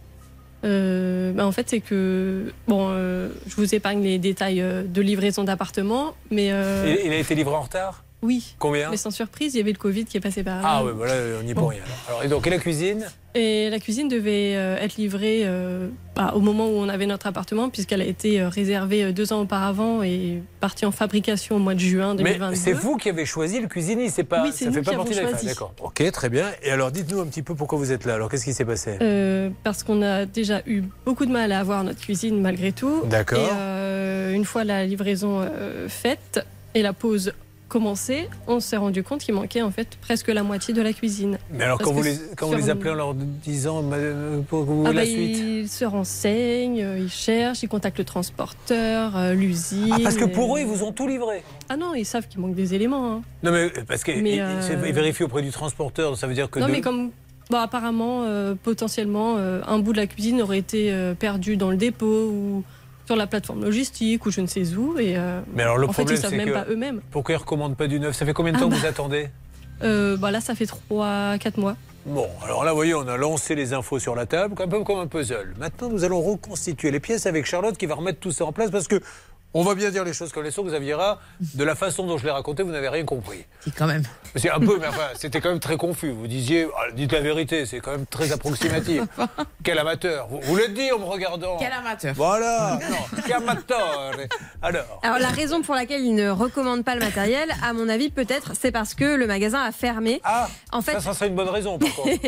Euh, bah, en fait, c'est que bon, euh, je vous épargne les détails de livraison d'appartement, mais euh, il, il a été livré en retard? Oui. Combien Mais sans surprise, il y avait le Covid qui est passé par là. Ah oui, voilà, on n'y peut Bon. rien. Alors. Et donc, et la cuisine? Et la cuisine devait euh, être livrée euh, bah, au moment où on avait notre appartement, puisqu'elle a été euh, réservée deux ans auparavant et partie en fabrication au mois de juin 2022. Mais c'est vous qui avez choisi le cuisinier, c'est pas, Oui, ça nous fait pas partie de la. D'accord. Ok, très bien. Et alors, dites-nous un petit peu pourquoi vous êtes là. Alors, qu'est-ce qui s'est passé? Euh, parce qu'on a déjà eu beaucoup de mal à avoir notre cuisine malgré tout. D'accord. Euh, une fois la livraison faite et la pause commencée, on s'est rendu compte qu'il manquait en fait presque la moitié de la cuisine. Mais alors, Parce quand vous que les, quand vous sur- les appelez en leur disant euh, pour vous Ah la bah, suite Ils se renseignent, euh, ils cherchent, ils contactent le transporteur, euh, l'usine. Ah, parce que et- pour eux, ils vous ont tout livré Ah non, ils savent qu'il manque des éléments. hein. Non, mais parce qu'ils euh, vérifient auprès du transporteur, ça veut dire que. Non, de- mais comme bon, apparemment, euh, potentiellement, euh, un bout de la cuisine aurait été perdu dans le dépôt ou sur la plateforme logistique ou je ne sais où. Et, euh, Mais alors, le en fait, problème, ils savent c'est même que. pas eux-mêmes. Pourquoi ils ne recommandent pas du neuf? Ça fait combien de Ah temps que bah. vous attendez? Euh, bah là, ça fait 3-4 mois. Bon, alors là, vous voyez, on a lancé les infos sur la table, un peu comme un puzzle. Maintenant, nous allons reconstituer les pièces avec Charlotte qui va remettre tout ça en place parce que. On va bien dire les choses comme elles sont, vous aviez là, de la façon dont je l'ai raconté, vous n'avez rien compris. Si, quand même. C'est un peu, mais enfin, c'était quand même très confus. Vous disiez, ah, dites la vérité, c'est quand même très approximatif. Quel amateur. Vous, vous l'êtes dit en me regardant. Quel amateur. Voilà. Non, quel amateur. Alors. Alors la raison pour laquelle il ne recommande pas le matériel, à mon avis peut-être, c'est parce que le magasin a fermé. Ah, en fait, ça, ça serait une bonne raison, par contre.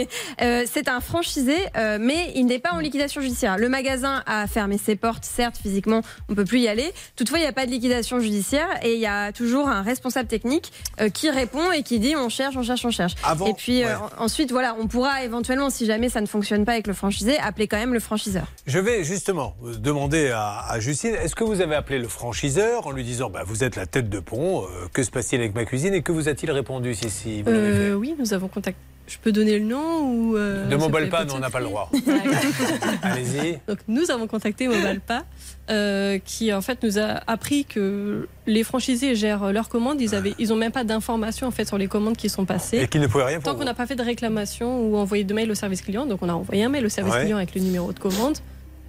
Euh, c'est un franchisé, euh, mais il n'est pas en liquidation judiciaire. Le magasin a fermé ses portes, certes, physiquement, on peut plus y aller. Toutefois, il n'y a pas de liquidation judiciaire et il y a toujours un responsable technique euh, qui répond et qui dit on cherche, on cherche, on cherche. Avant- et puis euh, ouais. ensuite, voilà, on pourra éventuellement, si jamais ça ne fonctionne pas avec le franchisé, appeler quand même le franchiseur. Je vais justement demander à, à Justine, est-ce que vous avez appelé le franchiseur en lui disant, bah, vous êtes la tête de pont, euh, que se passe-t-il avec ma cuisine et que vous a-t-il répondu si, si vous Euh, oui, nous avons contacté. Je peux donner le nom ou euh, Ne ça m'emballe fait pas, pas nous de on n'a pas le droit. Allez-y. Donc nous avons contacté Mobalpa, euh, qui en fait nous a appris que les franchisés gèrent leurs commandes. Ils avaient, ils ont même pas d'informations en fait sur les commandes qui sont passées. Et qu'ils ne pouvaient rien pour Tant qu'on n'a pas fait de réclamation ou envoyé de mail au service client, donc on a envoyé un mail au service Ouais. client avec le numéro de commande.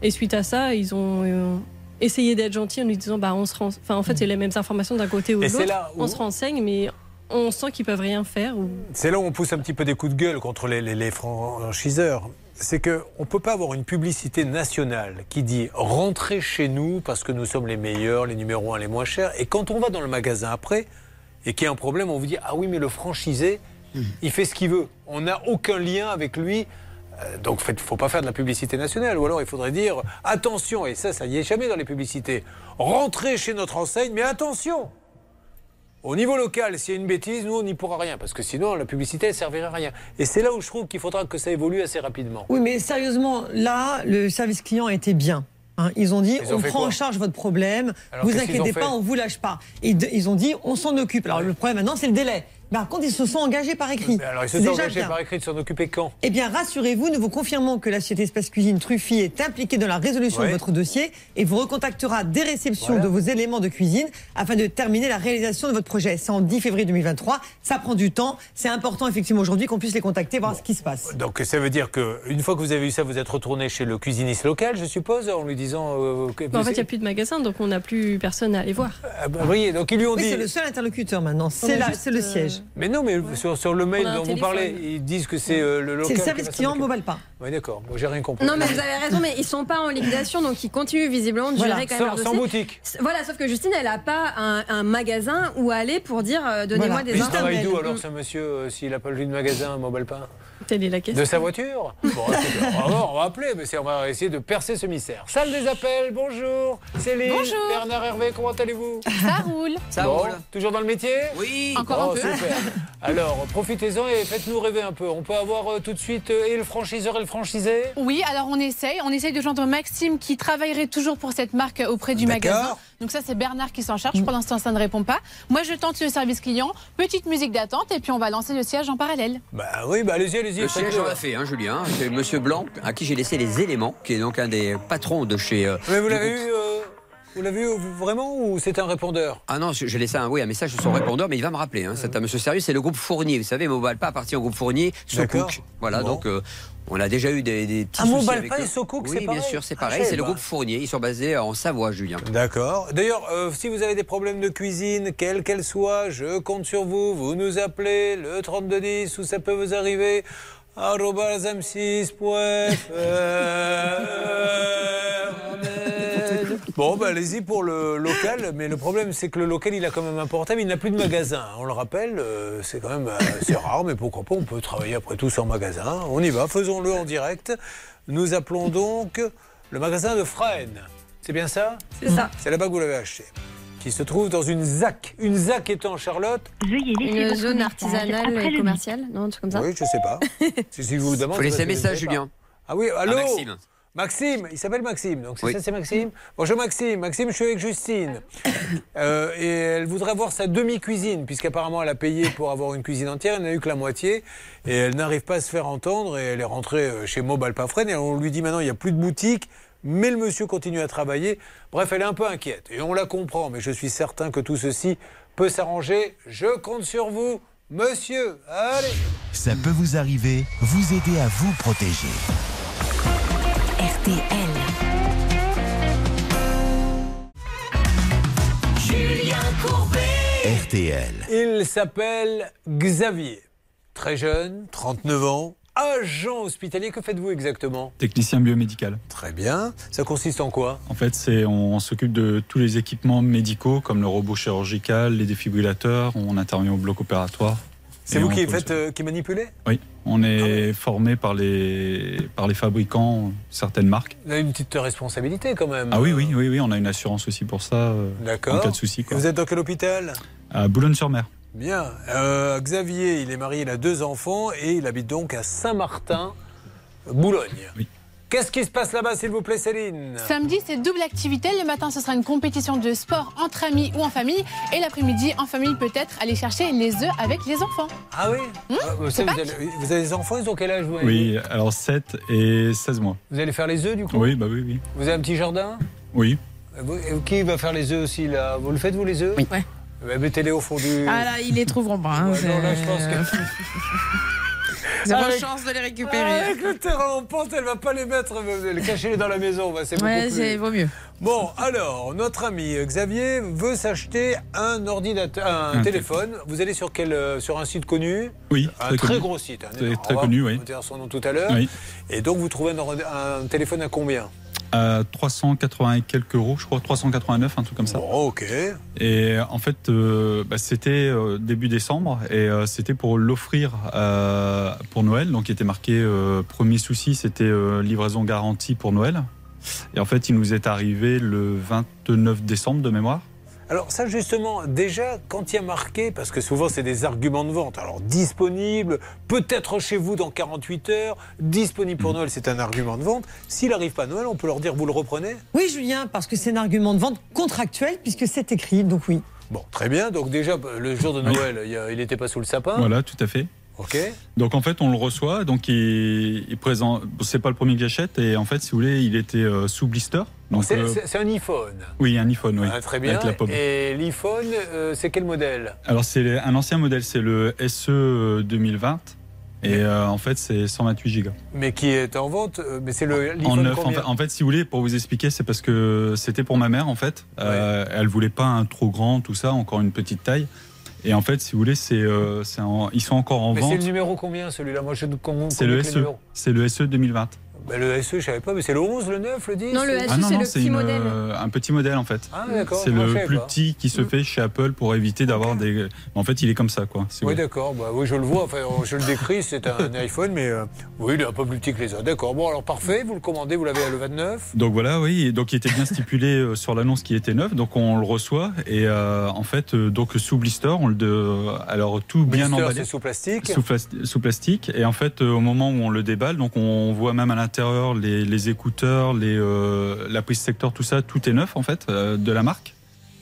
Et suite à ça, ils ont euh, essayé d'être gentils en nous disant bah on se enfin en fait c'est les mêmes informations d'un côté ou de Et c'est l'autre. On se renseigne, mais on sent qu'ils peuvent rien faire. C'est là où on pousse un petit peu des coups de gueule contre les, les- franchiseurs. C'est qu'on ne peut pas avoir une publicité nationale qui dit rentrez chez nous parce que nous sommes les meilleurs, les numéros un, les moins chers. Et quand on va dans le magasin après et qu'il y a un problème, on vous dit ah oui, mais le franchisé, il fait ce qu'il veut. On n'a aucun lien avec lui. Euh, Donc, il ne faut pas faire de la publicité nationale. Ou alors, il faudrait dire attention, et ça, ça n'y est jamais dans les publicités. Rentrez chez notre enseigne, mais attention au niveau local, s'il y a une bêtise, nous, on n'y pourra rien, parce que sinon, la publicité, elle servirait à rien. Et c'est là où je trouve qu'il faudra que ça évolue assez rapidement. Oui, mais sérieusement, là, le service client était bien. Hein, ils ont dit, Ils ont on prend en charge votre problème, Alors, vous inquiétez pas, on vous lâche pas. Et de- ils ont dit, on s'en occupe. Alors le problème maintenant, c'est le délai. Par contre, ils se sont engagés par écrit. Mais alors, ils se sont déjà engagés bien. par écrit de s'en occuper quand? Eh bien, rassurez-vous, nous vous confirmons que la société Espace Cuisine Truffi est impliquée dans la résolution Ouais. de votre dossier et vous recontactera des réceptions Voilà. de vos éléments de cuisine afin de terminer la réalisation de votre projet. C'est en 10 février 2023. Ça prend du temps. C'est important, effectivement, aujourd'hui qu'on puisse les contacter, voir ce qui se passe. Donc, ça veut dire qu'une fois que vous avez eu ça, vous êtes retourné chez le cuisiniste local, je suppose, en lui disant. euh, que- Bah, en fait, il n'y a plus de magasin, donc on n'a plus personne à aller voir. Ah bah, oui, donc ils lui ont Oui, dit. c'est le seul interlocuteur maintenant. C'est le euh, siège. Mais non, mais sur, sur le mail dont vous parlez, ils disent que c'est euh, le local. C'est le qui service s'en client. Mobile pas. Oui, d'accord. Moi, j'ai rien compris. Non, mais vous avez raison, mais ils sont pas en liquidation, donc ils continuent visiblement de Voilà. gérer quand même Sans, leur sans boutique. Voilà, sauf que Justine, elle n'a pas un, un magasin où aller pour dire euh, donnez-moi Voilà. des Mais il travaille d'où alors, ce monsieur, euh, s'il n'a pas le de magasin, mobile pain Telle est la question. De sa voiture Bon, écoutez, on, va voir, on va appeler, mais on va essayer de percer ce mystère. Salle des appels, bonjour. Céline, Bonjour. Bernard Hervé, comment allez-vous Ça roule. Ça Bon, roule. Toujours dans le métier Oui. Encore Oh, un peu. super. Alors, profitez-en et faites-nous rêver un peu. On peut avoir euh, tout de suite euh, et le franchiseur et le franchisé Oui, alors on essaye. On essaye de joindre Maxime qui travaillerait toujours pour cette marque auprès du D'accord. magasin. Donc ça, c'est Bernard qui s'en charge. Pour l'instant, ça ne répond pas. Moi, je tente le service client, petite musique d'attente, et puis on va lancer le siège en parallèle. Bah oui, bah allez-y, allez-y. Le siège, on l'a fait, hein, Julien. C'est Monsieur Blanc, à qui j'ai laissé les éléments, qui est donc un des patrons de chez. euh, Mais vous l'avez eu, euh, vous l'avez eu vraiment ou c'est un répondeur? Ah non, j'ai laissé un, oui, un message sur son répondeur, mais il va me rappeler. Hein, c'est un monsieur sérieux, c'est le groupe Fournier. Vous savez, Mobile pas appartient au groupe Fournier, D'accord. Socook. Voilà, Bon. donc euh, on a déjà eu des, des petits Ah, soucis Mobile avec et Socook, Oui, c'est bien sûr, c'est Ah, pareil. c'est le groupe. Fournier. Ils sont basés en Savoie, Julien. D'accord. D'ailleurs, euh, si vous avez des problèmes de cuisine, quelle qu'elle soit, je compte sur vous. Vous nous appelez le 3210 où ça peut vous arriver. arobase m6.fr. Bon, bah, allez-y pour le local, mais le problème c'est que le local il a quand même un portable, il n'a plus de magasin. On le rappelle, euh, c'est quand même c'est rare, mais pourquoi pas, on peut travailler après tout sans magasin. On y va, faisons-le en direct. Nous appelons donc le magasin de Fresnes. C'est bien ça? C'est ça. C'est là-bas que vous l'avez acheté. Qui se trouve dans une ZAC. Une ZAC étant Charlotte. Une zone artisanale et commerciale, non, un truc comme ça. Oui, je sais pas. si, si je vous demande. Faut laisser c'est un message. Julien. Ah oui, allô? Maxime. Maxime, il s'appelle Maxime, donc c'est Oui. ça, c'est Maxime. Bonjour Maxime, Maxime, je suis avec Justine. Euh, et elle voudrait avoir sa demi-cuisine, puisqu'apparemment elle a payé pour avoir une cuisine entière, elle n'a eu que la moitié, et elle n'arrive pas à se faire entendre, et elle est rentrée euh, chez Mobile Pafren, et on lui dit maintenant il n'y a plus de boutique, mais le monsieur continue à travailler. Bref, elle est un peu inquiète, et on la comprend, mais je suis certain que tout ceci peut s'arranger. Je compte sur vous, monsieur. Allez Ça peut vous arriver, vous aider à vous protéger. RTL. Julien Courbet. RTL. Il s'appelle Xavier. Très jeune, 39 ans, agent hospitalier. Que faites-vous exactement? Technicien biomédical. Très bien. Ça consiste en quoi? En fait, c'est on, s'occupe de tous les équipements médicaux comme le robot chirurgical, les défibrillateurs. On intervient au bloc opératoire. C'est Et vous qui faites, euh, qui manipulez Oui, on est formé par les par les fabricants certaines marques. Vous avez une petite responsabilité quand même. Ah oui, oui, oui, oui. On a une assurance aussi pour ça. euh, D'accord. En cas de souci, Et quoi. Vous êtes dans quel hôpital? À Boulogne-sur-Mer. Bien. Euh, Xavier, il est marié, il a deux enfants et il habite donc à Saint-Martin, Boulogne. Oui. Qu'est-ce qui se passe là-bas, s'il vous plaît, Céline Samedi, c'est double activité. Le matin, ce sera une compétition de sport entre amis ou en famille. Et l'après-midi, en famille, peut-être aller chercher les œufs avec les enfants. Ah oui Hmm Ah, vous, savez, avez des enfants, ils ont quel âge vous avez Oui, alors 7 et 16 mois. Vous allez faire les œufs du coup Oui, bah oui, oui. Vous avez un petit jardin Oui. Vous- et qui va faire les œufs aussi là Vous le faites vous les œufs Oui. Mettez-les au fond du. Ah là, ils les trouveront pas. hein, Ouais, non, là, je pense que. Zéro Avec- chance de les récupérer. Avec le terrain en pente, elle va pas les mettre, les cacher dans la maison. bah, c'est beaucoup Ouais, plus- c'est vaut mieux. Bon, alors, notre ami Xavier veut s'acheter un ordinateur, un, Un téléphone. Vous allez sur quel, euh, sur un site connu? Oui, Un très très connu. gros site. hein, Très- connu, oui. On va dire son nom tout à l'heure. Oui. Et donc, vous trouvez un, un téléphone à combien? À 380 et quelques euros, je crois, 389, un truc comme ça. Bon, ok. Et en fait, euh, bah, c'était euh, début décembre et euh, c'était pour l'offrir euh, pour Noël. Donc, il était marqué premier souci, c'était livraison garantie pour Noël. Et en fait, il nous est arrivé le 29 décembre de mémoire. Alors ça justement, déjà, quand il y a marqué, parce que souvent c'est des arguments de vente, alors disponible, peut-être chez vous dans 48 heures, disponible Mm. pour Noël, c'est un argument de vente. S'il n'arrive pas à Noël, on peut leur dire, vous le reprenez? Oui, Julien, parce que c'est un argument de vente contractuel puisque c'est écrit, donc oui. Bon, très bien. Donc déjà, le jour de. Noël, il y a- il n'était pas sous le sapin. Voilà, tout à fait. Ok. Donc en fait, on le reçoit. Donc il, il présente. C'est pas le premier que j'achète. Et en fait, si vous voulez, il était euh, sous blister. Donc C'est euh, c'est- un iPhone. oui, un iPhone, oui. Ah, très bien. Avec la pomme. Et l'iPhone, euh, c'est quel modèle? Alors c'est un ancien modèle, c'est le SE 2020. Et euh, en fait, c'est 128 Go. Mais qui est en vente Mais c'est le En neuf. En fait, en fait, si vous voulez, pour vous expliquer, c'est parce que c'était pour ma mère, en fait. Euh, elle voulait pas un trop grand, tout ça, encore une petite taille. Et en fait, si vous voulez, c'est, euh, c'est ils sont encore en Mais c'est vente. le numéro combien celui-là? Moi, je ne comprends C'est le SE. C'est le SE 2020. Ben, le SE, je savais pas, mais c'est le 11, le 9, le 10 Non, le Ah non, c'est non, le c'est petit une, modèle. euh, un petit modèle en fait. Ah, d'accord, C'est le plus pas. petit qui se fait chez Apple pour éviter d'avoir des. En fait, il est comme ça, quoi. Oui, d'accord. Bah, oui, je le vois. Enfin, je le décris. C'est un iPhone, mais euh, oui, il est un peu plus petit que les autres. D'accord. Bon, alors parfait. Vous le commandez. Vous l'avez à le 29. Donc voilà, oui. Donc il était bien stipulé euh, sur l'annonce qui était neuf. Donc on le reçoit et euh, en fait, donc sous blister, on le de, alors tout bien Blister, emballé. c'est sous plastique. Sous, plas- sous plastique. Et en fait, au moment où on le déballe, donc on voit même à l'intérieur les, les écouteurs, les, euh, la prise secteur, tout ça, tout est neuf en fait, euh, de la marque.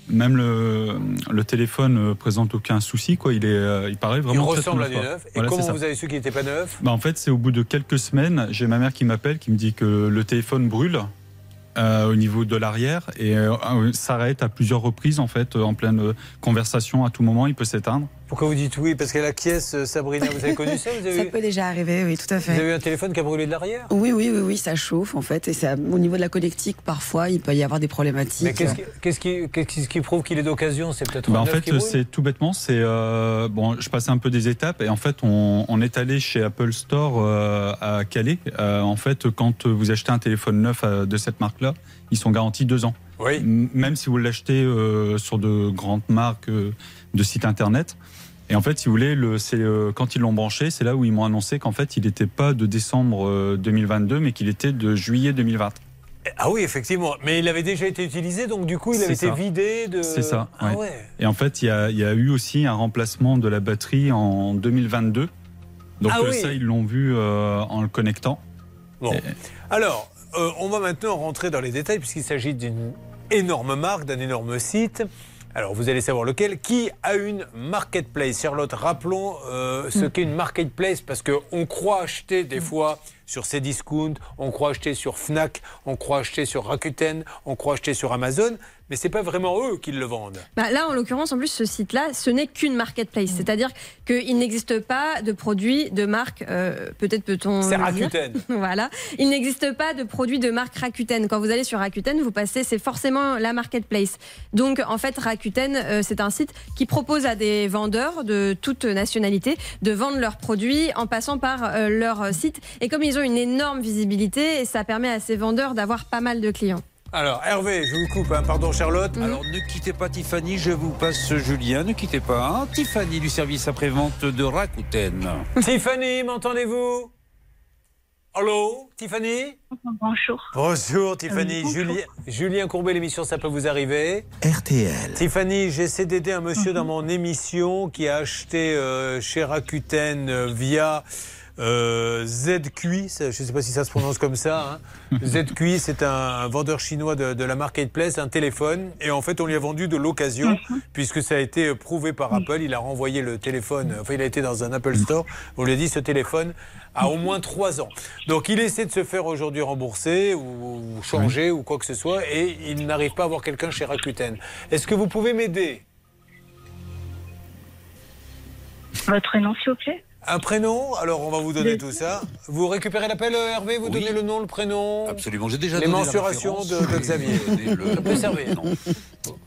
Même le, le téléphone euh, présente aucun souci, quoi. Il est, il paraît Il vraiment. très ressemble à du neuf. Et Voilà, comment vous avez su qu'il n'était pas neuf? Bah, en fait, c'est au bout de quelques semaines, j'ai ma mère qui m'appelle, qui me dit que le téléphone brûle euh, au niveau de l'arrière et s'arrête à plusieurs reprises en fait, en pleine conversation. À tout moment, il peut s'éteindre. Pourquoi vous dites oui? Parce qu'elle acquiesce, euh, Sabrina. Vous avez connu ça? Vous avez, Ça eu- peut déjà arriver, oui, tout à fait. vous avez eu un téléphone qui a brûlé de l'arrière? Oui, oui, oui, oui, ça chauffe en fait. Et ça, au niveau de la connectique, parfois, il peut y avoir des problématiques. Mais qu'est-ce qui, qu'est-ce qui, qu'est-ce qui prouve qu'il est d'occasion? C'est peut-être Bah, en neuf fait, c'est tout bêtement, c'est euh, bon. Je passais un peu des étapes et en fait, on, on est allé chez Apple Store euh, à Calais. Euh, en fait, quand vous achetez un téléphone neuf euh, de cette marque-là, ils sont garantis deux ans. Oui. Même si vous l'achetez euh, sur de grandes marques euh, de sites internet. Et en fait, si vous voulez, le, c'est euh, quand ils l'ont branché, c'est là où ils m'ont annoncé qu'en fait, il n'était pas de décembre euh, 2022, mais qu'il était de juillet 2020. Ah oui, effectivement. Mais il avait déjà été utilisé, donc du coup, il avait été ça. vidé de. C'est ça. Ah ouais. ouais. Et en fait, il y, a, il y a eu aussi un remplacement de la batterie en 2022. Donc Ah euh, oui. ça, ils l'ont vu euh, en le connectant. Bon. Et- Alors, euh, on va maintenant rentrer dans les détails puisqu'il s'agit d'une énorme marque, d'un énorme site. Alors, vous allez savoir lequel. Qui a une marketplace? Charlotte, rappelons euh, ce qu'est une marketplace parce qu'on croit acheter des fois sur Cdiscount, on croit acheter sur Fnac, on croit acheter sur Rakuten, on croit acheter sur Amazon, mais c'est pas vraiment eux qui le vendent. Bah, là, en l'occurrence, en plus, ce site-là, ce n'est qu'une marketplace. C'est-à-dire qu'il n'existe pas de produits de marque, euh, peut-être peut-on. C'est. Rakuten. voilà. Il n'existe pas de produits de marque Rakuten. Quand vous allez sur Rakuten, vous passez, c'est forcément la marketplace. Donc, en fait, Rakuten, euh, c'est un site qui propose à des vendeurs de toute nationalité de vendre leurs produits en passant par euh, leur site. Et comme ils ont une énorme visibilité, ça permet à ces vendeurs d'avoir pas mal de clients. Alors, Hervé, je vous coupe, hein. pardon Charlotte. Alors ne quittez pas Tiffany, je vous passe Julien, ne quittez pas. hein. Tiffany du service après-vente de Rakuten. Tiffany, m'entendez-vous? Allô, Tiffany? Bonjour. Bonjour Tiffany, bonjour. Julien, Julien Courbet, l'émission Ça peut vous arriver. RTL. Tiffany, j'essaie d'aider un monsieur Mhm. dans mon émission qui a acheté euh, chez Rakuten euh, via euh, ZQI, je ne sais pas si ça se prononce comme ça. hein. ZQI, c'est un, vendeur chinois de, de la marketplace, un téléphone, et en fait on lui a vendu de l'occasion, Mhm. puisque ça a été prouvé par Apple. Il a renvoyé le téléphone, enfin il a été dans un Apple Store, on lui a dit ce téléphone a au moins 3 ans. Donc il essaie de se faire aujourd'hui rembourser ou, ou changer ou quoi que ce soit, et il n'arrive pas à avoir quelqu'un chez Rakuten. Est-ce que vous pouvez m'aider? Votre nom, s'il vous plaît? Un prénom Alors on va vous donner tout ça. Vous récupérez l'appel euh, Hervé Vous donnez le nom, le prénom Absolument, j'ai déjà Les donné la mensurations de, référence. de Xavier. J'ai donné le- Ça peut servir.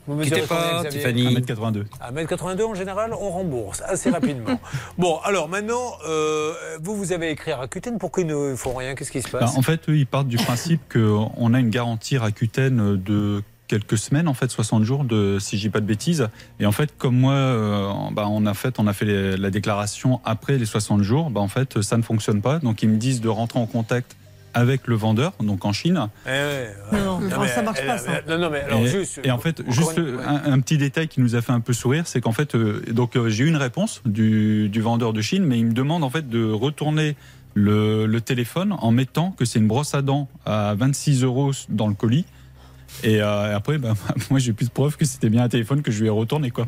Vous mesurez Quittez pas, combien, Xavier Tiffany. 1m82. À 1m82 en général, on rembourse assez rapidement. bon, alors maintenant, euh, vous, vous avez écrit à Rakuten, pourquoi ils ne font rien? Qu'est-ce qui se Ben, passe? en fait, eux, ils partent du principe qu'on a une garantie Rakuten de quelques semaines, en fait, 60 jours, de, si je dis pas de bêtises. Et en fait, comme moi, euh, ben, on a fait, on a fait les- la déclaration après les 60 jours, ben, en fait, ça ne fonctionne pas. Donc, ils me disent de rentrer en contact avec le vendeur, donc en Chine. Eh ouais, ouais. Non, non, mais ça marche elle- pas, ça. Non, non, mais alors et, juste. et en fait, juste une- un, un petit détail qui nous a fait un peu sourire, c'est qu'en fait, euh, donc euh, j'ai eu une réponse du, du vendeur de Chine, mais il me demande en fait de retourner le, le téléphone en mettant que c'est une brosse à dents à 26 euros dans le colis. Et euh, après, ben, moi, j'ai plus de preuves que c'était bien un téléphone que je lui ai retourné, quoi.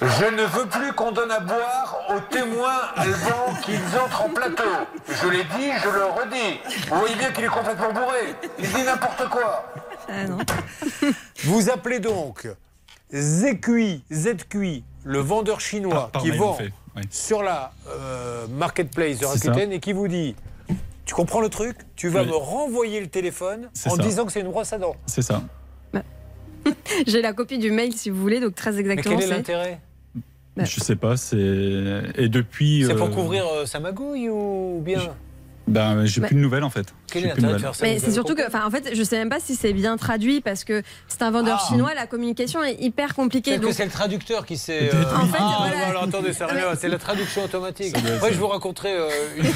Je ne veux plus qu'on donne à boire aux témoins avant qu'ils entrent en plateau. Je l'ai dit, je le redis. Vous voyez bien qu'il est complètement bourré. Il dit n'importe quoi. Vous appelez donc ZQI, ZQI, le vendeur chinois Par- par qui mail, vend on fait, oui. sur la euh, marketplace de Rakuten et qui vous dit Tu comprends le truc Tu vas Oui. me renvoyer le téléphone en ça. disant que c'est une brosse à dents. C'est ça. J'ai la copie du mail si vous voulez, donc très Mais exactement. quel est c'est- l'intérêt Je sais pas, c'est. Et depuis. C'est pour euh, couvrir euh, sa magouille ou bien? Ben, j'ai plus de nouvelles en fait. Quel est l'intérêt de faire ça Mais c'est surtout que, enfin, en fait, je sais même pas si c'est bien traduit parce que c'est un vendeur Ah. chinois, la communication est hyper compliquée. Donc- c'est le traducteur qui s'est. En fait, ah, voilà. alors attendez, c'est rien, c'est la traduction automatique. Ça ça. je vous raconterai euh, une,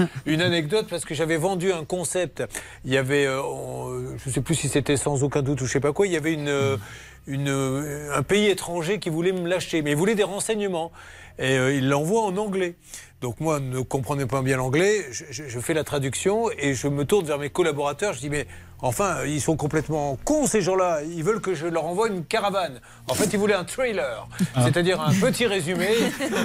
euh, une anecdote parce que j'avais vendu un concept. Il y avait, euh, je ne sais plus si c'était sans aucun doute ou je sais pas quoi, il y avait une, euh, une, euh, un pays étranger qui voulait me l'acheter, mais il voulait des renseignements. Et euh, il l'envoie en anglais. Donc moi, ne comprenais pas bien l'anglais, je, je- fais la traduction et je me tourne vers mes collaborateurs. Je dis mais Enfin, ils sont complètement cons ces gens-là. Ils veulent que je leur envoie une caravane. En fait, ils voulaient un trailer, Ah. c'est-à-dire un petit résumé.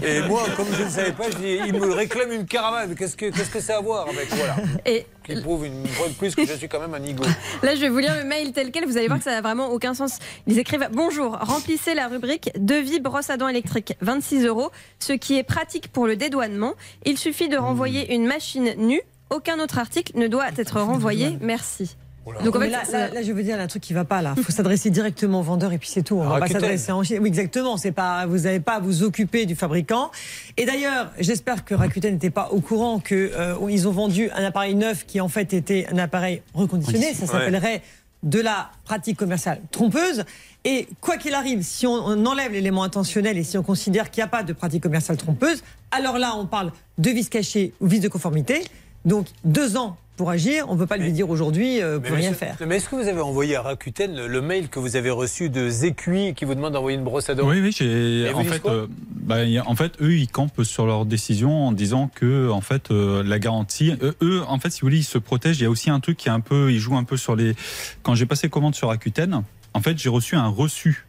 Et moi, comme je ne savais pas, je dis, ils me réclament une caravane. Qu'est-ce que qu'est-ce que ça a à voir avec voilà Et Qui prouve une fois de plus que je suis quand même un nigo. Là, je vais vous lire le mail tel quel. Vous allez voir que ça n'a vraiment aucun sens. Ils écrivent Bonjour, remplissez la rubrique devis brosse à dents électrique, 26 euros, ce qui est pratique pour le dédouanement. Il suffit de renvoyer une machine nue. Aucun autre article ne doit être renvoyé. Merci. Donc en fait, là, là, là, je veux dire un truc qui va pas là. Il faut s'adresser directement au vendeur et puis c'est tout. On va pas s'adresser en Chine. Oui, exactement. C'est pas, vous n'avez pas à vous occuper du fabricant. Et d'ailleurs, j'espère que Rakuten n'était pas au courant que euh, ils ont vendu un appareil neuf qui en fait était un appareil reconditionné. Ça Ouais. s'appellerait de la pratique commerciale trompeuse. Et quoi qu'il arrive, si on, on enlève l'élément intentionnel et si on considère qu'il n'y a pas de pratique commerciale trompeuse, alors là, on parle de vice caché ou vice de conformité. Donc deux ans pour agir. On ne peut pas lui dire aujourd'hui, euh, pour rien faire. Mais est-ce que vous avez envoyé à Rakuten le, le mail que vous avez reçu de Zécui qui vous demande d'envoyer une brosse à dents Oui, oui, j'ai. En fait, euh, bah, en fait, eux, ils campent sur leur décision en disant que, en fait, euh, la garantie, euh, eux, en fait, si vous voulez, ils se protègent. Il y a aussi un truc qui est un peu, ils jouent un peu sur les. Quand j'ai passé commande sur Rakuten, en fait, j'ai reçu un reçu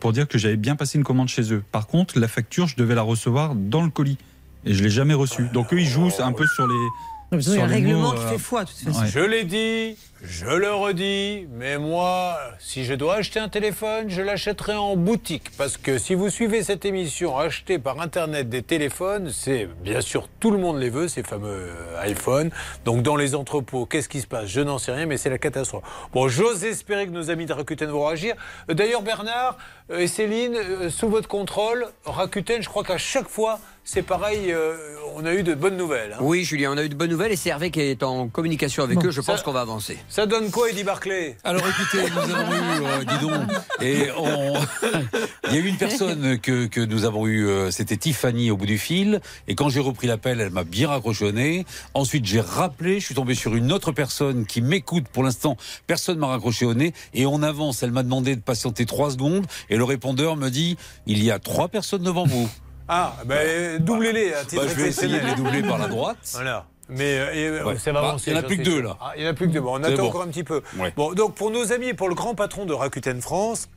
pour dire que j'avais bien passé une commande chez eux. Par contre, la facture, je devais la recevoir dans le colis et je l'ai jamais reçue. Donc eux, ils jouent un peu sur les. Non, mais il y a un règlement mots, qui euh, fait foi, de toute façon. ouais. Je l'ai dit, je le redis, mais moi, si je dois acheter un téléphone, je l'achèterai en boutique. Parce que si vous suivez cette émission, acheter par Internet des téléphones, c'est bien sûr tout le monde les veut, ces fameux euh, iPhones. Donc dans les entrepôts, qu'est-ce qui se passe? Je n'en sais rien, mais c'est la catastrophe. Bon, j'ose espérer que nos amis de Rakuten vont réagir. Euh, D'ailleurs, Bernard euh, et Céline, euh, sous votre contrôle, Rakuten, je crois qu'à chaque fois, c'est pareil, euh, on a eu de bonnes nouvelles. hein. Oui, Julien, on a eu de bonnes nouvelles et c'est Hervé qui est en communication avec Bon, eux. Je ça- pense qu'on va avancer. Ça donne quoi, Eddie Barclay? Alors écoutez, nous avons eu, euh, dis donc, et on- il y a eu une personne que, que nous avons eu, euh, c'était Tiffany au bout du fil, et quand j'ai repris l'appel, elle m'a bien raccroché au nez. Ensuite, j'ai rappelé, je suis tombé sur une autre personne qui m'écoute. Pour l'instant, personne m'a raccroché au nez, et on avance. Elle m'a demandé de patienter trois secondes, et le répondeur me dit, il y a trois personnes devant vous. Ah, ben doublez-les. Bah, je vais essayer de les doubler par la droite. Voilà. Mais euh, et, euh, Ouais. ça va Bah, avancer. il y en a plus que deux, là. Ah, il y en a plus que deux. Bon, on attend bon. encore un petit peu. Ouais. Bon, donc pour nos amis et pour le grand patron de Rakuten France,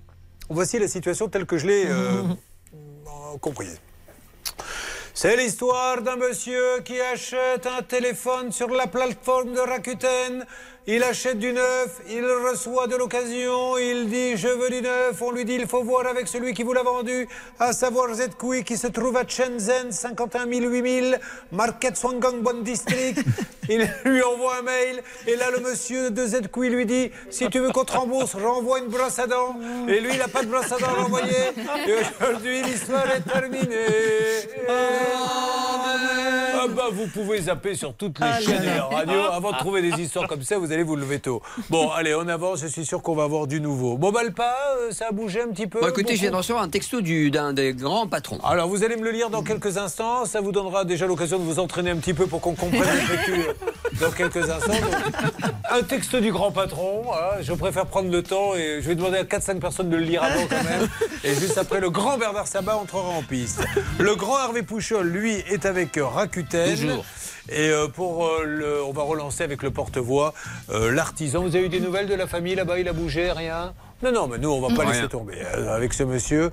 voici la situation telle que je l'ai euh, euh, comprise. C'est l'histoire d'un monsieur qui achète un téléphone sur la plateforme de Rakuten. Il achète du neuf, il reçoit de l'occasion, il dit je veux du neuf, on lui dit il faut voir avec celui qui vous l'a vendu, à savoir ZQI qui se trouve à Shenzhen, 51 000, 8000, Market Swangang Bon District. Il lui envoie un mail et là le monsieur de ZQI lui dit si tu veux qu'on te rembourse, renvoie une brosse à dents. Et lui il n'a pas de brosse à dents à renvoyer. Et aujourd'hui l'histoire est terminée. Ah bah vous pouvez zapper sur toutes les Ah chaînes et là. les radios. Avant de trouver des histoires comme ça, vous allez vous lever tôt. Bon, allez, on avance. Je suis sûr qu'on va avoir du nouveau. Bon, bah, le pas, euh, ça a bougé un petit peu. Bon, écoutez, je viens de beaucoup recevoir un texto du- d'un des grands patrons. alors, vous allez me le lire dans quelques instants. Ça vous donnera déjà l'occasion de vous entraîner un petit peu pour qu'on comprenne l'écriture dans quelques instants. Donc, un texte du grand patron. hein. Je préfère prendre le temps et je vais demander à 4-5 personnes de le lire avant quand même. Et juste après, le grand Bernard Sabat entrera en piste. Le grand Hervé Pouchol, lui, est avec euh, Rakuten. Toujours. Et euh, pour euh, le, on va relancer avec le porte-voix euh, l'artisan. Vous avez eu des nouvelles de la famille là-bas? Il a bougé, rien? Non, non, mais nous, on va pas Rien. laisser tomber. Avec ce monsieur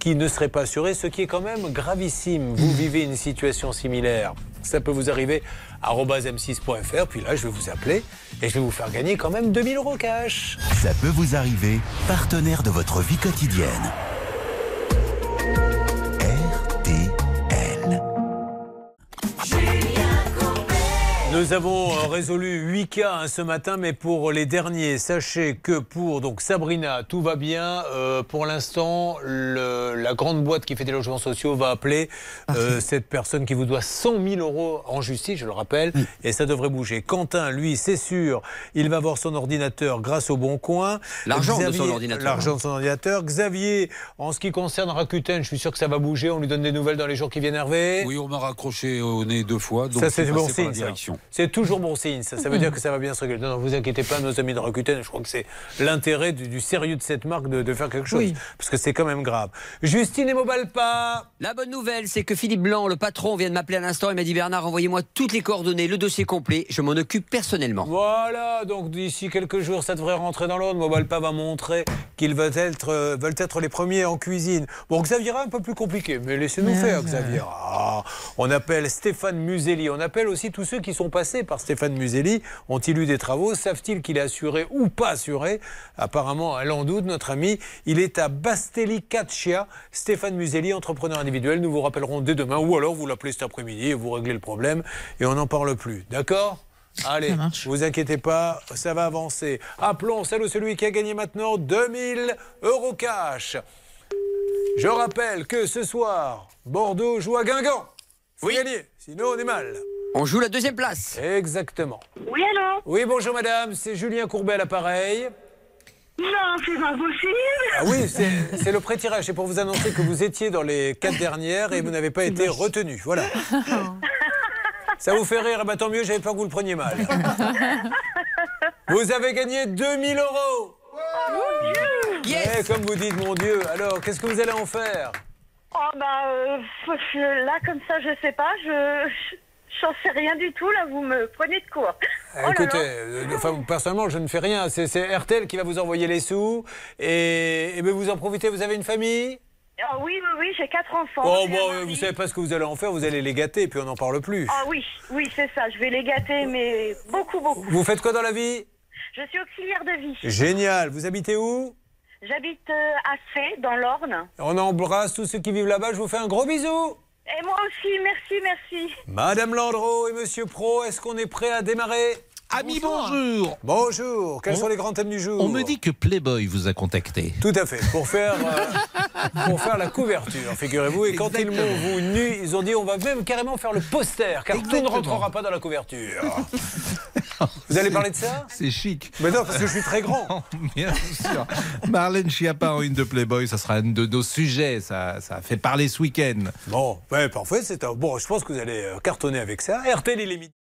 qui ne serait pas assuré, ce qui est quand même gravissime. Vous vivez une situation similaire. Ça peut vous arriver à m6.fr. Puis là, je vais vous appeler et je vais vous faire gagner quand même 2000 euros cash. Ça peut vous arriver, partenaire de votre vie quotidienne. Nous avons euh, résolu 8 cas hein, ce matin, mais pour les derniers, sachez que pour donc Sabrina, tout va bien. Euh, pour l'instant, la grande boîte qui fait des logements sociaux va appeler euh, cette personne qui vous doit 100 000 euros en justice, je le rappelle, et ça devrait bouger. Quentin, lui, c'est sûr, il va avoir son ordinateur grâce au Bon Coin. L'argent de son ordinateur. L'argent de son ordinateur. Xavier, en ce qui concerne Rakuten, je suis sûr que ça va bouger. On lui donne des nouvelles dans les jours qui viennent, Hervé. Oui, on m'a raccroché au nez deux fois, donc Ça, c'est bon signe, direction. C'est toujours bon signe, ça. Ça veut dire que ça va bien se régler. Non, non, vous inquiétez pas, nos amis de Rakuten, je crois que c'est l'intérêt du, du sérieux de cette marque de, de faire quelque chose. Oui. Parce que c'est quand même grave. Justine et Mobalpa. La bonne nouvelle, c'est que Philippe Blanc, le patron, vient de m'appeler à l'instant. Il m'a dit Bernard, envoyez-moi toutes les coordonnées, le dossier complet. Je m'en occupe personnellement. Voilà, donc d'ici quelques jours, ça devrait rentrer dans l'ordre. Mobalpa va montrer qu'ils veulent être, euh, veulent être les premiers en cuisine. Bon, Xavier, un peu plus compliqué, mais laissez-nous faire, Xavier. Ah, on appelle Stéphane Muselli. On appelle aussi tous ceux qui sont passés par Stéphane Muselli. Ont-ils eu des travaux? Savent-ils qu'il est assuré ou pas assuré? Apparemment, elle en doute, notre ami. Il est à Bastelli-Caccia. Stéphane Muselli, entrepreneur individuel. Nous vous rappellerons dès demain, ou alors vous l'appelez cet après-midi et vous réglez le problème et on n'en parle plus. D'accord? Allez, vous inquiétez pas, ça va avancer. Appelons celle ou celui qui a gagné maintenant 2000 euros cash. Je rappelle que ce soir, Bordeaux joue à Guingamp. Faut gagner, sinon on est mal. On joue la deuxième place. Exactement. Oui, allô? Oui, bonjour madame, c'est Julien Courbet à l'appareil. Non, c'est pas possible. Ah oui, c'est le pré-tirage. C'est pour vous annoncer que vous étiez dans les quatre dernières et vous n'avez pas été retenu. Voilà. Ça vous fait rire Eh ben, Tant mieux, j'avais peur que vous le preniez mal. Vous avez gagné 2000 euros. Eh, comme vous dites, mon Dieu. Alors, qu'est-ce que vous allez en faire? Oh bah euh, là comme ça je sais pas, je- j'en sais rien du tout là, vous me prenez de court. Oh là Écoutez, euh, enfin, personnellement, je ne fais rien. C'est RTL qui va vous envoyer les sous. Et, et ben, vous en profitez. Vous avez une famille? Ah oui oui oui, j'ai quatre enfants. Oh, bon, vous savez pas ce que vous allez en faire. Vous allez les gâter, puis on n'en parle plus. Ah oui, oui c'est ça, je vais les gâter mais beaucoup beaucoup. Vous faites quoi dans la vie? Je suis auxiliaire de vie. Génial. Vous habitez où? J'habite euh, à Fay dans l'Orne. On embrasse tous ceux qui vivent là-bas. Je vous fais un gros bisou. Et moi aussi, merci merci. Madame Landreau et Monsieur Pro, est-ce qu'on est prêt à démarrer Ami, bonjour. Bonjour. Quels On- sont les grands thèmes du jour On me dit que Playboy vous a contacté. Tout à fait, pour faire, euh, pour faire la couverture, figurez-vous. Et quand ils m'ont vu nu, ils ont dit on va même carrément faire le poster, car tout ne rentrera pas dans la couverture. Vous allez parler de ça C'est chic. Mais non, parce que je suis très grand. Bien sûr. Marlène Schiappa en une de Playboy, ça sera un de nos sujets. Ça, ça a fait parler ce week-end. Bon, ouais, parfait. C'est un... Bon, je pense que vous allez euh, cartonner avec ça. RTL, il est.